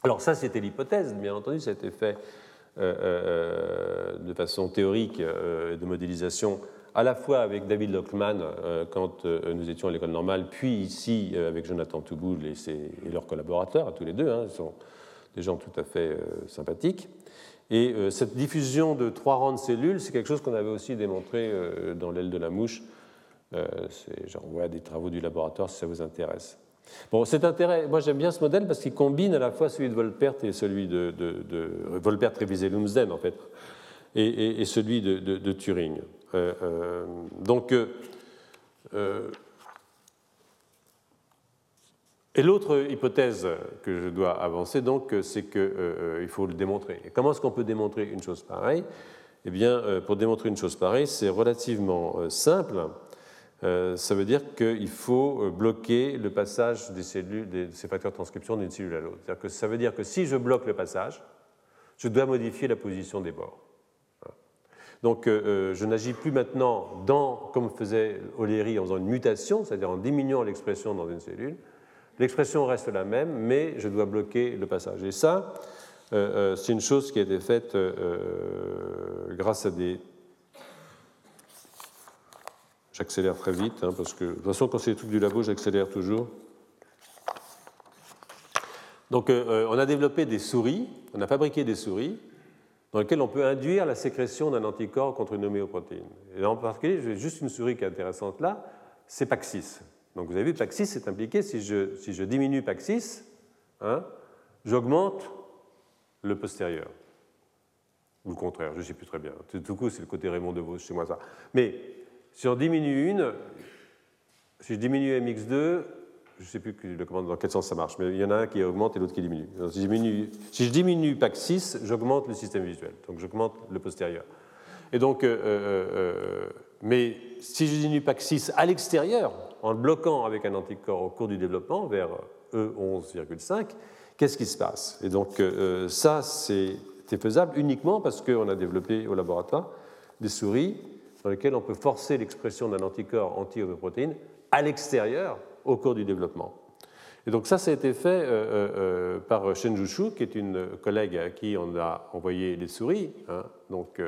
Alors ça, c'était l'hypothèse, bien entendu, ça a été fait euh, euh, de façon théorique euh, de modélisation à la fois avec David Lockman quand nous étions à l'école normale, puis ici avec Jonathan Touboul et, leurs collaborateurs, tous les deux, hein, sont des gens tout à fait sympathiques. Et cette diffusion de trois rangs de cellules, c'est quelque chose qu'on avait aussi démontré dans l'aile de la mouche. J'en vois des travaux du laboratoire si ça vous intéresse. Bon, cet intérêt, moi j'aime bien ce modèle parce qu'il combine à la fois celui de Volpert et celui de, Volpert révisé Lumsden en fait, et, celui de, Turing. Euh, euh, donc, euh, et l'autre hypothèse que je dois avancer, donc, c'est qu'il faut le démontrer. Et comment est-ce qu'on peut démontrer une chose pareille? Eh bien, pour démontrer une chose pareille, c'est relativement simple. Ça veut dire qu'il faut bloquer le passage des cellules, de ces facteurs de transcription d'une cellule à l'autre. Ça veut dire que si je bloque le passage, je dois modifier la position des bords. Donc euh, je n'agis plus maintenant dans, comme faisait O'Leary en faisant une mutation, c'est-à-dire en diminuant l'expression dans une cellule. L'expression reste la même, mais je dois bloquer le passage. Et ça, c'est une chose qui a été faite grâce à des J'accélère très vite, hein, parce que de toute façon, quand c'est des trucs du labo, j'accélère toujours. Donc, euh, euh, on a développé des souris, on a fabriqué des souris dans lesquelles on peut induire la sécrétion d'un anticorps contre une homéoprotéine. Et en particulier, j'ai juste une souris qui est intéressante là, c'est PAX6. Donc, vous avez vu, PAX6 est impliqué. Si je, diminue PAX6, hein, j'augmente le postérieur. Ou le contraire, je ne sais plus très bien. Tout coup, c'est le côté Raymond DeVos chez moi, ça. Mais si on diminue une, si je diminue mx2, je ne sais plus dans quel sens ça marche, mais il y en a un qui augmente et l'autre qui diminue. si, je diminue, si je diminue PAC6, j'augmente le système visuel, donc j'augmente le postérieur. Et donc, euh, euh, euh, mais si je diminue PAC6 à l'extérieur, en le bloquant avec un anticorps au cours du développement, vers E11,5, qu'est-ce qui se passe? Et donc, ça, c'est faisable uniquement parce qu'on a développé au laboratoire des souris dans lesquels on peut forcer l'expression d'un anticorps anti-ovoprotéine à l'extérieur au cours du développement. Et donc ça, ça a été fait euh, euh, euh, par Shen Jushu, qui est une collègue à qui on a envoyé les souris. Hein. donc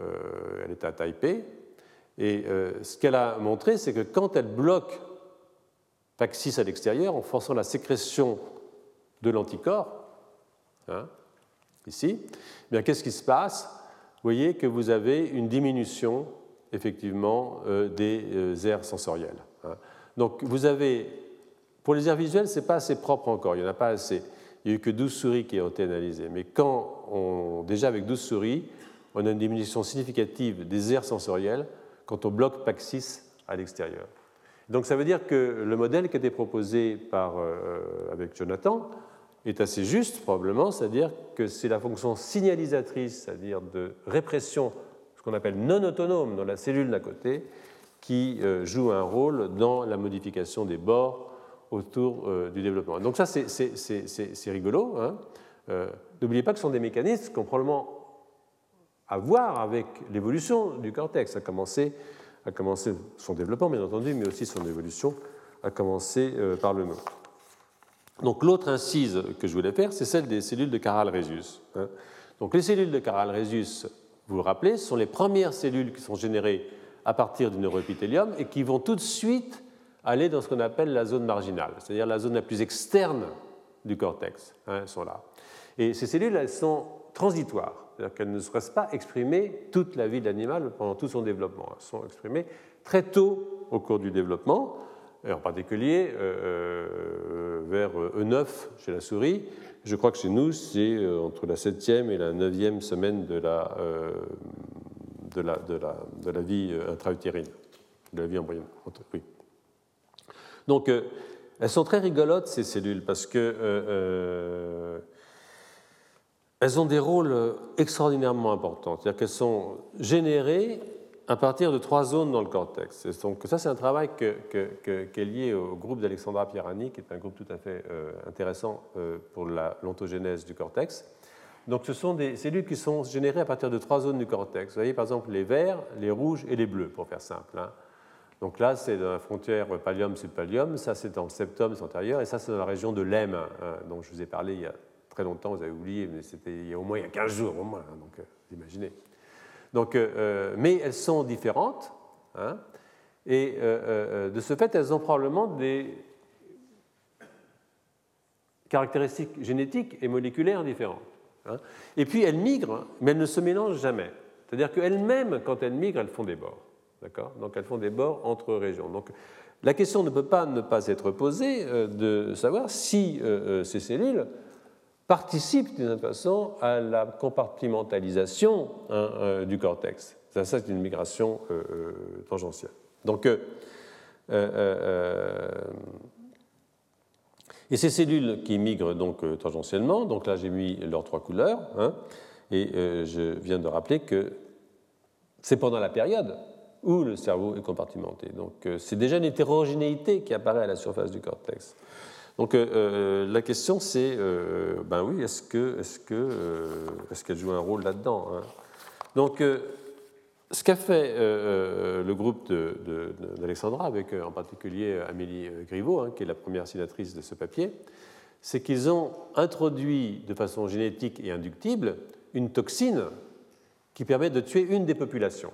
elle est à Taipei. Et ce qu'elle a montré, c'est que quand elle bloque PAX6 à l'extérieur, en forçant la sécrétion de l'anticorps, hein, ici, eh qu'est-ce qui se passe? Voyez que vous avez une diminution effectivement des aires sensorielles. Hein. Donc vous avez, pour les aires visuelles, ce n'est pas assez propre encore, il n'y en a pas assez. Il n'y a eu que 12 souris qui ont été analysées. Mais quand on, déjà avec 12 souris, on a une diminution significative des aires sensorielles quand on bloque PAX6 à l'extérieur. Donc ça veut dire que le modèle qui a été proposé par, euh, avec Jonathan est assez juste, probablement, c'est-à-dire que c'est la fonction signalisatrice, c'est-à-dire de répression, ce qu'on appelle non autonome dans la cellule d'à côté, qui euh, joue un rôle dans la modification des bords autour euh, du développement. Donc ça, c'est rigolo. Hein. Euh, n'oubliez pas que ce sont des mécanismes qui ont probablement à voir avec l'évolution du cortex, à commencer, à commencer son développement, bien entendu, mais aussi son évolution, à commencer par le nôtre. Donc l'autre incise que je voulais faire, c'est celle des cellules de Caral-Résus. Hein. Donc les cellules de Caral-Résus, vous vous rappelez, sont les premières cellules qui sont générées à partir du neuroépithélium et qui vont tout de suite aller dans ce qu'on appelle la zone marginale, c'est-à-dire la zone la plus externe du cortex. Hein, elles sont là. Et ces cellules, elles sont transitoires, c'est-à-dire qu'elles ne se restent pas exprimées toute la vie de l'animal pendant tout son développement. Elles sont exprimées très tôt au cours du développement et en particulier euh, euh, vers E9 chez la souris. Je crois que chez nous, c'est euh, entre la septième et la neuvième semaine de la, de la, vie intra-utérine, de la vie embryonnaire. Donc, elles sont très rigolotes, ces cellules, parce que elles ont des rôles extraordinairement importants. C'est-à-dire qu'elles sont générées à partir de trois zones dans le cortex. Donc ça, c'est un travail qui est lié au groupe d'Alexandra Pierani, qui est un groupe tout à fait euh, intéressant euh, pour l'ontogénèse du cortex. Donc ce sont des cellules qui sont générées à partir de trois zones du cortex. Vous voyez par exemple les verts, les rouges et les bleus, pour faire simple. Hein. Donc là, c'est dans la frontière pallium-subpallium, ça c'est dans le septum antérieur, et ça c'est dans la région de l'EM, hein, dont je vous ai parlé il y a très longtemps, vous avez oublié, mais c'était il y a au moins il y a 15 jours au moins, hein, donc euh, imaginez. Donc, euh, euh, mais elles sont différentes, hein, et euh, de ce fait, elles ont probablement des caractéristiques génétiques et moléculaires différentes. Hein. Et puis elles migrent, mais elles ne se mélangent jamais. C'est-à-dire qu'elles-mêmes, quand elles migrent, elles font des bords. Donc elles font des bords entre régions. Donc la question ne peut pas ne pas être posée de savoir si ces cellules participe d'une façon à la compartimentalisation hein, euh, du cortex. Ça, c'est une migration euh, euh, tangentielle. Donc, et ces cellules qui migrent donc tangentiellement, donc là j'ai mis leurs trois couleurs, hein, et je viens de rappeler que c'est pendant la période où le cerveau est compartimenté. Donc c'est déjà une hétérogénéité qui apparaît à la surface du cortex. Donc euh, euh, la question c'est, euh, ben oui, est-ce que, est-ce est-ce qu'elle joue un rôle là-dedans hein? Donc ce qu'a fait le groupe d'Alexandra, avec en particulier Amélie Griveaux, hein, qui est la première signatrice de ce papier, c'est qu'ils ont introduit de façon génétique et inductible une toxine qui permet de tuer une des populations.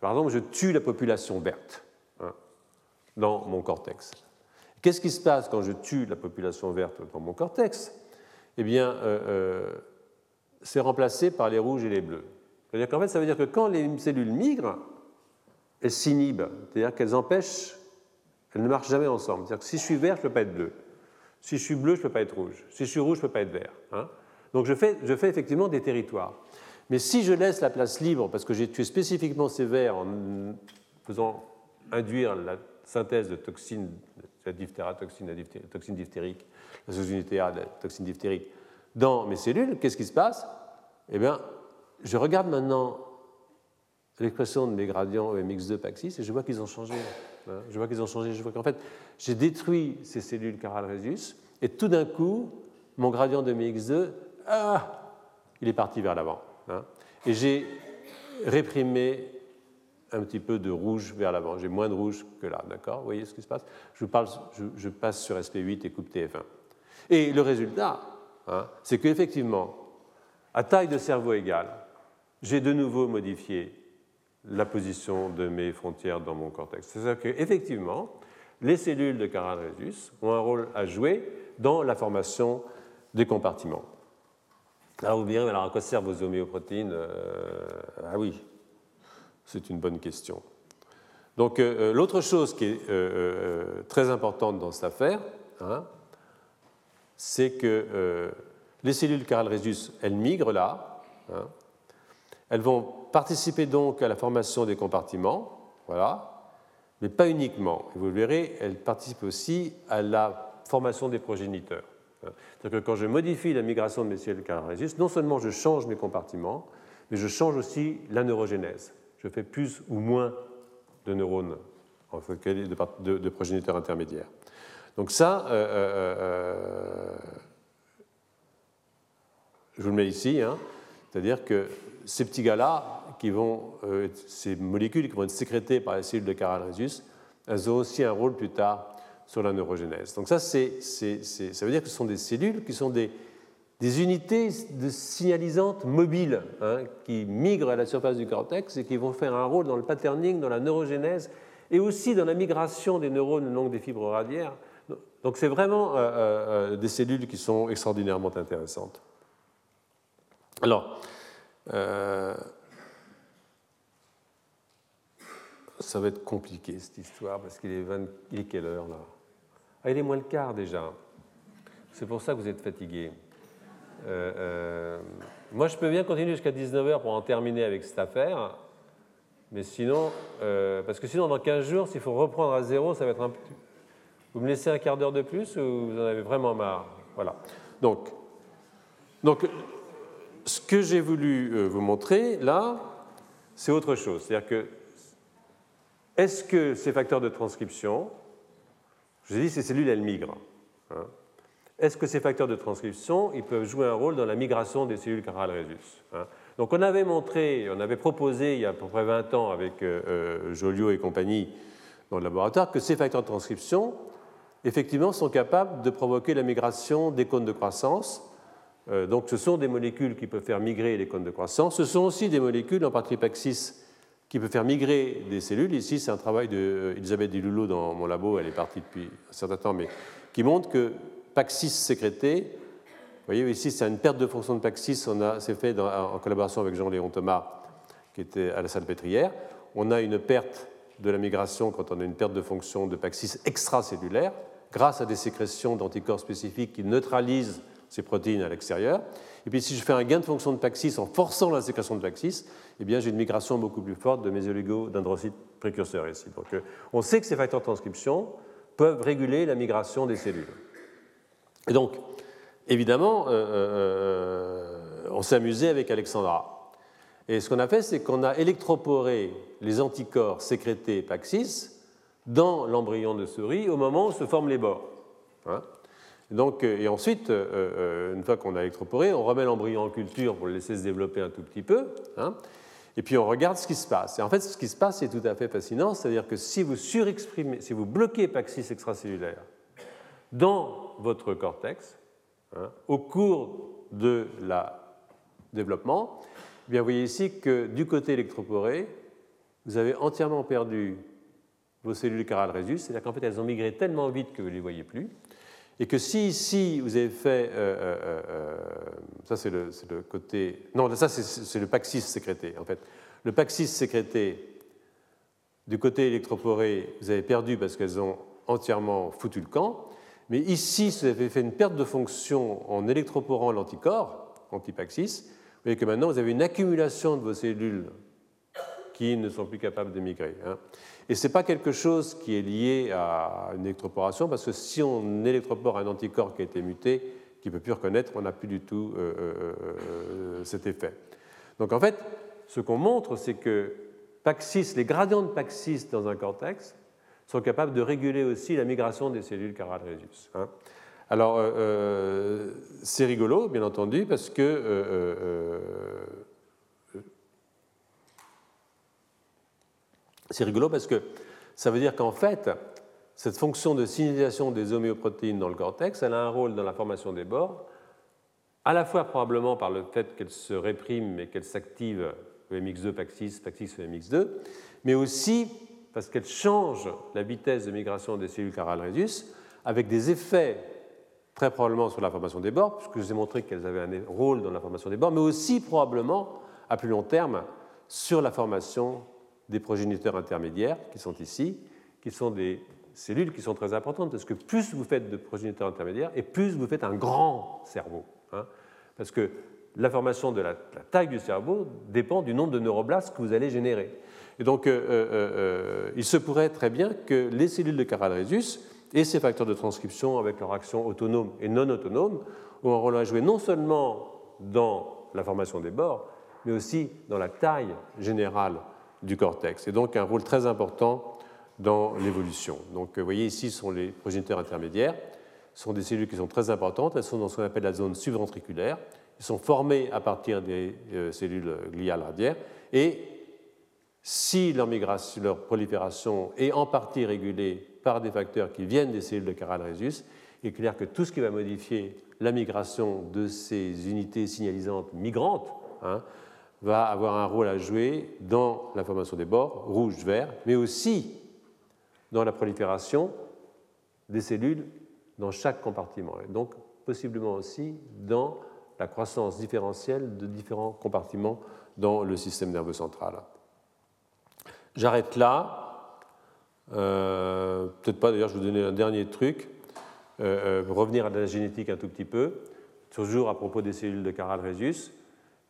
Par exemple, je tue la population verte hein, dans mon cortex. Qu'est-ce qui se passe quand je tue la population verte dans mon cortex? Eh bien, euh, euh, c'est remplacé par les rouges et les bleus. C'est-à-dire qu'en fait, ça veut dire que quand les cellules migrent, elles s'inhibent, c'est-à-dire qu'elles empêchent, elles ne marchent jamais ensemble. C'est-à-dire que si je suis vert, je ne peux pas être bleu. Si je suis bleu, je ne peux pas être rouge. Si je suis rouge, je ne peux pas être vert. Hein. Donc je fais, je fais effectivement des territoires. Mais si je laisse la place libre, parce que j'ai tué spécifiquement ces verts en faisant induire la synthèse de toxines la diphtérotoxine, la toxine diphtérique, la sous-unité A la toxine diphtérique, dans mes cellules, qu'est-ce qui se passe? Eh bien, je regarde maintenant l'expression de mes gradients EMX2 Paxis et je vois qu'ils ont changé. Je vois qu'ils ont changé. Je vois qu'en fait, j'ai détruit ces cellules caral rhesus et tout d'un coup, mon gradient de MX2, ah, il est parti vers l'avant. Hein. et j'ai réprimé un petit peu de rouge vers l'avant. J'ai moins de rouge que là, d'accord? Vous voyez ce qui se passe? Je, passe sur SP8 et coupe TF1. Et le résultat, hein, c'est qu'effectivement, à taille de cerveau égale, j'ai de nouveau modifié la position de mes frontières dans mon cortex. C'est-à-dire qu'effectivement, les cellules de caral ont un rôle à jouer dans la formation des compartiments. Alors vous me direz, alors à quoi servent vos homéoprotéines euh, Ah oui, c'est une bonne question. Donc euh, euh, l'autre chose qui est très importante dans cette affaire, hein, c'est que les cellules caral rhesus, elles migrent là. Hein. Elles vont participer donc à la formation des compartiments, voilà, mais pas uniquement. Vous le verrez, elles participent aussi à la formation des progéniteurs. C'est-à-dire que quand je modifie la migration de mes cellules rhesus, non seulement je change mes compartiments, mais je change aussi la neurogénèse je fais plus ou moins de neurones, de, de, progéniteurs intermédiaires. Donc ça, euh, euh, euh, je vous le mets ici, hein. C'est-à-dire que ces petits gars-là, qui vont, ces molécules qui vont être sécrétées par les cellules de caral rhesus, elles ont aussi un rôle plus tard sur la neurogénèse. Donc ça, c'est, ça veut dire que ce sont des cellules qui sont des, unités de signalisantes mobiles hein, qui migrent à la surface du cortex et qui vont faire un rôle dans le patterning, dans la neurogénèse et aussi dans la migration des neurones le long des fibres radiaires. Donc c'est vraiment euh, euh, euh, des cellules qui sont extraordinairement intéressantes. Alors, ça va être compliqué cette histoire parce qu'il est, 20... il est quelle heure là? Ah, il est moins le quart déjà. C'est pour ça que vous êtes fatigué. Euh, euh, moi, je peux bien continuer jusqu'à 19h pour en terminer avec cette affaire. Mais sinon, euh, parce que sinon, dans 15 jours, s'il faut reprendre à zéro, ça va être un peu. Vous me laissez un quart d'heure de plus ou vous en avez vraiment marre? Voilà. Donc, donc ce que j'ai voulu vous montrer là, c'est autre chose. C'est-à-dire que est-ce que ces facteurs de transcription, je vous ai dit, ces cellules, elles migrent. Hein, est-ce que ces facteurs de transcription ils peuvent jouer un rôle dans la migration des cellules rhésus hein Donc on avait montré, on avait proposé il y a à peu près 20 ans avec euh, euh, Joliot et compagnie dans le laboratoire que ces facteurs de transcription, effectivement, sont capables de provoquer la migration des cônes de croissance. Euh, donc ce sont des molécules qui peuvent faire migrer les cônes de croissance. Ce sont aussi des molécules, en particulier Paxis, qui peuvent faire migrer des cellules. Ici, c'est un travail d'Elisabeth Diloulou dans mon labo, elle est partie depuis un certain temps, mais qui montre que Paxis sécrété. Vous voyez, ici, c'est une perte de fonction de Paxis. C'est fait en collaboration avec Jean-Léon Thomas, qui était à la salle pétrière. On a une perte de la migration quand on a une perte de fonction de Paxis extracellulaire, grâce à des sécrétions d'anticorps spécifiques qui neutralisent ces protéines à l'extérieur. Et puis, si je fais un gain de fonction de Paxis en forçant la sécrétion de Paxis, eh bien, j'ai une migration beaucoup plus forte de mes oligodendrocytes précurseurs ici. Donc, euh, on sait que ces facteurs de transcription peuvent réguler la migration des cellules. Et donc, évidemment, euh, euh, on s'est amusé avec Alexandra. Et ce qu'on a fait, c'est qu'on a électroporé les anticorps sécrétés Paxis dans l'embryon de souris au moment où se forment les bords. Hein. Donc, et ensuite, une fois qu'on a électroporé, on remet l'embryon en culture pour le laisser se développer un tout petit peu. Hein. et puis on regarde ce qui se passe. Et en fait, ce qui se passe est tout à fait fascinant, c'est-à-dire que si vous surexprimez, si vous bloquez Paxis extracellulaire dans votre cortex, hein, au cours de la développement, eh bien, vous voyez ici que du côté électroporé, vous avez entièrement perdu vos cellules carales rhésus, c'est-à-dire qu'en fait elles ont migré tellement vite que vous ne les voyez plus, et que si ici vous avez fait, euh, euh, euh, ça c'est le, le, côté, non, ça c'est le paxis sécrété en fait, le paxis sécrété du côté électroporé, vous avez perdu parce qu'elles ont entièrement foutu le camp, mais ici, si vous avez fait une perte de fonction en électroporant l'anticorps, antipaxis, vous voyez que maintenant vous avez une accumulation de vos cellules qui ne sont plus capables de migrer. Hein. Et ce n'est pas quelque chose qui est lié à une électroporation, parce que si on électropore un anticorps qui a été muté, qui ne peut plus reconnaître, on n'a plus du tout euh, euh, euh, cet effet. Donc en fait, ce qu'on montre, c'est que Paxis, les gradients de Paxis dans un cortex sont capables de réguler aussi la migration des cellules carales rhésus. Hein. Alors, c'est rigolo, bien entendu, parce que c'est rigolo parce que ça veut dire qu'en fait, cette fonction de signalisation des homéoprotéines dans le cortex, elle a un rôle dans la formation des bords, à la fois probablement par le fait qu'elle se réprime et qu'elle s'active EMX2, Paxis, Paxis, EMX2, mais aussi parce qu'elle change la vitesse de migration des cellules carales avec des effets très probablement sur la formation des bords, puisque je vous ai montré qu'elles avaient un rôle dans la formation des bords, mais aussi probablement à plus long terme sur la formation des progéniteurs intermédiaires qui sont ici, qui sont des cellules qui sont très importantes, parce que plus vous faites de progéniteurs intermédiaires, et plus vous faites un grand cerveau. Hein, parce que la formation de la, taille du cerveau dépend du nombre de neuroblastes que vous allez générer. Et donc, euh, euh, euh, il se pourrait très bien que les cellules de Caral-Rhésus et ces facteurs de transcription, avec leur action autonome et non autonome, ont un rôle à jouer non seulement dans la formation des bords, mais aussi dans la taille générale du cortex, et donc un rôle très important dans l'évolution. Donc, vous voyez ici sont les progéniteurs intermédiaires. Ce sont des cellules qui sont très importantes. Elles sont dans ce qu'on appelle la zone subventriculaire. Ils sont formés à partir des cellules gliales radiaires et si leur, migration, leur prolifération est en partie régulée par des facteurs qui viennent des cellules de Caral-Rhésus, il est clair que tout ce qui va modifier la migration de ces unités signalisantes migrantes hein, va avoir un rôle à jouer dans la formation des bords, rouge-vert, mais aussi dans la prolifération des cellules dans chaque compartiment, et donc possiblement aussi dans la croissance différentielle de différents compartiments dans le système nerveux central. J'arrête là. Euh, peut-être pas, d'ailleurs, je vais vous donner un dernier truc, euh, euh revenir à la génétique un tout petit peu, toujours à propos des cellules de Caral-Rhésus.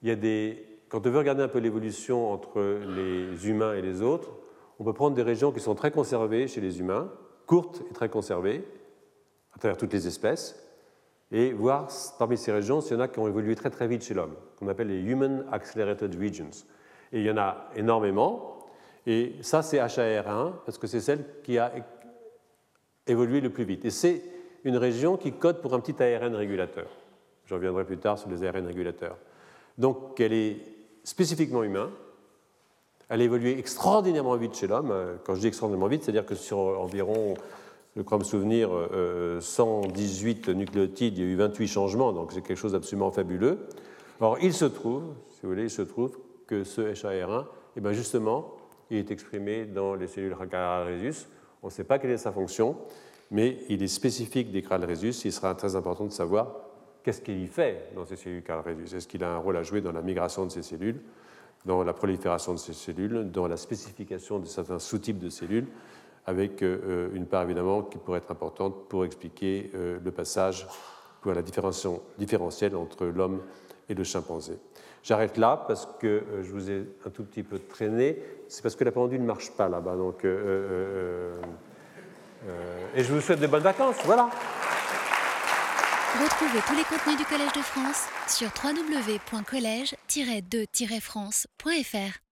Il y a des, quand on veut regarder un peu l'évolution entre les humains et les autres, on peut prendre des régions qui sont très conservées chez les humains, courtes et très conservées, à travers toutes les espèces, et voir parmi ces régions s'il y en a qui ont évolué très très vite chez l'homme, qu'on appelle les Human Accelerated Regions. Et il y en a énormément. Et ça, c'est HAR1, parce que c'est celle qui a évolué le plus vite. Et c'est une région qui code pour un petit ARN régulateur. Je reviendrai plus tard sur les ARN régulateurs. Donc, elle est spécifiquement humaine. Elle a évolué extraordinairement vite chez l'homme. Quand je dis extraordinairement vite, c'est-à-dire que sur environ, je crois me souvenir, 118 nucléotides, il y a eu 28 changements, donc c'est quelque chose d'absolument fabuleux. Or, il se trouve, si vous voulez, il se trouve que ce HAR1, eh bien justement, il est exprimé dans les cellules rhésus. On ne sait pas quelle est sa fonction, mais il est spécifique des rhésus. Il sera très important de savoir qu'est-ce qu'il y fait dans ces cellules rhésus. Est-ce qu'il a un rôle à jouer dans la migration de ces cellules, dans la prolifération de ces cellules, dans la spécification de certains sous-types de cellules, avec euh, une part évidemment qui pourrait être importante pour expliquer euh, le passage pour la différenciation différentielle entre l'homme et le chimpanzé. J'arrête là parce que euh, je vous ai un tout petit peu traîné. C'est parce que la pendule ne marche pas là-bas. Donc, et je vous souhaite de bonnes vacances. Voilà. Retrouvez tous les contenus du Collège de France sur www.colège-2-france.fr.